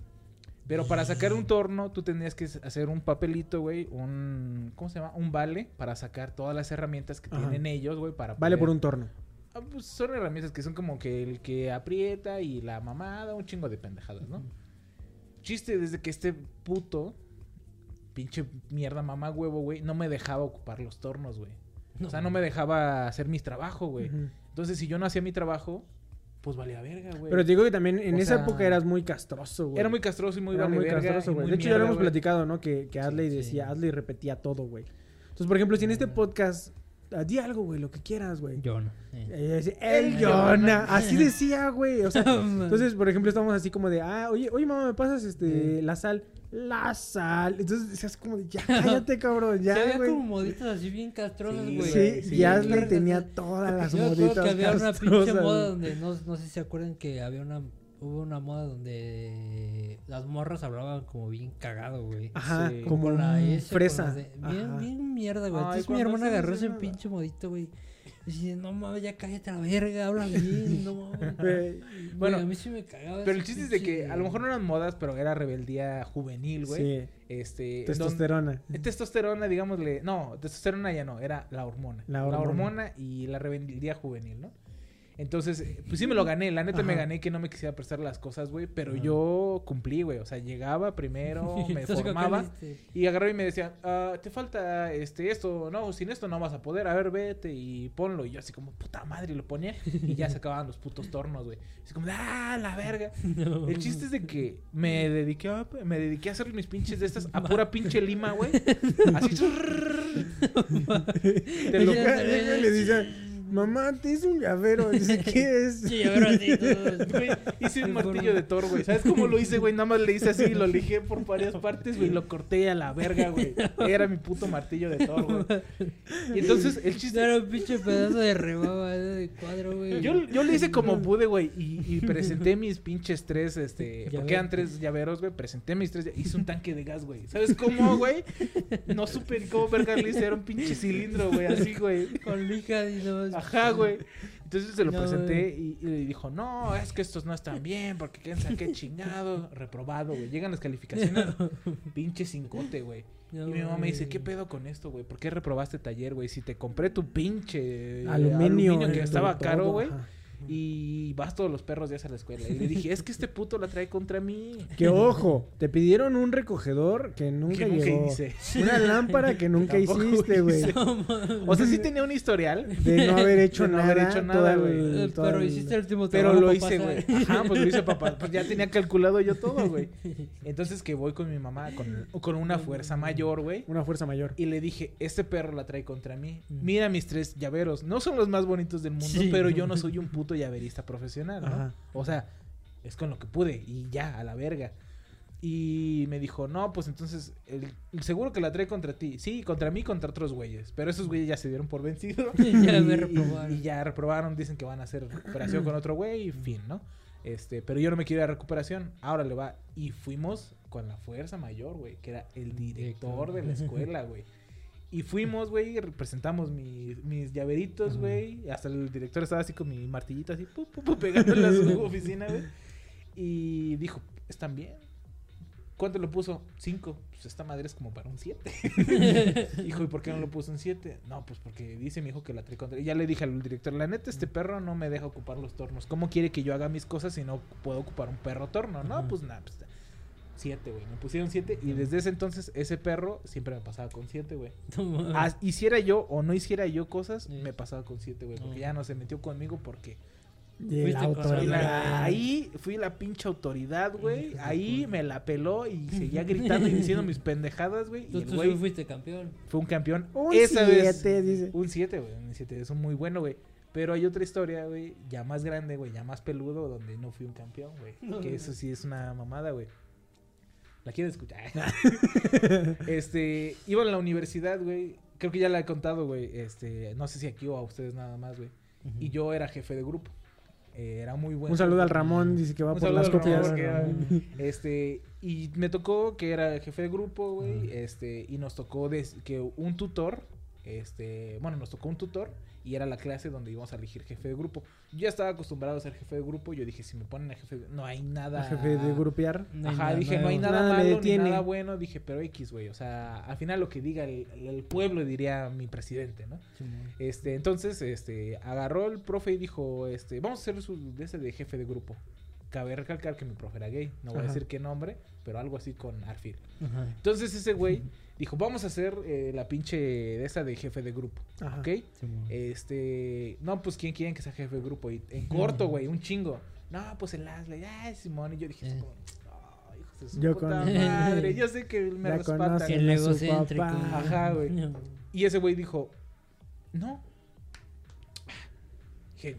Speaker 3: Pero para sacar un torno, tú tenías que hacer un papelito, güey, un... ¿Cómo se llama? Un vale para sacar todas las herramientas que
Speaker 2: Ajá.
Speaker 3: tienen ellos, güey, para
Speaker 2: Vale por un torno.
Speaker 3: Ah, pues son herramientas que son como que el que aprieta y la mamada, un chingo de pendejadas, ¿no? Chiste desde que este puto, pinche mierda mamá huevo, güey, no me dejaba ocupar los tornos, güey. o sea, no me dejaba hacer mi trabajo, güey. Entonces, si yo no hacía mi trabajo, pues valía verga, güey.
Speaker 2: Pero te digo que también en
Speaker 3: O
Speaker 2: esa
Speaker 3: sea,
Speaker 2: época eras muy castroso, güey.
Speaker 3: Era muy castroso y muy
Speaker 2: Era
Speaker 3: vale
Speaker 2: muy
Speaker 3: verga
Speaker 2: castroso, güey. De hecho, ya lo hemos platicado, ¿no? Que, que Adley
Speaker 4: sí.
Speaker 2: decía, Adley repetía todo, güey. Entonces, por ejemplo, si en este podcast ah, di algo, güey, lo que quieras, güey.
Speaker 4: Yo no.
Speaker 2: Y
Speaker 4: eh.
Speaker 2: ella decía, el Jonah. Así decía, güey. O sea, entonces, por ejemplo, estamos así como de, ah, oye, oye, mamá, ¿me pasas este, la sal? La sal. Entonces decías como de, ya, cállate, cabrón,
Speaker 4: Sí,
Speaker 2: ya,
Speaker 4: había
Speaker 2: güey.
Speaker 4: como moditas así bien castrosas,
Speaker 3: Sí,
Speaker 4: güey.
Speaker 2: Sí,
Speaker 3: sí,
Speaker 2: y Ashley
Speaker 4: Vergas,
Speaker 2: tenía todas las
Speaker 4: Yo
Speaker 2: moditas
Speaker 4: que había una pinche moda donde, no, no sé si se acuerdan que había una, hubo una moda donde las morras hablaban como bien cagado, güey.
Speaker 2: Ajá,
Speaker 3: Sí.
Speaker 2: como
Speaker 4: la S,
Speaker 2: fresa.
Speaker 4: de- bien,
Speaker 2: Ajá.
Speaker 4: bien mierda, güey.
Speaker 3: Ay,
Speaker 4: Entonces mi hermana agarró ese
Speaker 3: no.
Speaker 4: pinche modito, güey. Y dice, no mames, ya cállate a la verga, habla bien, no mames.
Speaker 2: Güey,
Speaker 3: Bueno,
Speaker 4: a mí sí me cagaba.
Speaker 3: Pero el chiste es de que a lo mejor no eran modas, pero era rebeldía juvenil, güey.
Speaker 2: Sí,
Speaker 3: Este,
Speaker 2: testosterona.
Speaker 3: donde- testosterona, digámosle. No, testosterona ya no, era la hormona.
Speaker 2: La
Speaker 3: La
Speaker 2: hormona.
Speaker 3: hormona, y la rebeldía juvenil, ¿no? Entonces, eh, pues sí me lo gané. La neta me gané que no me quisiera prestar las cosas, güey. Pero
Speaker 2: Ajá.
Speaker 3: yo cumplí, güey. O sea, llegaba primero, me
Speaker 4: Entonces, ¿con qué
Speaker 3: formaba. Y agarraba y me decía, ah, te falta este esto, no, sin esto no vas a poder, a ver, vete y ponlo. Y yo así como, puta madre, y lo ponía y ya se acababan los putos tornos, güey. Así como, ah, la verga.
Speaker 4: No.
Speaker 3: El chiste es de que me dediqué a, me dediqué a hacer mis pinches de estas a pura pinche lima, güey. Así, te lo-
Speaker 2: le dice, mamá, te hice un llavero. Dice, ¿qué es?
Speaker 4: Sí, a ver, así.
Speaker 3: Güey, hice un martillo de Thor, güey. ¿Sabes cómo lo hice, güey? Nada más le hice así, lo lijé por varias partes, güey. y Lo corté a la verga, güey. Era mi puto martillo de Thor, güey. Y entonces, el chiste...
Speaker 4: Era un pinche pedazo de rebaba eh, de cuadro, güey.
Speaker 3: Yo, yo le hice como pude, güey, y, y presenté mis pinches tres, este,
Speaker 4: Llaveros.
Speaker 3: porque eran tres llaveros, güey, presenté mis tres, hice un tanque de gas, güey. ¿Sabes cómo, güey? No supe ni cómo verga le hice, era un pinche cilindro, güey, así, güey.
Speaker 4: Con lija y no.
Speaker 3: Ajá, güey. Entonces se lo
Speaker 4: No,
Speaker 3: presenté y, y dijo, no, es que estos no están bien, porque quién sabe qué chingado. Reprobado, güey. Llegan las calificaciones, pinche cincote, güey.
Speaker 4: No,
Speaker 3: y mi mamá me dice. ¿qué pedo con esto, güey? ¿Por qué reprobaste taller, güey? Si te compré tu pinche
Speaker 2: Aluminio.
Speaker 3: que estaba caro, güey. Y vas todos los perros días a la escuela. Y le dije, es que este puto la trae contra mí.
Speaker 2: Que ojo, te pidieron un recogedor que nunca,
Speaker 3: Que nunca
Speaker 2: llegó.
Speaker 3: hice.
Speaker 2: Una lámpara que nunca hiciste, güey.
Speaker 3: O sea, sí tenía un historial.
Speaker 2: De no haber hecho
Speaker 3: De no
Speaker 2: nada.
Speaker 3: haber hecho nada, güey.
Speaker 4: Pero
Speaker 2: el-
Speaker 4: hiciste el último
Speaker 3: Pero lo hice, güey. Ajá, pues lo hice papá. Pues ya tenía calculado yo todo, güey. Entonces que voy con mi mamá con, con una fuerza mayor, güey.
Speaker 2: Una fuerza mayor.
Speaker 3: Y le dije, este perro la trae contra mí. Mira mis tres llaveros. No son los más bonitos del mundo,
Speaker 4: Sí.
Speaker 3: pero yo no soy un puto llaverista profesional, ¿no?
Speaker 2: Ajá.
Speaker 3: O sea, es con lo que pude y ya, a la verga. Y me dijo, no, pues entonces, el, seguro que la trae contra ti. Sí, contra mí, contra otros güeyes. Pero esos güeyes ya se dieron por vencidos.
Speaker 4: Ya me
Speaker 3: Y-
Speaker 4: reprobaron.
Speaker 3: Y, ya reprobaron, dicen que van a hacer recuperación con otro güey y fin, ¿no? Este, pero yo no me quiero ir a recuperación. Ahora le va. Y fuimos con la fuerza mayor, güey, que era el director de la escuela, güey. Y fuimos, güey, y presentamos mi- mis llaveritos, güey. Hasta el director estaba así con mi martillito así, pu, pu, pu, pegándole a su oficina, güey. Y dijo, ¿están bien? ¿Cuánto lo puso? Cinco. Pues esta madre es como para un siete. Hijo, ¿y por qué no lo puso un 7? No, pues porque dice mi hijo que la trae contra. Y ya le dije al director, la neta, este perro no me deja ocupar los tornos. ¿Cómo quiere que yo haga mis cosas si no puedo ocupar un perro torno? No, pues nada, pues 7, güey. Me pusieron 7 y desde ese entonces ese perro siempre me pasaba con 7, güey. Ah, Hiciera yo o no hiciera yo cosas,
Speaker 4: Sí.
Speaker 3: me pasaba con 7, güey. Porque ya no se metió conmigo porque
Speaker 2: De
Speaker 4: Fuiste
Speaker 2: la
Speaker 4: con-
Speaker 3: fui
Speaker 2: autoridad.
Speaker 3: la- ahí fui la pinche autoridad, güey. Ahí me la peló y seguía gritando y diciendo mis pendejadas, güey. Y
Speaker 4: Tú,
Speaker 3: el
Speaker 4: tú
Speaker 3: güey
Speaker 4: sí fuiste campeón.
Speaker 3: fue un campeón.
Speaker 2: Un
Speaker 3: Esa vez.
Speaker 2: siete, dice.
Speaker 3: Un 7, güey. Un 7. Es un muy bueno, güey. Pero hay otra historia, güey, ya más grande, güey, ya más peludo, donde no fui un campeón, güey.
Speaker 4: No,
Speaker 3: que
Speaker 4: no.
Speaker 3: eso sí es una mamada, güey. ¿La quieres escuchar? este, iba a la universidad, güey. Creo que ya la he contado, güey. Este, no sé si aquí o a ustedes nada más, güey. Y yo era jefe de grupo. Eh, era muy bueno.
Speaker 2: Un saludo al Ramón, dice que va
Speaker 3: Un
Speaker 2: por las copias.
Speaker 3: Este, y me tocó que era jefe de grupo, güey, este, y nos tocó que un tutor, este, bueno, nos tocó un tutor y era la clase donde íbamos a elegir jefe de grupo. Yo ya estaba acostumbrado a ser jefe de grupo, yo dije, si me ponen a jefe, de- no hay nada.
Speaker 2: Jefe de grupear.
Speaker 4: No
Speaker 3: Ajá,
Speaker 4: nada
Speaker 3: dije, no hay nada,
Speaker 2: Nada
Speaker 3: malo ni nada bueno, dije, pero X, güey, o sea, al final lo que diga el, el pueblo diría mi presidente, ¿no? Este, entonces, este, agarró el profe y dijo, este, vamos a hacer su de ese de jefe de grupo. Cabe recalcar que mi profe era gay, no voy a decir qué nombre, pero algo así con Arfil.
Speaker 4: Ajá.
Speaker 3: Entonces ese güey dijo, vamos a hacer eh, la pinche de esa de jefe de grupo,
Speaker 2: Ajá.
Speaker 3: ¿ok?
Speaker 4: Simón.
Speaker 3: Este, no, pues quién quieren que sea jefe de grupo y en corto, güey, un chingo. No, pues el Asley, ay, Simón, y yo dije,
Speaker 4: Eh.
Speaker 3: como, "Ay, hijos de su
Speaker 2: Yo
Speaker 3: puta
Speaker 2: con-
Speaker 3: madre, yo sé que me
Speaker 2: conocen
Speaker 4: El egocéntrico.
Speaker 3: Ajá, güey. Y ese güey dijo, no. Dije,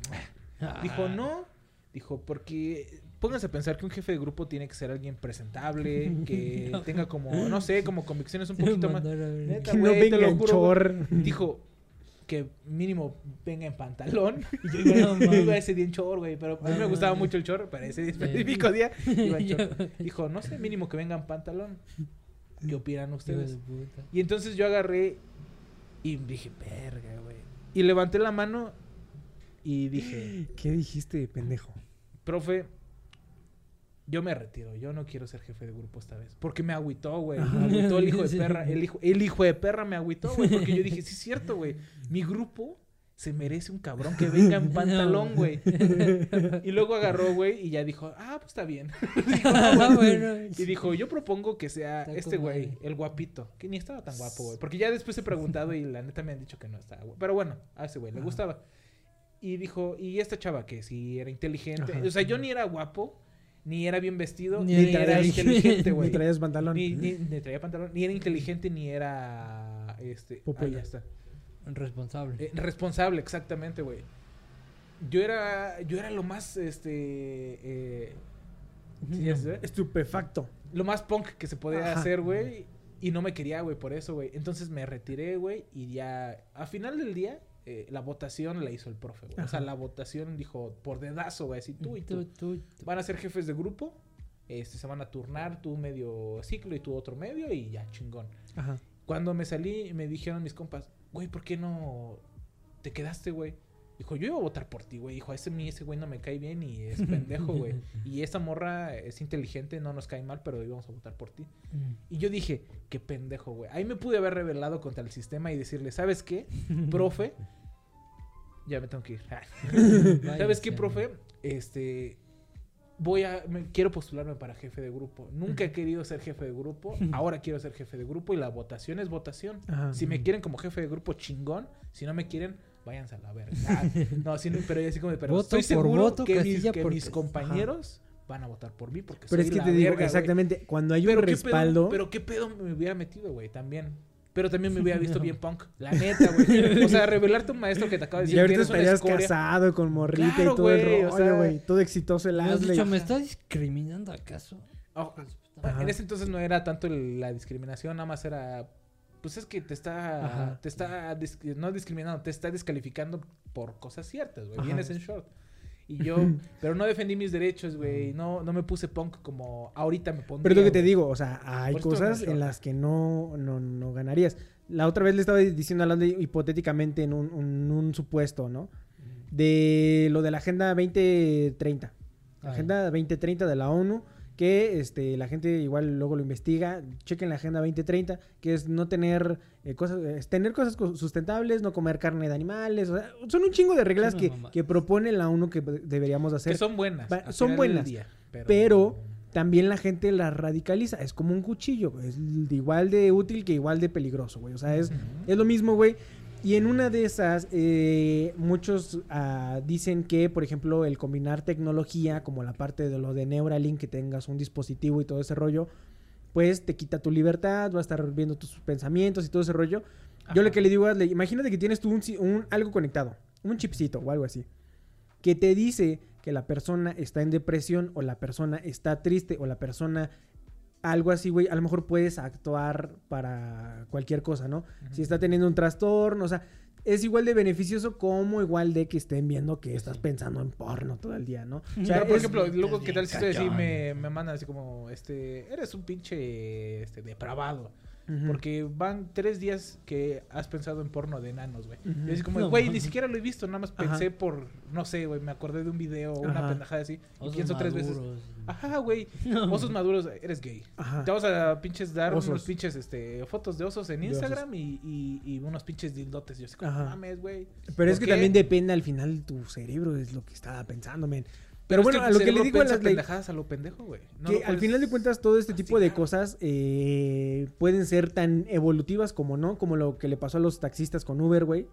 Speaker 3: dijo, no. Dijo, porque pónganse a pensar que un jefe de grupo tiene que ser alguien presentable, que tenga como, no sé, como convicciones un poquito más. Neta,
Speaker 2: Que no venga en chor.
Speaker 3: Dijo que mínimo venga en pantalón. Y yo iba,
Speaker 4: No
Speaker 3: yo iba ese día en chor, güey. Pero a mí me gustaba mucho el chor. Para ese específico día iba en chor.
Speaker 4: Yo-
Speaker 3: Dijo, no sé, mínimo que venga en pantalón. ¿Qué opinan ustedes? Y entonces yo agarré y dije, verga, güey. Y levanté la mano y dije,
Speaker 2: ¿Qué dijiste, pendejo?
Speaker 3: profe, yo me retiro. Yo no quiero ser jefe de grupo esta vez. Porque me agüitó, güey. Me agüitó el hijo de perra. El hijo, el hijo de perra me agüitó, güey. Porque yo dije, sí es cierto, güey. Mi grupo se merece un cabrón que venga en pantalón, güey. Y luego agarró, güey, y ya dijo, ah, pues está bien. Dijo, "Ah,
Speaker 4: Ah,
Speaker 3: bueno".
Speaker 4: bueno.
Speaker 3: Y dijo, yo propongo que sea
Speaker 4: Está
Speaker 3: este güey, el guapito. Que ni estaba tan guapo, güey. Porque ya después he preguntado y la neta me han dicho que no estaba guapo. Pero bueno, a ese güey le gustaba. Y dijo, y esta chava que sí era inteligente.
Speaker 2: Ajá.
Speaker 3: O sea, yo ni era guapo, ni era bien vestido,
Speaker 4: Ni
Speaker 3: ni,
Speaker 4: era inteligente.
Speaker 3: inteligente,
Speaker 2: Ni
Speaker 3: güey.
Speaker 2: traías pantalón.
Speaker 3: Ni, ni, ni traía pantalón, ni era inteligente, ni era. Este.
Speaker 2: Popeye.
Speaker 3: ah, ya está.
Speaker 4: Responsable.
Speaker 3: Eh, responsable, exactamente, güey. Yo era. Yo era lo más. Este. eh, ¿sí?
Speaker 2: Estupefacto.
Speaker 3: lo más punk que se podía
Speaker 2: Ajá.
Speaker 3: hacer, güey. Y no me quería, güey, por eso, güey. Entonces me retiré, güey. Y ya, a final del día, eh, la votación la hizo el profe, güey. O sea, la votación dijo por dedazo, güey. Así tú y
Speaker 4: Tú,
Speaker 3: tú.
Speaker 4: tú,
Speaker 3: Van a ser jefes de grupo. Este, se van a turnar tú medio ciclo y tú otro medio y ya, chingón.
Speaker 2: Ajá.
Speaker 3: Cuando me salí, me dijeron mis compas, güey, ¿por qué no te quedaste, güey? Dijo, yo iba a votar por ti, güey. Dijo, ese, ese güey no me cae bien y es pendejo, güey. Y esa morra es inteligente, no nos cae mal, pero íbamos a votar por ti. Y yo dije, qué pendejo, güey. Ahí me pude haber rebelado contra el sistema y decirle, ¿sabes qué? Profe, ya me tengo que ir. ¿Sabes qué, profe? Este, voy a, me- quiero postularme para jefe de grupo. Nunca he querido ser jefe de grupo. Ahora quiero ser jefe de grupo y la votación es votación.
Speaker 2: Ajá.
Speaker 3: Si me quieren como jefe de grupo, chingón. Si no me quieren, váyanse a la verga. Ah, no, pero así como, pero
Speaker 4: Voto
Speaker 3: estoy
Speaker 4: por
Speaker 3: seguro
Speaker 4: voto,
Speaker 3: que, mis,
Speaker 4: casilla
Speaker 3: que
Speaker 4: por
Speaker 3: mis
Speaker 4: casilla.
Speaker 3: compañeros van a votar por mí porque
Speaker 2: Pero
Speaker 3: soy
Speaker 2: es que
Speaker 3: la
Speaker 2: te digo,
Speaker 3: verga,
Speaker 2: exactamente, cuando hay un
Speaker 3: Pero qué
Speaker 2: respaldo.
Speaker 3: pedo, pero qué pedo me hubiera metido, güey, también. Pero también me hubiera visto bien punk. La neta, güey. O sea, revelarte un maestro que te acaba de decir
Speaker 2: y ahorita estarías casado con morrita
Speaker 3: Claro,
Speaker 2: y todo el
Speaker 3: güey, o
Speaker 2: rollo,
Speaker 3: sea,
Speaker 2: güey. Todo exitoso el
Speaker 4: Me has
Speaker 2: Asley.
Speaker 4: dicho, ¿me estás discriminando acaso?
Speaker 3: Oh. En ese entonces no era tanto el- la discriminación, nada más era. Pues es que te está.
Speaker 2: Ajá.
Speaker 3: Te está. dis- no discriminando, te está descalificando por cosas ciertas, güey. Vienes en short. Y yo. pero no defendí mis derechos, güey. No, no me puse punk como ahorita me pondría.
Speaker 2: Pero es lo que te digo, o sea, hay
Speaker 3: Por
Speaker 2: cosas en las que no, no, no ganarías. La otra vez le estaba diciendo hablando hipotéticamente en un, un- un supuesto, ¿no? De lo de la Agenda 2030. La
Speaker 4: Ay.
Speaker 2: Agenda 2030 de la ONU, que este, la gente igual luego lo investiga. Chequen la Agenda 2030, que es no tener eh, cosas, es tener cosas co- sustentables, no comer carne de animales. o sea, son un chingo de reglas que, que propone la ONU que deberíamos hacer.
Speaker 3: Que son buenas.
Speaker 2: Va- son buenas,
Speaker 3: día,
Speaker 2: pero también la gente la radicaliza. Es como un cuchillo. Es igual de útil que igual de peligroso, güey. O sea, es, es lo mismo, güey. Y en una de esas, eh, muchos ah, dicen que, por ejemplo, el combinar tecnología, como la parte de lo de Neuralink, que tengas un dispositivo y todo ese rollo, pues te quita tu libertad, va a estar viendo tus pensamientos y todo ese rollo. Yo lo que le digo a Ashley, imagínate que tienes tú un, un- algo conectado, un chipcito o algo así, que te dice que la persona está en depresión o la persona está triste o la persona algo así, güey, a lo mejor puedes actuar para cualquier cosa, ¿no? Si está teniendo un trastorno, o sea, es igual de beneficioso como igual de que estén viendo que estás pensando en porno todo el día, ¿no? O sea,
Speaker 3: Pero, por
Speaker 2: es-
Speaker 3: ejemplo, luego, ¿qué tal si estoy así?
Speaker 2: cañón.
Speaker 3: Me, me mandan así como, este, eres un pinche, este, depravado. Porque van tres días que has pensado en porno de enanos, güey. Y así como,
Speaker 4: No
Speaker 3: güey, ni siquiera lo he visto, nada más
Speaker 2: Ajá.
Speaker 3: pensé por, no sé, güey, me acordé de un video o una pendejada así. Y
Speaker 4: Osos
Speaker 3: pienso tres veces,
Speaker 4: maduros.
Speaker 3: ajá, güey,
Speaker 4: No.
Speaker 3: osos maduros, eres gay.
Speaker 2: Ajá.
Speaker 3: Te vamos a pinches dar
Speaker 2: Osos.
Speaker 3: unos pinches, este, fotos de osos en
Speaker 2: De
Speaker 3: Instagram y, y, y unos pinches dildotes. Yo así como,
Speaker 2: Ajá.
Speaker 3: mames, güey.
Speaker 2: Pero es
Speaker 3: ¿Por
Speaker 2: que
Speaker 3: qué?
Speaker 2: también depende al final tu cerebro, es lo que estaba pensando, men. Pero, bueno, a lo que le digo a las
Speaker 3: pendejadas a lo pendejo, güey. No
Speaker 2: que al final de cuentas todo este tipo de cosas eh, pueden ser tan evolutivas como no, como lo que le pasó a los taxistas con Uber, güey.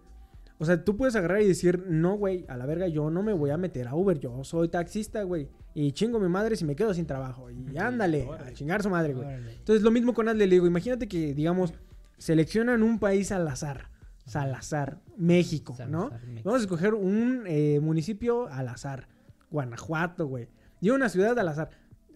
Speaker 2: O sea, tú puedes agarrar y decir, no, güey, a la verga, yo no me voy a meter a Uber, yo soy taxista, güey. Y chingo mi madre si me quedo sin trabajo. Y ándale, a chingar su madre, güey. Entonces, lo mismo con Adle, le digo, imagínate que, digamos, seleccionan un país al azar. Salazar, México, ¿no?
Speaker 4: México.
Speaker 2: Vamos a escoger un eh, municipio al azar. Guanajuato, güey. Y una ciudad al azar.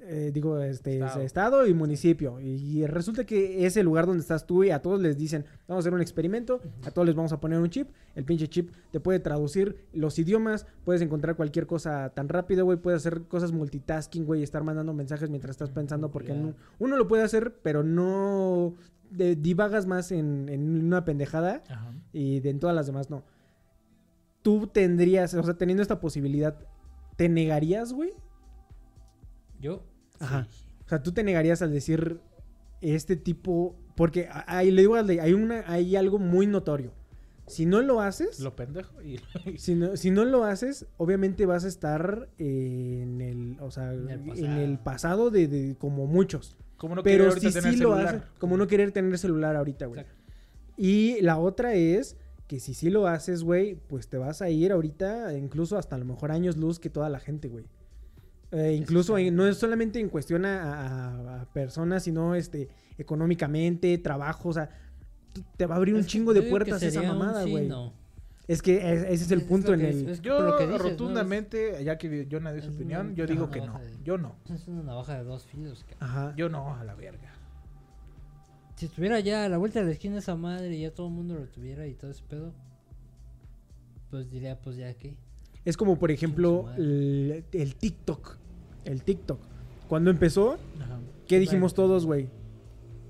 Speaker 2: Eh, digo, este
Speaker 3: Estado.
Speaker 2: estado. y municipio. Y, resulta que es el lugar donde estás tú y a todos les dicen, vamos a hacer un experimento, a todos les vamos a poner un chip. El pinche chip te puede traducir los idiomas, puedes encontrar cualquier cosa tan rápido, güey, puedes hacer cosas multitasking, güey, estar mandando mensajes mientras estás pensando, porque no- uno lo puede hacer, pero no de- divagas más en, en una pendejada y de en todas las demás no. Tú tendrías, o sea, teniendo esta posibilidad, ¿te negarías, güey?
Speaker 4: Yo.
Speaker 2: Ajá.
Speaker 4: sí.
Speaker 2: O sea, tú te negarías al decir este tipo, porque ahí le digo, hay una, hay algo muy notorio. Si no lo haces,
Speaker 3: Lo pendejo y...
Speaker 2: si no, si no lo haces, obviamente vas a estar eh, en el, o sea,
Speaker 4: En el
Speaker 2: en
Speaker 4: pasado.
Speaker 2: el pasado de, de como muchos.
Speaker 3: Como no
Speaker 2: Pero si
Speaker 3: tener
Speaker 2: sí lo haces, como no querer tener celular ahorita, güey.
Speaker 4: Exacto.
Speaker 2: Y la otra es que si sí lo haces, güey, pues te vas a ir ahorita, incluso hasta a lo mejor años luz que toda la gente, güey. Eh, incluso en- no es solamente en cuestión a, a- a personas, sino este económicamente, trabajo, o sea, te va a abrir un
Speaker 4: Es
Speaker 2: chingo de puertas esa mamada, güey.
Speaker 4: no.
Speaker 2: Es que es- ese es el
Speaker 4: Es
Speaker 2: punto en el...
Speaker 3: Yo
Speaker 4: lo que dices, ¿no?
Speaker 3: rotundamente, ya que yo nadie su
Speaker 4: Es
Speaker 3: opinión, yo digo que no.
Speaker 4: de-
Speaker 3: Yo no.
Speaker 4: Es una navaja de dos filos.
Speaker 2: Ajá.
Speaker 3: Yo no, a la verga.
Speaker 4: Si estuviera ya a la vuelta de la esquina esa madre y ya todo el mundo lo tuviera y todo ese pedo, pues diría, pues ya que.
Speaker 2: Es como, por ejemplo, el, el TikTok. El TikTok. Cuando empezó,
Speaker 3: Ajá.
Speaker 2: ¿Qué dijimos todos, güey?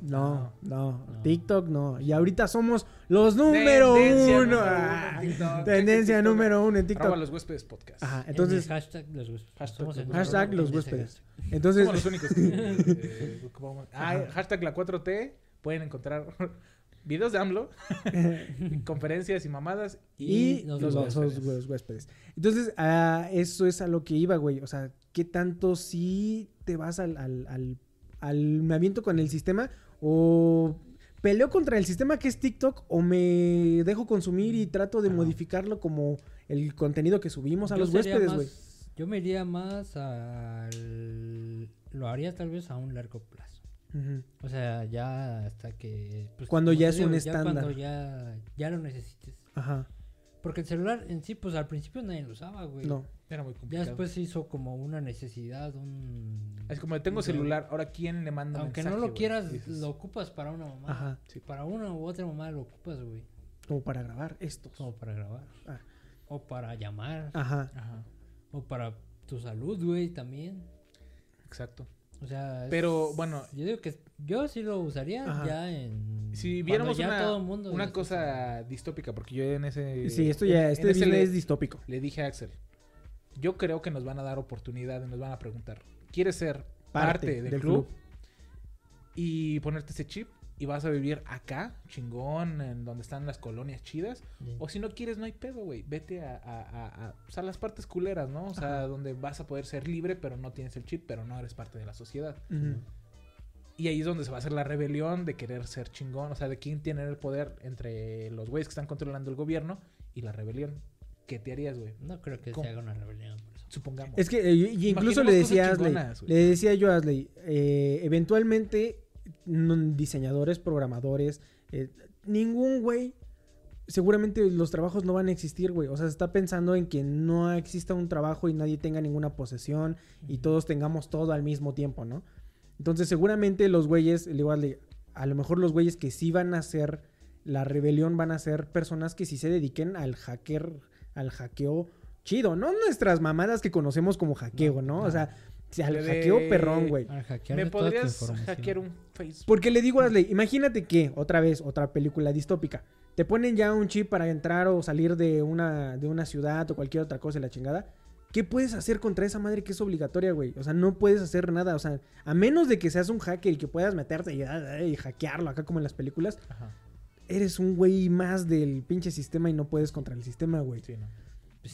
Speaker 2: No, no,
Speaker 4: No.
Speaker 2: TikTok no. Y ahorita somos los número
Speaker 3: Tendencia
Speaker 2: uno.
Speaker 3: número
Speaker 2: Ah,
Speaker 3: uno en TikTok.
Speaker 2: Tendencia
Speaker 3: TikTok.
Speaker 2: número uno en
Speaker 3: Arroba
Speaker 2: TikTok.
Speaker 3: los huéspedes podcast.
Speaker 2: Ajá,
Speaker 4: Entonces, hashtag los huéspedes.
Speaker 3: Hashtag los
Speaker 2: hashtag
Speaker 4: ese
Speaker 2: huéspedes. entonces,
Speaker 3: Somos los únicos que... eh, ah, hashtag la 4T. Pueden encontrar videos de AMLO, conferencias y mamadas.
Speaker 2: y
Speaker 4: y
Speaker 2: los,
Speaker 4: los
Speaker 2: los-
Speaker 3: huéspedes.
Speaker 2: los huéspedes. Entonces, ah, eso es a lo que iba, güey. O sea, ¿qué tanto si te vas al, al, al, al- me aviento con el sistema o peleo contra el sistema que es TikTok o me dejo consumir y trato de modificarlo como el contenido que subimos a
Speaker 4: Yo
Speaker 2: los huéspedes, güey?
Speaker 4: Yo me iría más al. Lo haría tal vez a un largo plazo. O sea, ya hasta que. pues,
Speaker 2: Cuando ya es un
Speaker 4: ya
Speaker 2: estándar.
Speaker 4: Cuando ya, ya lo necesites.
Speaker 2: Ajá.
Speaker 4: Porque el celular en sí, pues al principio nadie lo usaba, güey.
Speaker 2: No.
Speaker 3: Era muy
Speaker 4: Ya
Speaker 3: complicado.
Speaker 4: después se hizo como una necesidad, un...
Speaker 3: Es como tengo
Speaker 4: un-
Speaker 3: celular, ahora quién le manda
Speaker 4: Aunque
Speaker 3: mensaje,
Speaker 4: no lo
Speaker 3: güey?
Speaker 4: quieras,
Speaker 3: Dices,
Speaker 4: lo ocupas para una mamá.
Speaker 2: Ajá.
Speaker 4: Para una u otra mamá lo ocupas, güey.
Speaker 2: Como para grabar estos.
Speaker 4: O para grabar.
Speaker 2: Ah.
Speaker 4: O para llamar.
Speaker 2: Ajá.
Speaker 3: Ajá,
Speaker 4: O para tu salud, güey, también.
Speaker 3: exacto.
Speaker 4: O sea... es-
Speaker 3: Pero, bueno.
Speaker 4: Yo digo que yo sí lo usaría
Speaker 2: Ajá.
Speaker 4: ya en...
Speaker 3: Si viéramos
Speaker 4: ya
Speaker 3: una,
Speaker 4: todo el mundo
Speaker 3: una cosa distópica, porque yo en ese...
Speaker 2: Sí, esto ya,
Speaker 3: en-
Speaker 2: este
Speaker 3: en le-
Speaker 2: es distópico.
Speaker 3: le dije a Axel, yo creo que nos van a dar oportunidad y nos van a preguntar, ¿quieres ser parte, del, club? Y ponerte ese chip y vas a vivir acá, chingón, en donde están las colonias chidas.
Speaker 4: Sí.
Speaker 3: O si no quieres, no hay pedo, güey. Vete a, a, a- a- pues, a las partes culeras, ¿no? O sea, donde vas a poder ser libre, pero no tienes el chip, pero no eres parte de la sociedad. Y ahí es donde se va a hacer la rebelión de querer ser chingón. O sea, de quién tiene el poder entre los güeyes que están controlando el gobierno y la rebelión. ¿Qué te harías, güey?
Speaker 4: No creo que
Speaker 3: ¿Cómo?
Speaker 4: se haga una rebelión por eso.
Speaker 3: Supongamos.
Speaker 2: Es que, eh, y incluso le decía a Asley, le decía yo a Asley, eh, eventualmente diseñadores, programadores, eh, ningún güey, seguramente los trabajos no van a existir, güey. O sea, se está pensando en que no exista un trabajo y nadie tenga ninguna posesión y todos tengamos todo al mismo tiempo, ¿no? Entonces, seguramente los güeyes, digo a lo mejor los güeyes que sí van a hacer la rebelión van a ser personas que sí se dediquen al hacker, al hackeo chido, no nuestras mamadas que conocemos como hackeo, ¿no? O sea, si al
Speaker 3: De-
Speaker 2: hackeo perrón, güey.
Speaker 3: ¿Me podrías hackear un Facebook?
Speaker 2: Porque le digo a Asley, imagínate que, otra vez, otra película distópica, te ponen ya un chip para entrar o salir de una, de una ciudad o cualquier otra cosa y la chingada. ¿Qué puedes hacer contra esa madre que es obligatoria, güey? O sea, no puedes hacer nada. O sea, a menos de que seas un hacker y que puedas meterte y, y hackearlo acá como en las películas,
Speaker 3: Ajá.
Speaker 2: eres un güey más del pinche sistema y no puedes contra el sistema, güey.
Speaker 3: Sí, no.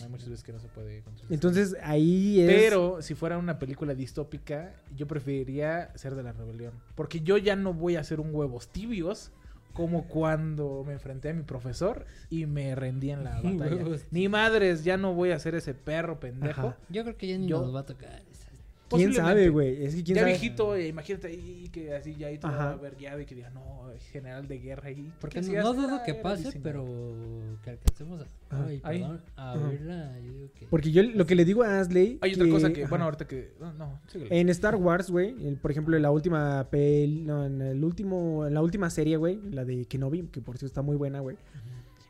Speaker 3: Hay muchas veces que no se puede construir.
Speaker 2: Entonces ahí es...
Speaker 3: Pero si fuera una película distópica, yo preferiría ser de la rebelión. Porque yo ya no voy a hacer un huevos tibios como cuando me enfrenté a mi profesor y me rendí en la batalla.
Speaker 4: Huevos
Speaker 3: Ni madres, ya no voy a ser ese perro pendejo.
Speaker 2: Ajá.
Speaker 4: Yo creo que ya ni
Speaker 3: Yo-
Speaker 4: nos va a tocar. esa-
Speaker 2: ¿Quién
Speaker 3: Posiblemente.
Speaker 2: sabe, güey? Es que quién
Speaker 3: ya
Speaker 2: sabe.
Speaker 3: viejito, eh, imagínate ahí que así ya ahí todo
Speaker 2: Ajá.
Speaker 3: averiado y que diga, no, general de guerra ahí.
Speaker 4: Porque
Speaker 3: ¿qué
Speaker 4: no, dudo que pase, pero que alcancemos a, ay, perdón, a
Speaker 2: Ajá.
Speaker 4: verla. Yo digo que.
Speaker 2: Porque yo lo que le digo a Asley.
Speaker 3: Hay otra cosa que,
Speaker 2: ajá.
Speaker 3: bueno, ahorita que... No, no, síguele.
Speaker 2: En Star Wars, güey, por ejemplo, en la última pel, no, en el último, en la última serie, güey, la de Kenobi, que por cierto está muy buena, güey.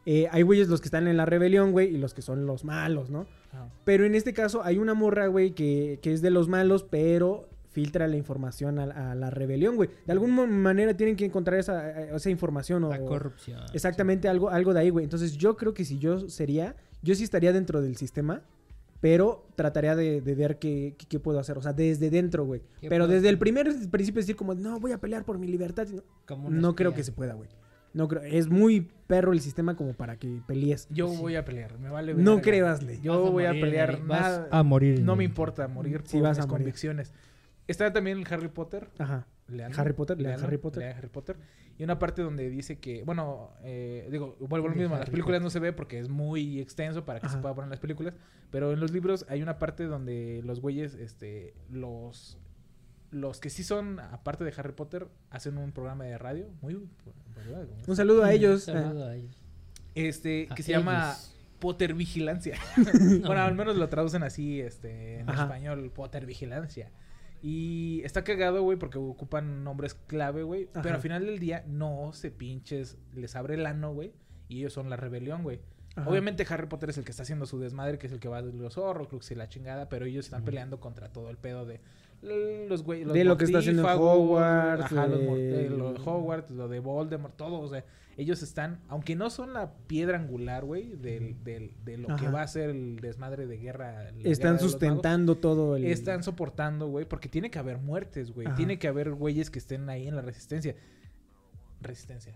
Speaker 2: eh, hay güeyes los que están en la rebelión, güey, y los que son los malos, ¿no? Pero en este caso hay una morra, güey, que, que es de los malos, pero filtra la información a, a la rebelión, güey. De alguna manera tienen que encontrar esa, esa información o...
Speaker 4: La corrupción.
Speaker 2: Exactamente, algo, algo de ahí, güey. Entonces yo creo que si yo sería, yo sí estaría dentro del sistema, pero trataría de, de ver qué, qué- qué puedo hacer. O sea, desde dentro, güey.
Speaker 4: ¿Qué
Speaker 2: Pero desde el primer principio decir como, no, voy a pelear por mi libertad. No, creo que se pueda, güey. No creo. Es muy perro el sistema como para que pelees.
Speaker 3: Yo voy a pelear, me vale
Speaker 2: No Asley.
Speaker 3: Yo
Speaker 4: Vas a
Speaker 3: voy a
Speaker 4: morir
Speaker 3: pelear
Speaker 4: el- vas
Speaker 3: nada.
Speaker 4: a morir
Speaker 3: No me importa morir
Speaker 2: Sí,
Speaker 3: por
Speaker 2: vas a
Speaker 3: mis
Speaker 2: morir.
Speaker 3: convicciones. Está también el Harry Potter.
Speaker 2: Ajá. Harry Potter, lea
Speaker 3: leanlo,
Speaker 2: Harry Potter.
Speaker 3: lea Harry Potter. Y una parte donde dice que, bueno, eh, digo, vuelvo a lo mismo, en las películas no se ve porque es muy extenso para que se pueda poner en las películas, pero en los libros hay una parte donde los güeyes, este, los, los que sí son, aparte de Harry Potter, hacen un programa de radio, muy, ¿verdad?
Speaker 2: Un saludo a ellos.
Speaker 4: Un saludo a ellos.
Speaker 3: este,
Speaker 4: A
Speaker 3: que se llama. Potter Vigilancia. bueno, al menos lo traducen así, este, en
Speaker 2: Ajá.
Speaker 3: español, Potter Vigilancia. Y está cagado, güey, porque ocupan nombres clave, güey. Pero al final del día, no se pinches, les abre el ano, güey. Y ellos son la rebelión, güey.
Speaker 2: Ajá.
Speaker 3: Obviamente Harry Potter es el que está haciendo su desmadre, que es el que va de los Horrocrux y la chingada, pero ellos están peleando contra todo el pedo de los güey, los
Speaker 2: De lo que está haciendo Hogwarts,
Speaker 3: ajá, los eh, lo de Hogwarts, lo de Voldemort, todo, o sea, ellos están, aunque no son la piedra angular, güey, del, del- de lo que va a ser el desmadre de guerra.
Speaker 2: Están
Speaker 3: magos,
Speaker 2: sustentando todo el...
Speaker 3: están soportando, güey, porque tiene que haber muertes, güey. Tiene que haber güeyes que estén ahí en la resistencia. Resistencia.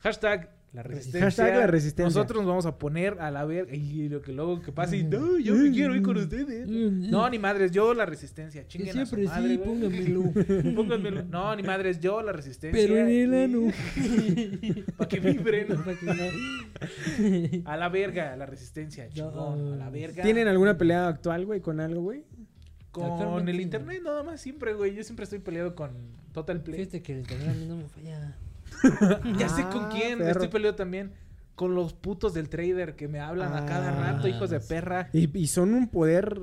Speaker 3: Hashtag la resistencia.
Speaker 2: Hashtag la resistencia.
Speaker 3: Nosotros nos vamos a poner a la verga. Y lo que luego que pase, y, no, yo me quiero ir con ustedes. No, ni madres, yo la resistencia.
Speaker 4: Que
Speaker 3: Chinguen a su
Speaker 4: siempre
Speaker 3: madre,
Speaker 4: sí,
Speaker 3: güey.
Speaker 4: póngamelo.
Speaker 3: Pónganmelo. No, ni madres, yo la resistencia.
Speaker 4: Pero en el ano.
Speaker 3: Para que vibren.
Speaker 4: Para que no-
Speaker 3: A la verga, la resistencia. Chingón. A la verga.
Speaker 2: ¿Tienen alguna pelea actual, güey, con algo, güey?
Speaker 3: Con
Speaker 4: Actualmente,
Speaker 3: el
Speaker 4: no.
Speaker 3: internet nada más siempre, güey. Yo siempre estoy peleado con Total Play.
Speaker 4: Fíjate que el internet a mí no me falla.
Speaker 3: Ya sé
Speaker 2: Ah,
Speaker 3: con quién.
Speaker 2: perro.
Speaker 3: Estoy peleado también con los putos del trader que me hablan a cada
Speaker 2: Ah,
Speaker 3: rato, hijos de perra.
Speaker 2: Y, y son un poder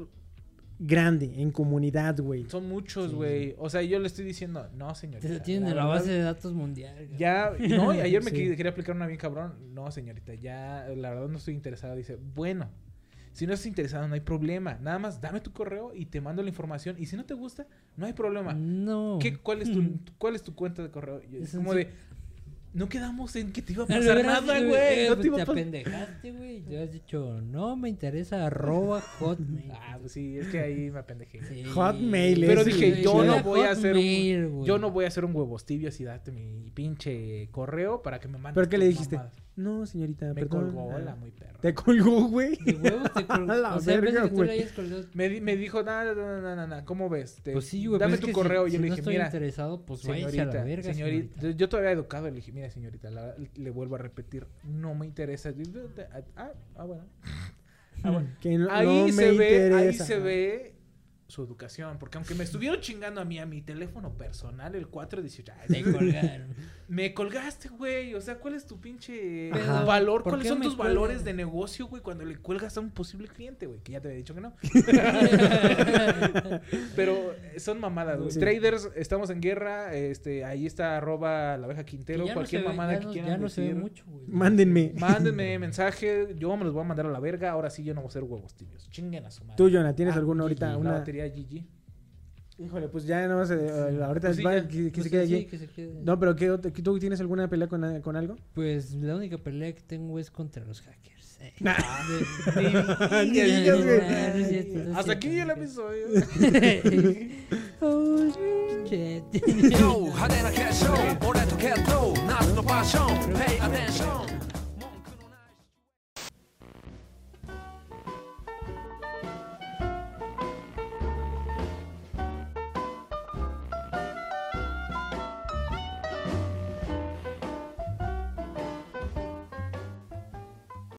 Speaker 2: grande en comunidad, güey.
Speaker 3: Son muchos,
Speaker 4: Sí.
Speaker 3: güey. O sea, yo le estoy diciendo, no, señorita.
Speaker 4: Te tienen en la base de datos mundial.
Speaker 3: Ya, no, y ayer me
Speaker 2: Sí.
Speaker 3: quería, quería aplicar una bien cabrón. No, señorita, ya, la verdad no estoy interesado. Dice, bueno, si no estás interesado, no hay problema. Nada más dame tu correo y te mando la información. Y si no te gusta, no hay problema.
Speaker 4: No.
Speaker 3: ¿Qué, cuál, es tu, ¿Cuál es tu cuenta de correo? Es como de, no quedamos en que te iba a pasar nada,
Speaker 4: eh,
Speaker 3: güey. No
Speaker 4: pues
Speaker 3: te iba a
Speaker 4: te apendejaste, güey. Te has dicho, no me interesa arroba hotmail.
Speaker 3: Ah, pues sí, es que ahí me apendejé.
Speaker 4: Sí.
Speaker 2: Hotmail,
Speaker 3: Pero
Speaker 2: es-
Speaker 3: dije,
Speaker 2: sí,
Speaker 3: yo no voy a hacer un, yo no voy a hacer un huevos tibios y darte mi pinche correo para que me mandes
Speaker 2: ¿Pero qué le dijiste?
Speaker 3: mamadas.
Speaker 2: No, señorita,
Speaker 3: Me
Speaker 2: perdón.
Speaker 3: colgó la muy perra.
Speaker 2: Te colgó, güey.
Speaker 4: De huevos te colgó.
Speaker 2: La
Speaker 4: O sea,
Speaker 2: verga,
Speaker 4: que tú le
Speaker 2: güey.
Speaker 4: hayas colgado.
Speaker 3: Me, di- me dijo, no, no, no, no, no, no, ¿cómo ves? Te-
Speaker 4: Pues sí, güey.
Speaker 3: Dame
Speaker 4: pues es
Speaker 3: tu correo.
Speaker 4: Si,
Speaker 3: yo
Speaker 4: si
Speaker 3: le
Speaker 4: no
Speaker 3: dije,
Speaker 4: estoy
Speaker 3: mira,
Speaker 4: interesado, pues váyase a
Speaker 3: señorita,
Speaker 4: la verga,
Speaker 3: señorita.
Speaker 4: señorita.
Speaker 3: Yo todavía educado le dije, mira, señorita, la- le vuelvo a repetir, no me interesa. Ah, ah, bueno. Ah, bueno.
Speaker 2: Que no,
Speaker 3: ahí
Speaker 2: no me
Speaker 3: se ve, ahí se ve su educación, porque aunque me estuvieron chingando a mí a mi teléfono personal el 418, ay,
Speaker 4: Te colgaron.
Speaker 3: me colgaste, güey, o sea, ¿cuál es tu pinche
Speaker 4: Ajá.
Speaker 3: valor?
Speaker 4: ¿Por
Speaker 3: ¿Cuáles son
Speaker 4: me
Speaker 3: tus valores de negocio, güey, cuando le cuelgas a un posible cliente, güey? Que ya te había dicho que no. Pero eh, son mamadas, güey.
Speaker 2: Sí.
Speaker 3: Traders, estamos en guerra, este, ahí está arroba la abeja Quintero,
Speaker 4: ya
Speaker 3: cualquier
Speaker 4: ve-
Speaker 3: mamada
Speaker 4: ya
Speaker 3: que
Speaker 4: no-
Speaker 3: quieran
Speaker 4: Ya no se ve mucho, güey.
Speaker 2: Mándenme.
Speaker 3: Mándenme mensaje, yo me los voy a mandar a la verga. Ahora sí, yo no voy a hacer huevos tibios. Chinguen a su madre.
Speaker 2: Tú, Jonah, ¿tienes
Speaker 3: Ah,
Speaker 2: alguna ahorita? Una...
Speaker 3: batería GG.
Speaker 2: Híjole, pues ya no sé. ahorita
Speaker 3: Pues sí,
Speaker 2: va-
Speaker 3: ya.
Speaker 2: que, que
Speaker 4: Pues
Speaker 2: se quede
Speaker 4: sí,
Speaker 2: aquí.
Speaker 4: que se quede.
Speaker 2: No, pero ¿qué, ¿tú tienes alguna pelea con, con algo?
Speaker 4: Pues la única pelea que tengo es contra los hackers. eh. De-
Speaker 3: Hasta aquí.
Speaker 4: Oh, shit.
Speaker 5: 派